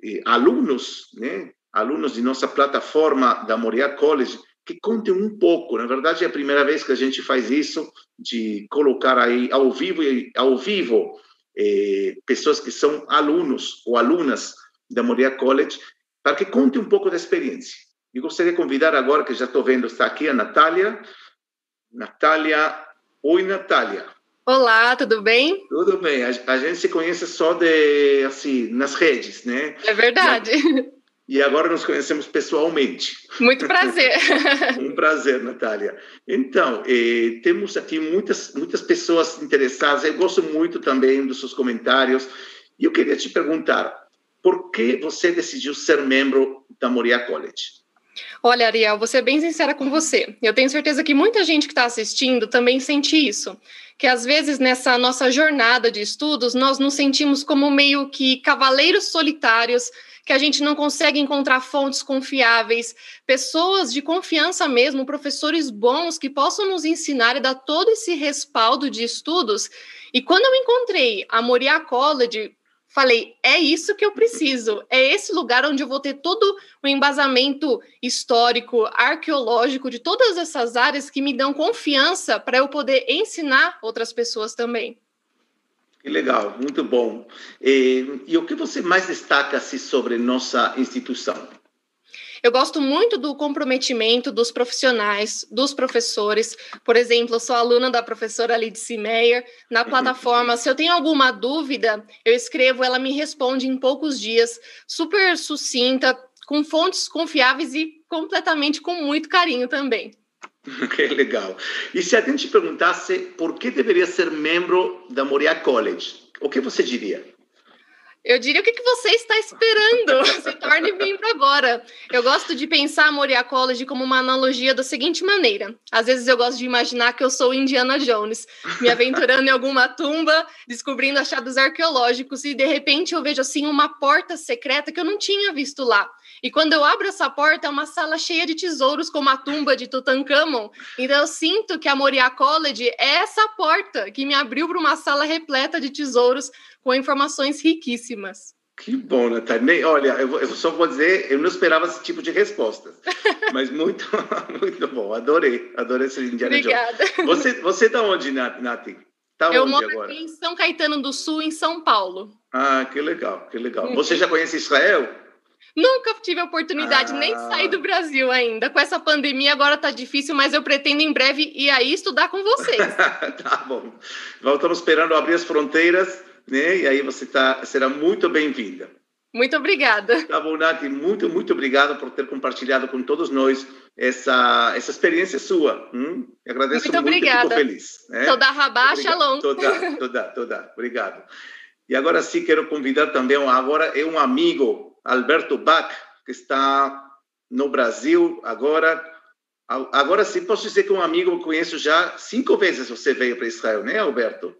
eh, alunos, né, alunos de nossa plataforma da Moriá College, que contem um pouco. Na verdade, é a primeira vez que a gente faz isso, de colocar aí ao vivo ao vivo eh, pessoas que são alunos ou alunas da Moriá College, para que conte um pouco da experiência. E gostaria de convidar agora, que já estou vendo, está aqui a Natália. Natália, oi Natália. Olá, tudo bem? Tudo bem. A, a, gente se conhece só de assim nas redes, né? É verdade. E agora nos conhecemos pessoalmente. Muito prazer. [LAUGHS] um prazer, Natália. Então, eh, temos aqui muitas muitas pessoas interessadas. Eu gosto muito também dos seus comentários. E eu queria te perguntar, por que você decidiu ser membro da Moriá College? Olha, Ariel, vou ser bem sincera com você. Eu tenho certeza que muita gente que está assistindo também sente isso. Que às vezes nessa nossa jornada de estudos, nós nos sentimos como meio que cavaleiros solitários, que a gente não consegue encontrar fontes confiáveis, pessoas de confiança mesmo, professores bons que possam nos ensinar e dar todo esse respaldo de estudos. E quando eu encontrei a Moriá College, falei, é isso que eu preciso, é esse lugar onde eu vou ter todo o embasamento histórico, arqueológico de todas essas áreas que me dão confiança para eu poder ensinar outras pessoas também. Que legal, muito bom. E, e o que você mais destaca assim, sobre nossa instituição? Eu gosto muito do comprometimento dos profissionais, dos professores. Por exemplo, eu sou aluna da professora Lidice Meyer. Na plataforma, se eu tenho alguma dúvida, eu escrevo, ela me responde em poucos dias, super sucinta, com fontes confiáveis e completamente com muito carinho também. [LAUGHS] Que legal. E se a gente perguntasse por que deveria ser membro da Moriá College, o que você diria? Eu diria o que, que você está esperando? [LAUGHS] Se torne membro agora. Eu gosto de pensar a Moria College como uma analogia da seguinte maneira. Às vezes eu gosto de imaginar que eu sou Indiana Jones, me aventurando em alguma tumba, descobrindo achados arqueológicos, e de repente eu vejo assim uma porta secreta que eu não tinha visto lá. E quando eu abro essa porta, é uma sala cheia de tesouros, como a tumba de Tutankhamon. Então eu sinto que a Moria College é essa porta que me abriu para uma sala repleta de tesouros com informações riquíssimas. Que bom, Natália. Olha, eu, só vou dizer, eu não esperava esse tipo de resposta, [LAUGHS] mas muito, [LAUGHS] muito bom. Adorei, adorei esse Indiana Obrigada. Jones. Você, você tá onde, Nath? Tá eu moro agora? em São Caetano do Sul, em São Paulo. Ah, que legal, que legal. Você já conhece Israel? Nunca tive a oportunidade, ah. nem sair do Brasil ainda. Com essa pandemia agora tá difícil, mas eu pretendo em breve ir aí estudar com vocês. [LAUGHS] tá bom. Estamos esperando abrir as fronteiras né? E aí você tá, será muito bem-vinda. Muito obrigada. Tá bom, Nath, muito, muito obrigado por ter compartilhado com todos nós essa, essa experiência sua. Hum? Eu agradeço muito, muito obrigada. fico feliz. Né? Toda rabá, shalom. Toda, toda, toda. Obrigado. E agora sim quero convidar também, agora é um amigo, Alberto Bach, que está no Brasil agora. Agora sim, posso dizer que um amigo que conheço já cinco vezes você veio para Israel, né, Alberto?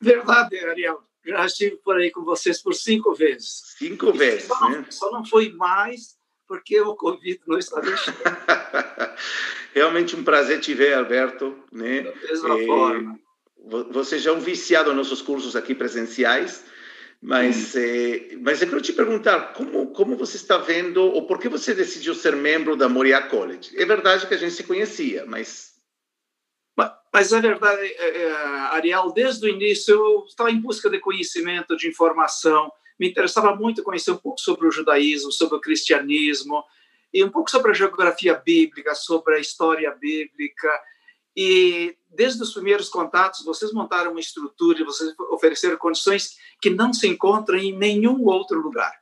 Verdade, Ariel já estive por aí com vocês por cinco vezes. Cinco e vezes, só, né? Só não foi mais porque o Covid não está deixando. [LAUGHS] Realmente um prazer te ver, Alberto. Né? Da mesma é, forma. Você já é um viciado nos nossos cursos aqui presenciais, mas, é, mas eu quero te perguntar, como, como você está vendo, ou por que você decidiu ser membro da Moriá College? É verdade que a gente se conhecia, mas mas a verdade, é, é, Ariel, desde o início eu estava em busca de conhecimento, de informação, me interessava muito conhecer um pouco sobre o judaísmo, sobre o cristianismo, e um pouco sobre a geografia bíblica, sobre a história bíblica. E desde os primeiros contatos, vocês montaram uma estrutura, vocês ofereceram condições que não se encontram em nenhum outro lugar.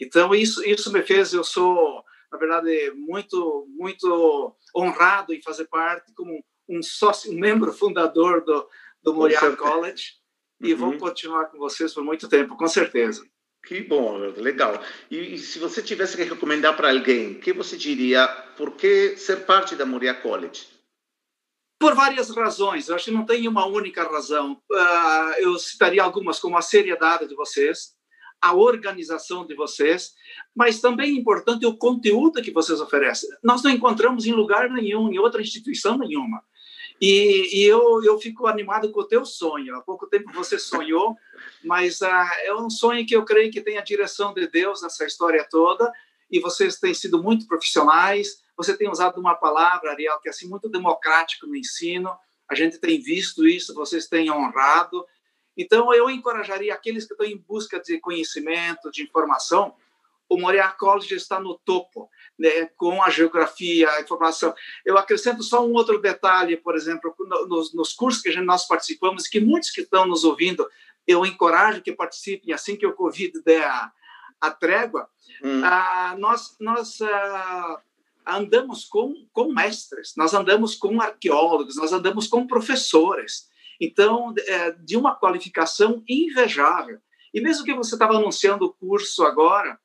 Então isso isso me fez, eu sou na verdade muito muito honrado em fazer parte como um sócio, um membro fundador do do Moriarty College e uhum. vou continuar com vocês por muito tempo, com certeza. Que bom, legal. E, e se você tivesse que recomendar para alguém, o que você diria? Por que ser parte da Moria College? Por várias razões. Eu acho que não tem uma única razão. Uh, eu citaria algumas, como a seriedade de vocês, a organização de vocês, mas também é importante o conteúdo que vocês oferecem. Nós não encontramos em lugar nenhum, em outra instituição nenhuma. E, e, eu, eu fico animado com o teu sonho. Há pouco tempo você sonhou, [LAUGHS] mas ah, é um sonho que eu creio que tem a direção de Deus nessa história toda. E vocês têm sido muito profissionais. Você tem usado uma palavra, Ariel, que é assim, muito democrático no ensino. A gente tem visto isso, vocês têm honrado. Então, eu encorajaria aqueles que estão em busca de conhecimento, de informação, o Moriarty College está no topo, né, com a geografia, a informação. Eu acrescento só um outro detalhe, por exemplo, nos, nos cursos que nós participamos, que muitos que estão nos ouvindo, eu encorajo que participem assim que o Covid der a, a trégua. Hum. Ah, nós nós ah, andamos com, com mestres, nós andamos com arqueólogos, nós andamos com professores. Então, é, de uma qualificação invejável. E mesmo que você estava anunciando o curso agora,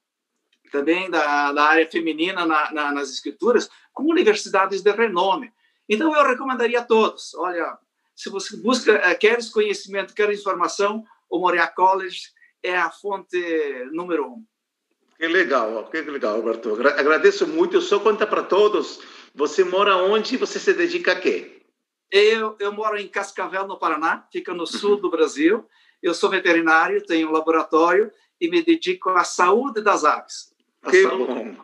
também da, da área feminina na, na, nas escrituras, com universidades de renome. Então, eu recomendaria a todos, olha, se você busca, eh, queres conhecimento, queres informação, o Moria College é a fonte número um. Que legal, que legal, Alberto. Agradeço muito. Só conta para todos, você mora onde e você se dedica a quê? Eu, eu moro em Cascavel, no Paraná, fica no sul do Brasil. Eu sou veterinário, tenho um laboratório e me dedico à saúde das aves. Que bom.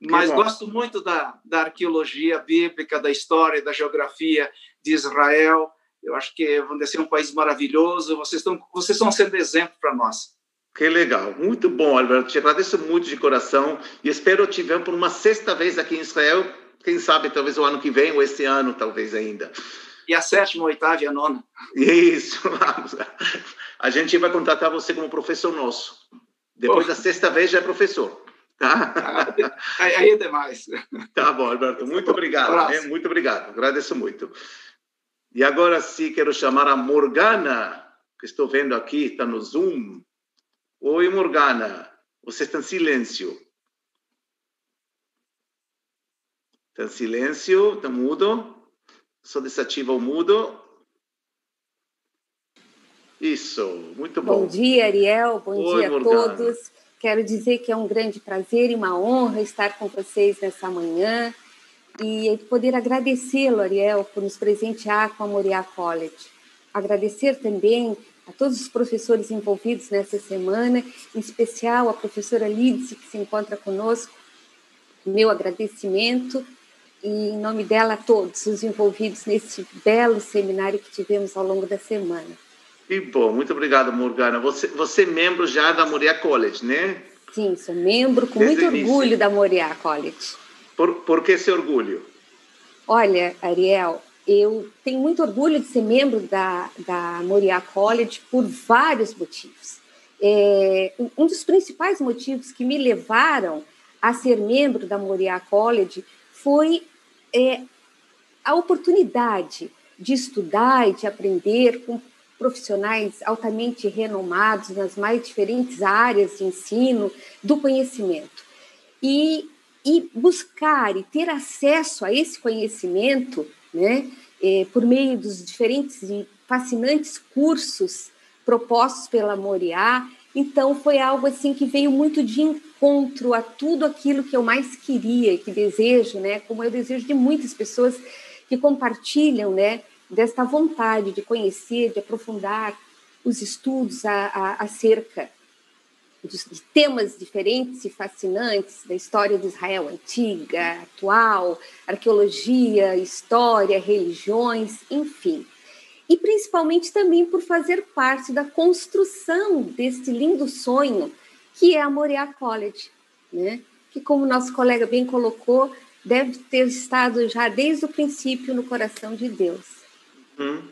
Mas gosto muito da, da arqueologia bíblica, da história, da geografia de Israel. Eu acho que vão ser um país maravilhoso. Vocês estão, vocês estão sendo exemplo para nós. Que legal, muito bom, Alberto. Te agradeço muito de coração e espero te ver por uma sexta vez aqui em Israel. Quem sabe, talvez o ano que vem ou esse ano, talvez ainda. E a sétima, a oitava e a nona. Isso, [LAUGHS] vamos. A gente vai contratar você como professor nosso. Depois da sexta vez já é professor. Tá? Aí é demais. Tá bom, Alberto. Muito obrigado. Né? Muito obrigado. Agradeço muito. E agora sim quero chamar a Morgana, que estou vendo aqui, está no Zoom. Oi, Morgana. Você está em silêncio. Está em silêncio, está mudo. Só desativa o mudo. Isso, muito bom. Bom dia, Ariel. Bom Oi, dia a todos. Quero dizer que é um grande prazer e uma honra estar com vocês nessa manhã e poder agradecê-lo, Ariel, por nos presentear com a Moriá College. Agradecer também a todos os professores envolvidos nessa semana, em especial a professora Lídice, que se encontra conosco. Meu agradecimento e, em nome dela, a todos os envolvidos nesse belo seminário que tivemos ao longo da semana. Que bom, muito obrigado, Morgana. Você, você é membro já da Moriá College, né? Sim, sou membro com Desde muito orgulho da Moriá College. Por, por que esse orgulho? Olha, Ariel, eu tenho muito orgulho de ser membro da, da Moriá College por vários motivos. É, um dos principais motivos que me levaram a ser membro da Moriá College foi é, a oportunidade de estudar e de aprender com profissionais altamente renomados nas mais diferentes áreas de ensino do conhecimento. E, e buscar e ter acesso a esse conhecimento, né, é, por meio dos diferentes e fascinantes cursos propostos pela Moriá, então foi algo assim que veio muito de encontro a tudo aquilo que eu mais queria e que desejo, né, como eu desejo de muitas pessoas que compartilham, né, desta vontade de conhecer, de aprofundar os estudos a, a, acerca de, temas diferentes e fascinantes da história de Israel antiga, atual, arqueologia, história, religiões, enfim. E principalmente também por fazer parte da construção deste lindo sonho que é a Moriah College, né? que, como nosso colega bem colocou, deve ter estado já desde o princípio no coração de Deus. Hum,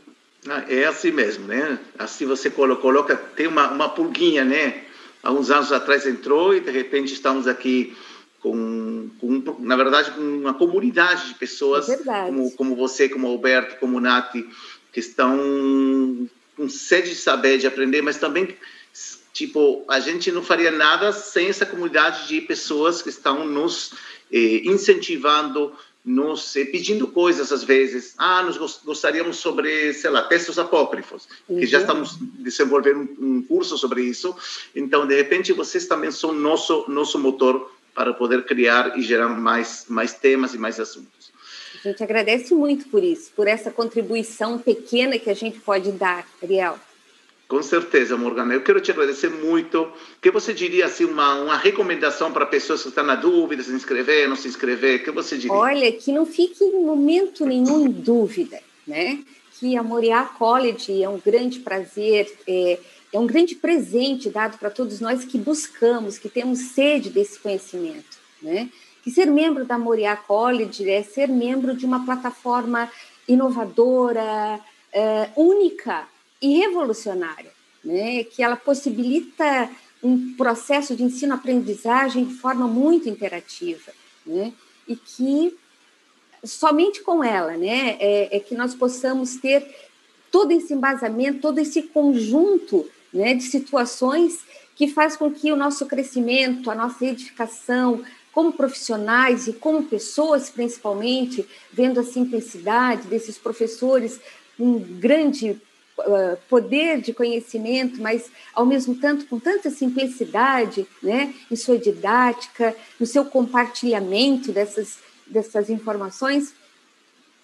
é assim mesmo, né? Assim você coloca, tem uma, uma pulguinha, né? Há uns anos atrás entrou e de repente estamos aqui com, com na verdade, com uma comunidade de pessoas é como, como você, como Alberto, como Nati, que estão com sede de saber, de aprender, mas também tipo a gente não faria nada sem essa comunidade de pessoas que estão nos eh, incentivando, nos eh, pedindo coisas às vezes. Ah, nós gostaríamos sobre, sei lá, textos apócrifos, uhum. que já uhum. estamos desenvolvendo um, um curso sobre isso. Então, de repente, vocês também são nosso nosso motor para poder criar e gerar mais, mais temas e mais assuntos. A gente agradece muito por isso, por essa contribuição pequena que a gente pode dar, Ariel. Com certeza, Morgana. Eu quero te agradecer muito. O que você diria, assim, uma, uma recomendação para pessoas que estão na dúvida, se inscrever, não se inscrever? O que você diria? Olha, que não fique em momento nenhum em dúvida, né? Que a Moriá College é um grande prazer, é, é um grande presente dado para todos nós que buscamos, que temos sede desse conhecimento, né? Que ser membro da Moriá College é ser membro de uma plataforma inovadora, é, única e revolucionária, né? Que ela possibilita um processo de ensino-aprendizagem de forma muito interativa, né? E que somente com ela, né, é, é que nós possamos ter todo esse embasamento, todo esse conjunto né, de situações que faz com que o nosso crescimento, a nossa edificação, como profissionais e como pessoas, principalmente, vendo a simplicidade desses professores, um grande poder de conhecimento, mas ao mesmo tempo com tanta simplicidade, né, em sua didática, no seu compartilhamento dessas dessas informações.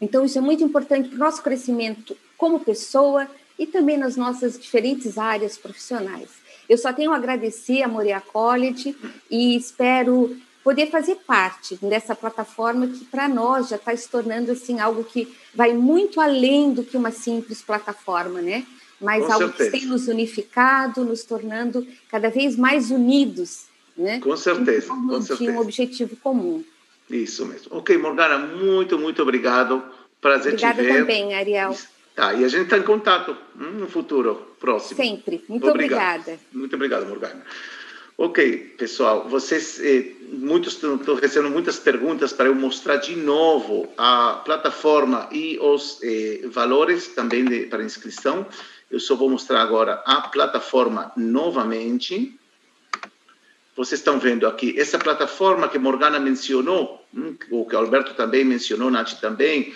Então isso é muito importante para o nosso crescimento como pessoa e também nas nossas diferentes áreas profissionais. Eu só tenho a agradecer a Moria College e espero poder fazer parte dessa plataforma que para nós já está se tornando assim algo que vai muito além do que uma simples plataforma, né? Mas Com algo certeza. que tem nos unificado, nos tornando cada vez mais unidos, né? Com certeza. Com certeza. um objetivo comum. Isso mesmo. Ok, Morgana, muito, muito obrigado. Prazer Obrigada te ver. também, Ariel. Tá, e a gente está em contato hum, no futuro próximo. Sempre. Muito Obrigado. obrigada. Muito obrigado, Morgana. Ok, pessoal, vocês, eh, muitos estão recebendo muitas perguntas para eu mostrar de novo a plataforma e os eh, valores também de, para inscrição. Eu só vou mostrar agora a plataforma novamente. Vocês estão vendo aqui essa plataforma que Morgana mencionou, hum, o que Alberto também mencionou, Nath também,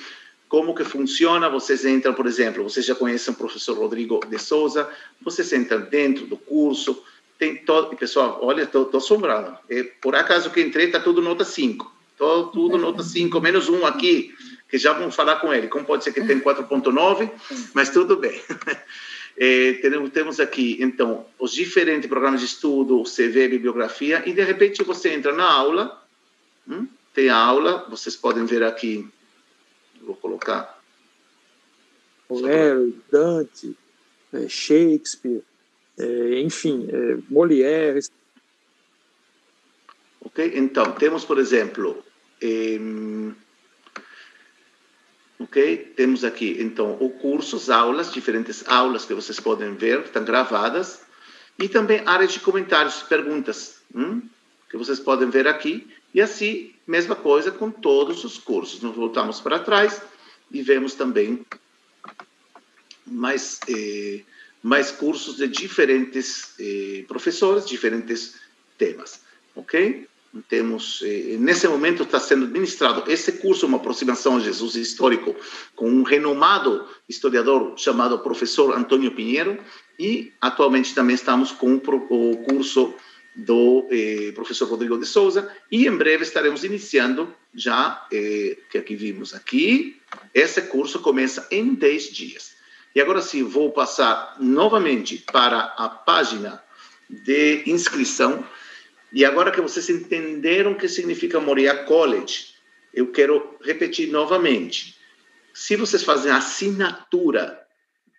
como que funciona? Vocês entram, por exemplo, vocês já conhecem o professor Rodrigo de Souza, vocês entram dentro do curso, tem todo... Pessoal, olha, estou assombrado. É, por acaso que entrei, está tudo nota 5. Tô, tudo nota 5, menos um aqui, que já vamos falar com ele. Como pode ser que tem 4.9, [LAUGHS] mas tudo bem. [LAUGHS] É, temos, temos aqui, então, os diferentes programas de estudo, CV, bibliografia, e de repente você entra na aula, hum, tem a aula, vocês podem ver aqui vou colocar. Homero, Dante, é, Shakespeare, é, enfim, é, Molière. Ok, então temos, por exemplo, ok, temos aqui então o curso, as aulas, diferentes aulas que vocês podem ver, estão gravadas, e também área de comentários, perguntas, hum, que vocês podem ver aqui. E assim, mesma coisa com todos os cursos. Nós voltamos para trás e vemos também mais, eh, mais cursos de diferentes eh, professores, diferentes temas, ok? Temos, eh, nesse momento está sendo ministrado esse curso, uma aproximação a Jesus histórico, com um renomado historiador chamado professor Antônio Pinheiro, e atualmente também estamos com o curso do eh, professor Rodrigo de Souza, e em breve estaremos iniciando já, eh, que aqui vimos aqui, esse curso começa em 10 dias. E agora sim, vou passar novamente para a página de inscrição, e agora que vocês entenderam o que significa Moriá College, eu quero repetir novamente. Se vocês fazem assinatura,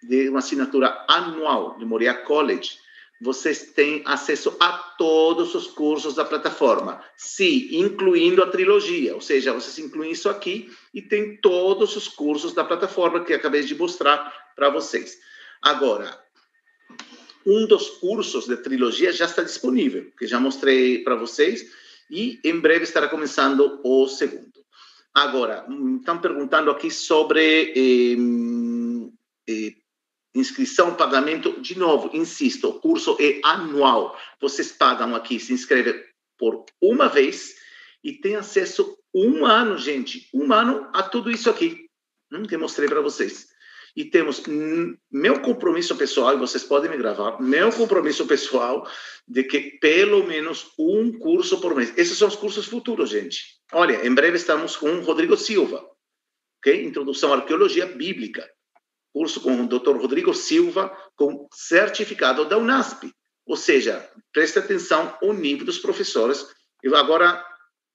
de uma assinatura anual de Moriá College, vocês têm acesso a todos os cursos da plataforma, sim, incluindo a trilogia, ou seja, vocês incluem isso aqui e tem todos os cursos da plataforma que acabei de mostrar para vocês. Agora, um dos cursos de trilogia já está disponível, que já mostrei para vocês, e em breve estará começando o segundo. Agora, estão perguntando aqui sobre eh, eh, inscrição, pagamento. De novo, insisto, o curso é anual. Vocês pagam aqui, se inscrevem por uma vez e tem acesso um ano, gente, um ano a tudo isso aqui hum, que mostrei para vocês. E temos meu compromisso pessoal, e vocês podem me gravar, meu compromisso pessoal de que pelo menos um curso por mês. Esses são os cursos futuros, gente. Olha, em breve estamos com o Rodrigo Silva, ok? Introdução à Arqueologia Bíblica. Curso com o Dr. Rodrigo Silva, com certificado da UNASP. Ou seja, preste atenção ao nível dos professores. Eu agora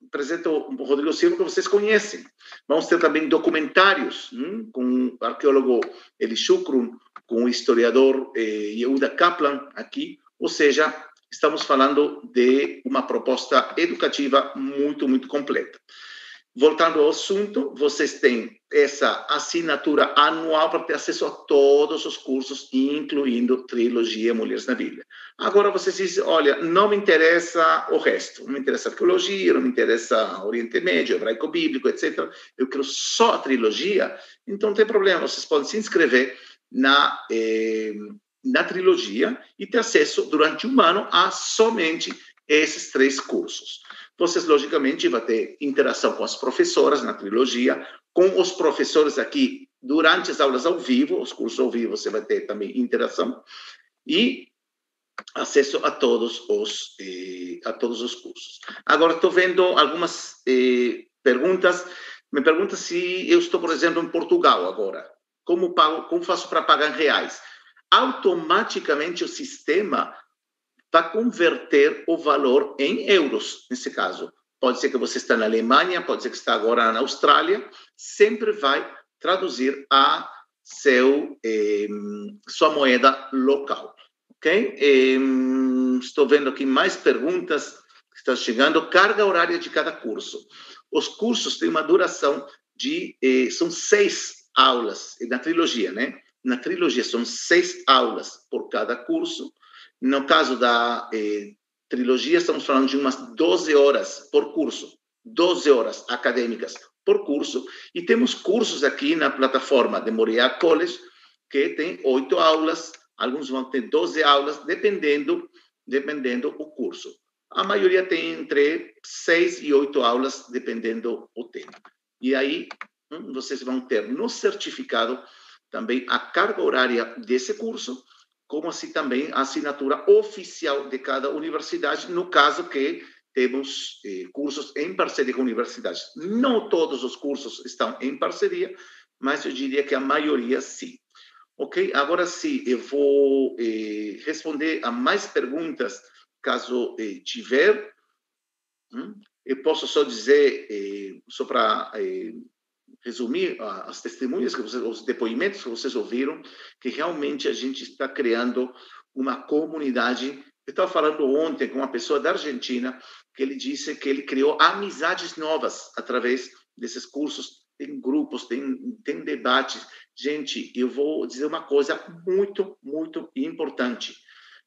apresento o Rodrigo Silva, que vocês conhecem. Vamos ter também documentários hum, com o arqueólogo Eli Shukron, com o historiador eh, Yehuda Kaplan aqui. Ou seja, estamos falando de uma proposta educativa muito, muito completa. Voltando ao assunto, vocês têm essa assinatura anual para ter acesso a todos os cursos, incluindo Trilogia Mulheres na Bíblia. Agora vocês dizem, olha, não me interessa o resto, não me interessa arqueologia, não me interessa Oriente Médio, hebraico bíblico, etc. Eu quero só a trilogia, então não tem problema, vocês podem se inscrever na, eh, na trilogia e ter acesso durante um ano a somente esses três cursos. Vocês, logicamente, vão ter interação com as professoras na trilogia, com os professores aqui durante as aulas ao vivo, os cursos ao vivo, você vai ter também interação e acesso a todos os eh, a todos os cursos. Agora estou vendo algumas eh, perguntas. Me pergunta se eu estou, por exemplo, em Portugal agora. Como pago? Como faço para pagar em reais? Automaticamente o sistema para converter o valor em euros, nesse caso. Pode ser que você está na Alemanha, pode ser que está agora na Austrália, sempre vai traduzir a seu, eh, sua moeda local. Ok? Eh, estou vendo aqui mais perguntas que estão chegando. Carga horária de cada curso. Os cursos têm uma duração de. Eh, são seis aulas, na trilogia, né? Na trilogia são seis aulas por cada curso no caso da eh, trilogia, estamos falando de umas 12 horas por curso, 12 horas acadêmicas por curso, e temos cursos aqui na plataforma de Moriá College, que tem oito aulas, alguns vão ter 12 aulas, dependendo, dependendo o curso. A maioria tem entre seis e oito aulas, dependendo o tema. E aí, hum, vocês vão ter no certificado também a carga horária desse curso, como assim também a assinatura oficial de cada universidade, no caso que temos eh, cursos em parceria com universidades. Não todos os cursos estão em parceria, mas eu diria que a maioria sim. Ok? Agora sim, eu vou eh, responder a mais perguntas, caso eh, tiver. Hum? Eu posso só dizer, eh, só para eh, resumir as testemunhas, que vocês, os depoimentos que vocês ouviram, que realmente a gente está criando uma comunidade. Eu estava falando ontem com uma pessoa da Argentina, que ele disse que ele criou amizades novas através desses cursos. Tem grupos, tem, tem debates. Gente, eu vou dizer uma coisa muito, muito importante.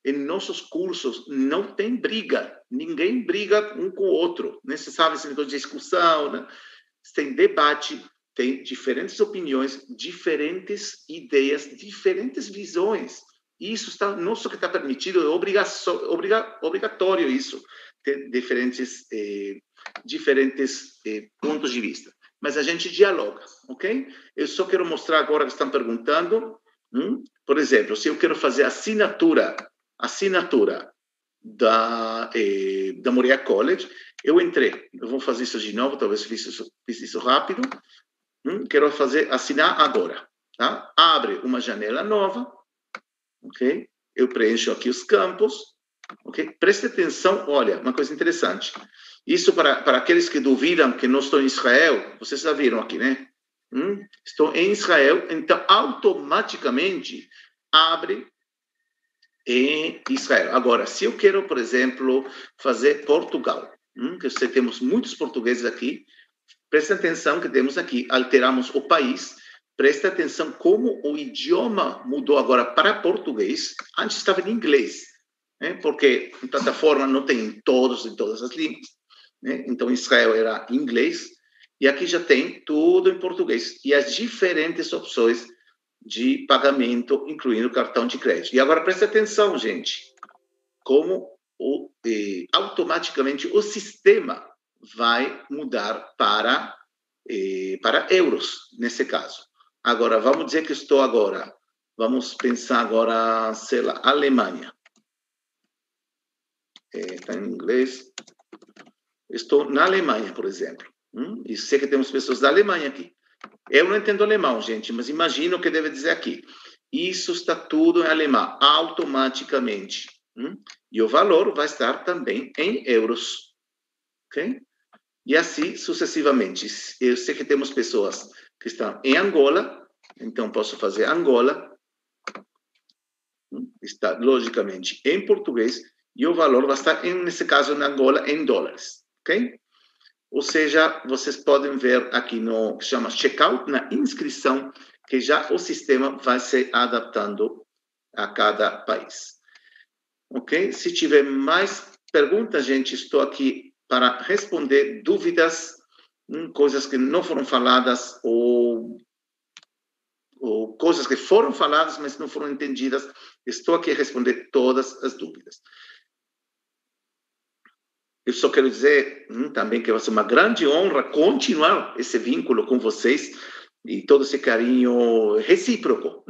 Em nossos cursos não tem briga, ninguém briga um com o outro. Né? Você sabe negócio de discussão, né? tem debate, tem diferentes opiniões, diferentes ideias, diferentes visões. Isso está não só que está permitido, é obriga, obrigatório isso, ter diferentes eh, diferentes eh, pontos de vista. Mas a gente dialoga, ok? Eu só quero mostrar agora que estão perguntando, hum? por exemplo, se eu quero fazer assinatura, assinatura da eh, da Moria College, eu entrei. Eu vou fazer isso de novo, talvez fiz isso, fiz isso rápido. Hum, quero fazer assinar agora. Tá? Abre uma janela nova, ok? Eu preencho aqui os campos, ok? Preste atenção, olha, uma coisa interessante. Isso para, para aqueles que duvidam que não estou em Israel, vocês já viram aqui, né? Hum? Estou em Israel, então automaticamente abre em Israel. Agora, se eu quero, por exemplo, fazer Portugal, hum, que temos muitos portugueses aqui, presta atenção que temos aqui, alteramos o país, presta atenção como o idioma mudou agora para português, antes estava em inglês, né? porque a plataforma não tem em todos em todas as línguas. Né? Então, Israel era inglês, e aqui já tem tudo em português, e as diferentes opções de pagamento, incluindo cartão de crédito. E agora preste atenção, gente, como o, eh, automaticamente o sistema vai mudar para eh, para euros nesse caso. Agora vamos dizer que estou agora, vamos pensar agora, sei lá, Alemanha. Está eh, em inglês. Estou na Alemanha, por exemplo. Hum? E sei que temos pessoas da Alemanha aqui. Eu não entendo alemão, gente, mas imagino o que deve dizer aqui. Isso está tudo em alemão, automaticamente. Hum? E o valor vai estar também em euros. Ok? E assim sucessivamente. Eu sei que temos pessoas que estão em Angola, então posso fazer Angola. Hum? Está, logicamente, em português. E o valor vai estar, nesse caso, em Angola, em dólares. Ok? Ou seja, vocês podem ver aqui no que chama checkout, na inscrição, que já o sistema vai se adaptando a cada país. Ok? Se tiver mais perguntas, gente, estou aqui para responder dúvidas, coisas que não foram faladas ou, ou coisas que foram faladas, mas não foram entendidas. Estou aqui a responder todas as dúvidas. Eu só quero dizer hum, também que vai ser uma grande honra continuar esse vínculo com vocês e todo esse carinho recíproco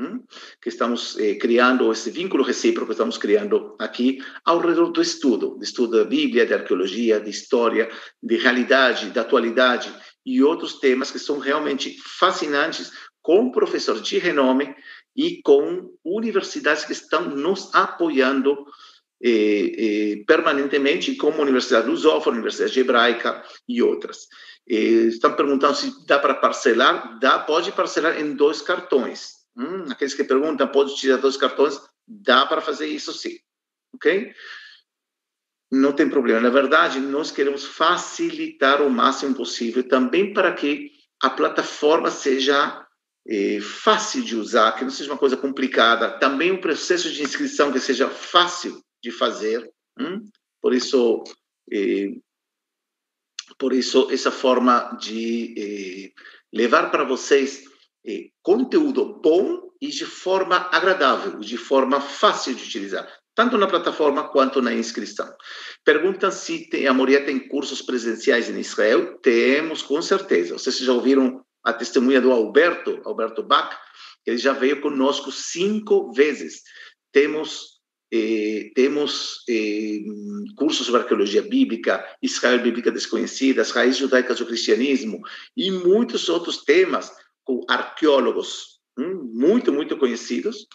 que estamos eh, criando, esse vínculo recíproco que estamos criando aqui ao redor do estudo, de estudo da Bíblia, de arqueologia, de história, de realidade, da atualidade e outros temas que são realmente fascinantes com professores de renome e com universidades que estão nos apoiando eh, eh, permanentemente, como a Universidade Lusófona, a Universidade Hebraica e outras. Eh, estão perguntando se dá para parcelar. Dá, pode parcelar em dois cartões. Hum, aqueles que perguntam, pode tirar dois cartões? Dá para fazer isso sim. Ok? Não tem problema. Na verdade, nós queremos facilitar o máximo possível também para que a plataforma seja é, fácil de usar, que não seja uma coisa complicada. Também o processo de inscrição que seja fácil de fazer. Hum? Por isso, eh, por isso essa forma de eh, levar para vocês eh, conteúdo bom e de forma agradável, de forma fácil de utilizar, tanto na plataforma quanto na inscrição. Perguntam se tem, a Moria tem cursos presenciais em Israel. Temos, com certeza. Vocês já ouviram a testemunha do Alberto, Alberto Bach? Ele já veio conosco cinco vezes. Temos eh, temos eh, cursos sobre arqueologia bíblica, Israel bíblica desconhecida, as raízes judaicas do cristianismo e muitos outros temas com arqueólogos hum, muito, muito conhecidos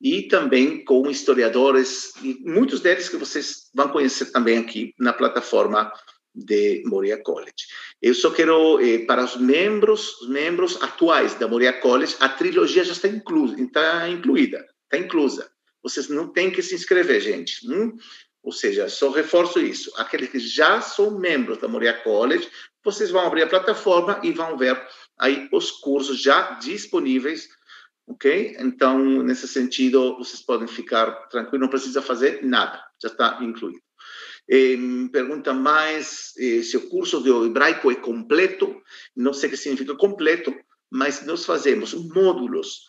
e também com historiadores, e muitos deles que vocês vão conhecer também aqui na plataforma de Moria College. Eu só quero, eh, para os membros, os membros atuais da Moria College, a trilogia já está inclusa, está incluída, está inclusa vocês não têm que se inscrever, gente. Hum? Ou seja, só reforço isso. Aqueles que já são membros da Moria College, vocês vão abrir a plataforma e vão ver aí os cursos já disponíveis, ok? Então, nesse sentido, vocês podem ficar tranquilos, não precisa fazer nada, já está incluído. Pergunta mais eh, se o curso de hebraico é completo. Não sei o que significa completo, mas nós fazemos módulos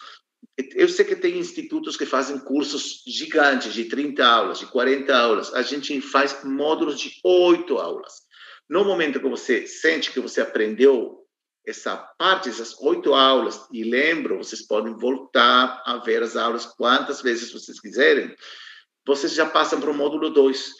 eu sei que tem institutos que fazem cursos gigantes, de 30 aulas, de 40 aulas. A gente faz módulos de 8 aulas. No momento que você sente que você aprendeu essa parte, essas oito aulas, e lembro, vocês podem voltar a ver as aulas quantas vezes vocês quiserem, vocês já passam para o módulo 2.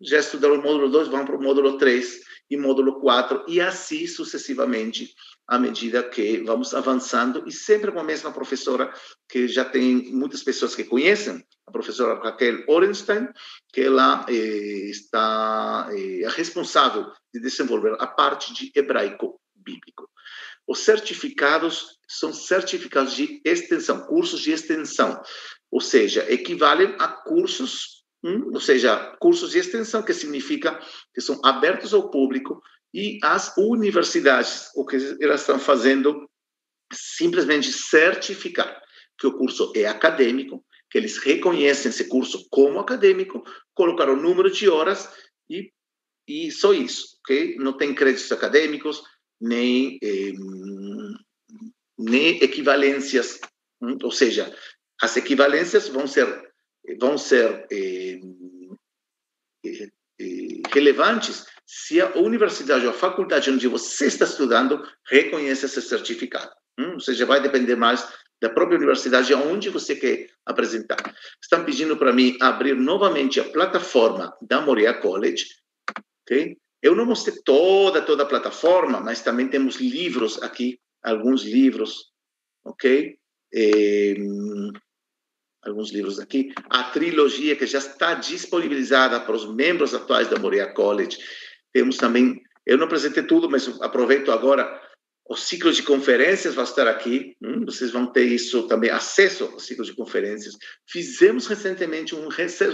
Já estudaram o módulo 2, vão para o módulo 3 e módulo 4, e assim sucessivamente à medida que vamos avançando e sempre com a mesma professora que já tem muitas pessoas que conhecem, a professora Raquel Orenstein, que ela eh, está eh, responsável de desenvolver a parte de hebraico bíblico. Os certificados são certificados de extensão, cursos de extensão. ou seja, equivalem a cursos, hum, ou seja, cursos de extensão, que significa que são abertos ao público e as universidades, o que elas estão fazendo, simplesmente certificar que o curso é acadêmico, que eles reconhecem esse curso como acadêmico, colocaram o número de horas e, e só isso, ok? Não tem créditos acadêmicos, nem, eh, nem equivalências, hum, ou seja, as equivalências vão ser, vão ser eh, eh, eh, relevantes se a universidade ou a faculdade onde você está estudando reconhece esse certificado. Hum? Ou seja, vai depender mais da própria universidade aonde você quer apresentar. Estão pedindo para mim abrir novamente a plataforma da Moria College, ok? Eu não mostrei toda toda a plataforma, mas também temos livros aqui, alguns livros, ok? É, alguns livros aqui. A trilogia que já está disponibilizada para os membros atuais da Moria College. Temos também, eu não apresentei tudo, mas aproveito agora o ciclo de conferências vai estar aqui, hum, vocês vão ter isso também, acesso ao ciclo de conferências. Fizemos recentemente um,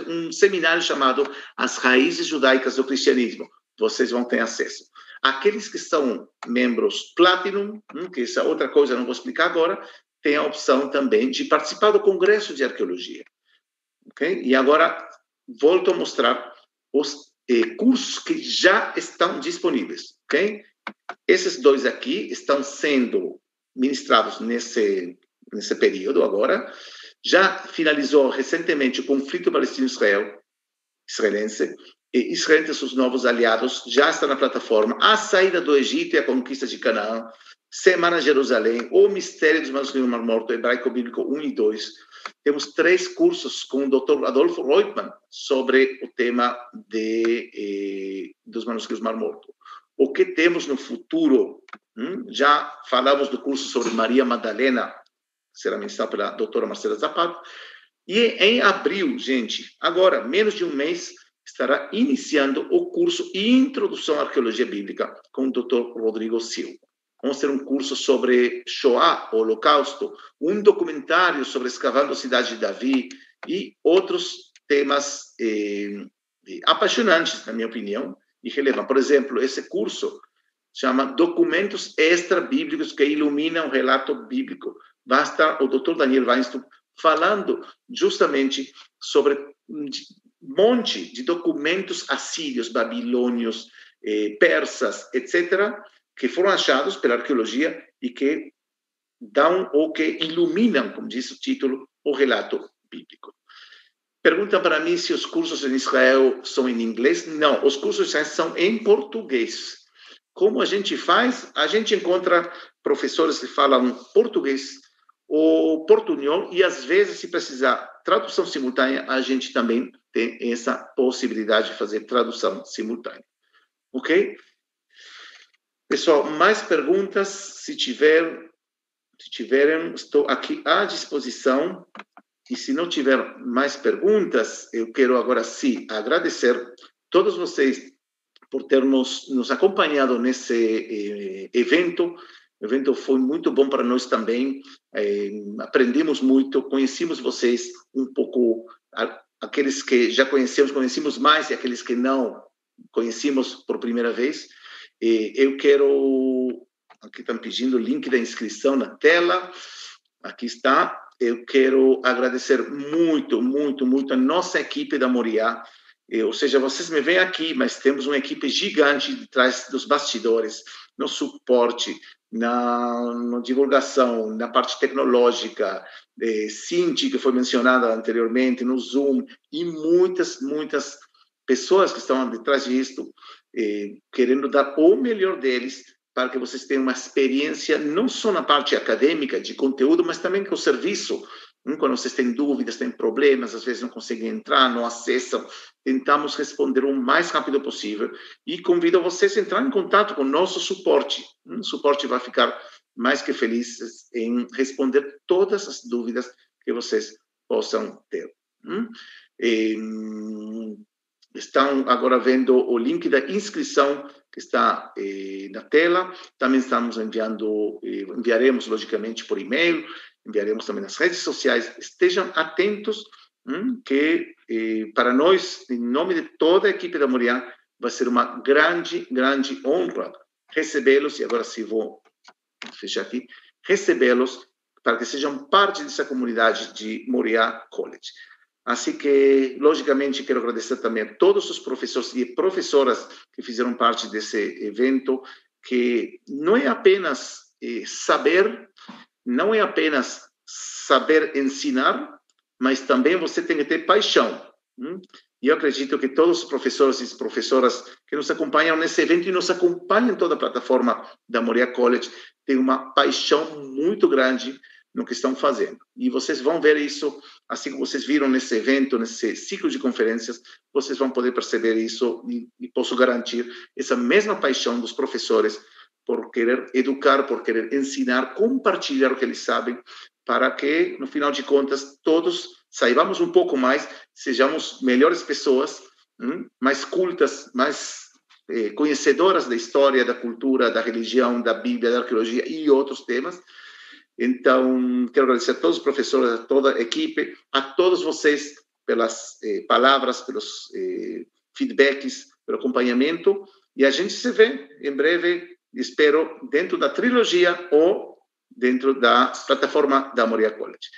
um seminário chamado As Raízes Judaicas do Cristianismo. Vocês vão ter acesso. Aqueles que são membros Platinum, hum, que essa outra coisa não vou explicar agora, tem a opção também de participar do Congresso de Arqueologia. Okay? E agora volto a mostrar os eh, cursos que já estão disponíveis. Okay? Esses dois aqui estão sendo ministrados nesse, nesse período agora. Já finalizou recentemente o conflito palestino-israel, israelense, e Israel e seus novos aliados já estão na plataforma. A saída do Egito e a conquista de Canaã, Semana Jerusalém, o Mistério dos Manuscritos do Mar Morto, Hebraico Bíblico 1 e 2. Temos três cursos com o Dr. Adolfo Reutemann sobre o tema de, eh, dos Manuscritos Mar Morto o que temos no futuro. Hum? Já falamos do curso sobre Maria Madalena, será ministrado pela doutora Marcela Zapato. E em abril, gente, agora, menos de um mês, estará iniciando o curso Introdução à Arqueologia Bíblica com o doutor Rodrigo Silva. Vamos ter um curso sobre Shoah, Holocausto, um documentário sobre escavando a cidade de Davi e outros temas eh, apaixonantes, na minha opinião, e relevante. Por exemplo, esse curso chama Documentos Extra-Bíblicos que Iluminam o Relato Bíblico. Vai estar o Dr. Daniel Weinstein falando justamente sobre um monte de documentos assírios, babilônios, eh, persas, etc., que foram achados pela arqueologia e que dão ou que iluminam, como diz o título, o relato bíblico. Pergunta para mim se os cursos em Israel são em inglês. Não, os cursos são em português. Como a gente faz? A gente encontra professores que falam português ou portunhol e às vezes, se precisar tradução simultânea, a gente também tem essa possibilidade de fazer tradução simultânea. Ok? Pessoal, mais perguntas? Se tiver, se tiverem, estou aqui à disposição. E se não tiver mais perguntas, eu quero agora sim agradecer todos vocês por ter nos, acompanhado nesse eh, evento. O evento foi muito bom para nós também. Eh, aprendemos muito, conhecemos vocês um pouco, aqueles que já conhecemos, conhecemos mais, e aqueles que não conhecemos por primeira vez. Eh, eu quero. Aqui estão pedindo o link da inscrição na tela. Aqui está eu quero agradecer muito, muito, muito a nossa equipe da Moriá. Ou seja, vocês me veem aqui, mas temos uma equipe gigante de trás dos bastidores, no suporte, na, na divulgação, na parte tecnológica, eh, Cinti, que foi mencionada anteriormente, no Zoom, e muitas, muitas pessoas que estão detrás disso, eh, querendo dar o melhor deles para que vocês tenham uma experiência não só na parte acadêmica, de conteúdo, mas também com o serviço. Hum, quando vocês têm dúvidas, têm problemas, às vezes não conseguem entrar, não acessam, tentamos responder o mais rápido possível e convido vocês a entrar em contato com o nosso suporte. Hum, o suporte vai ficar mais que feliz em responder todas as dúvidas que vocês possam ter. Hum, estão agora vendo o link da inscrição que está eh, na tela. Também estamos enviando, eh, enviaremos logicamente por e-mail enviaremos também nas redes sociais. Estejam atentos, hum, que eh, para nós, em nome de toda a equipe da Moriá, vai ser uma grande, grande honra recebê-los, e agora sim vou fechar aqui, recebê-los para que sejam parte dessa comunidade de Moriá College. Assim que, logicamente, quero agradecer também a todos os professores e professoras que fizeram parte desse evento, que não é apenas eh, saber, não é apenas saber ensinar, mas também você tem que ter paixão. Hum? E eu acredito que todos os professores e professoras que nos acompanham nesse evento e nos acompanham em toda a plataforma da Moria College têm uma paixão muito grande no que estão fazendo. E vocês vão ver isso, assim como vocês viram nesse evento, nesse ciclo de conferências, vocês vão poder perceber isso e, e posso garantir essa mesma paixão dos professores por querer educar, por querer ensinar, compartilhar o que eles sabem, para que, no final de contas, todos saibamos um pouco mais, sejamos melhores pessoas, hum, mais cultas, mais eh, conhecedoras da história, da cultura, da religião, da Bíblia, da arqueologia e outros temas. Então, quero agradecer a todos os professores, a toda a equipe, a todos vocês pelas eh, palavras, pelos eh, feedbacks, pelo acompanhamento. E a gente se vê em breve, espero, dentro da trilogia ou dentro da plataforma da Moria College.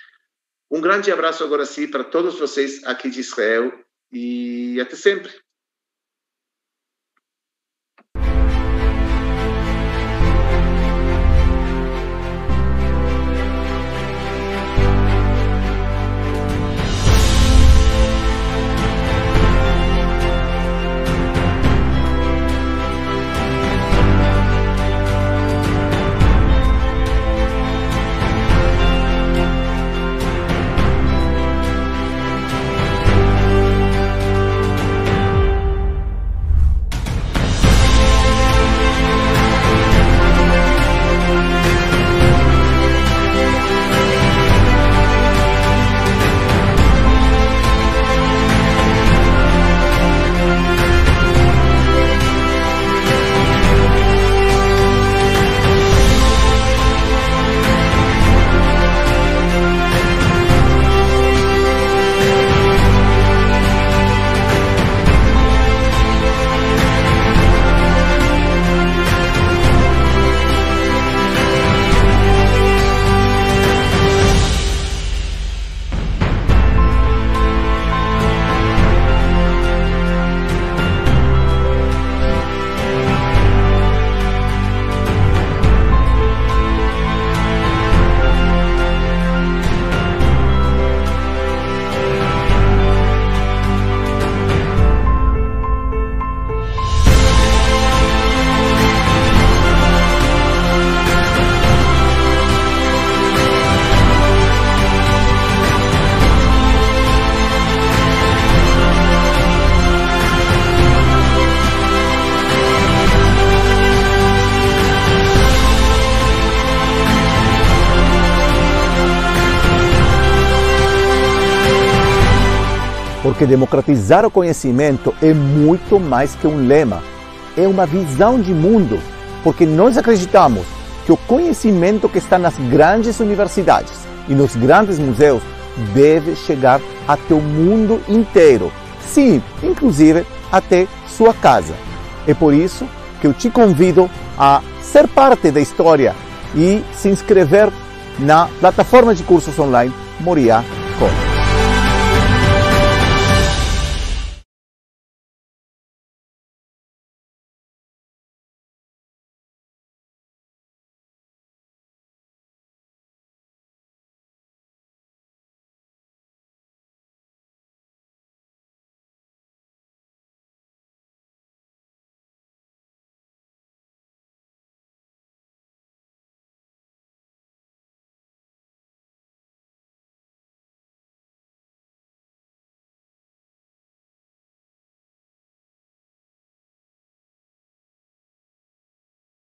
Um grande abraço agora sim para todos vocês aqui de Israel e até sempre. Porque democratizar o conhecimento é muito mais que um lema, é uma visão de mundo, porque nós acreditamos que o conhecimento que está nas grandes universidades e nos grandes museus deve chegar até o mundo inteiro, sim, inclusive até sua casa. É por isso que eu te convido a ser parte da história e se inscrever na plataforma de cursos online Moria College.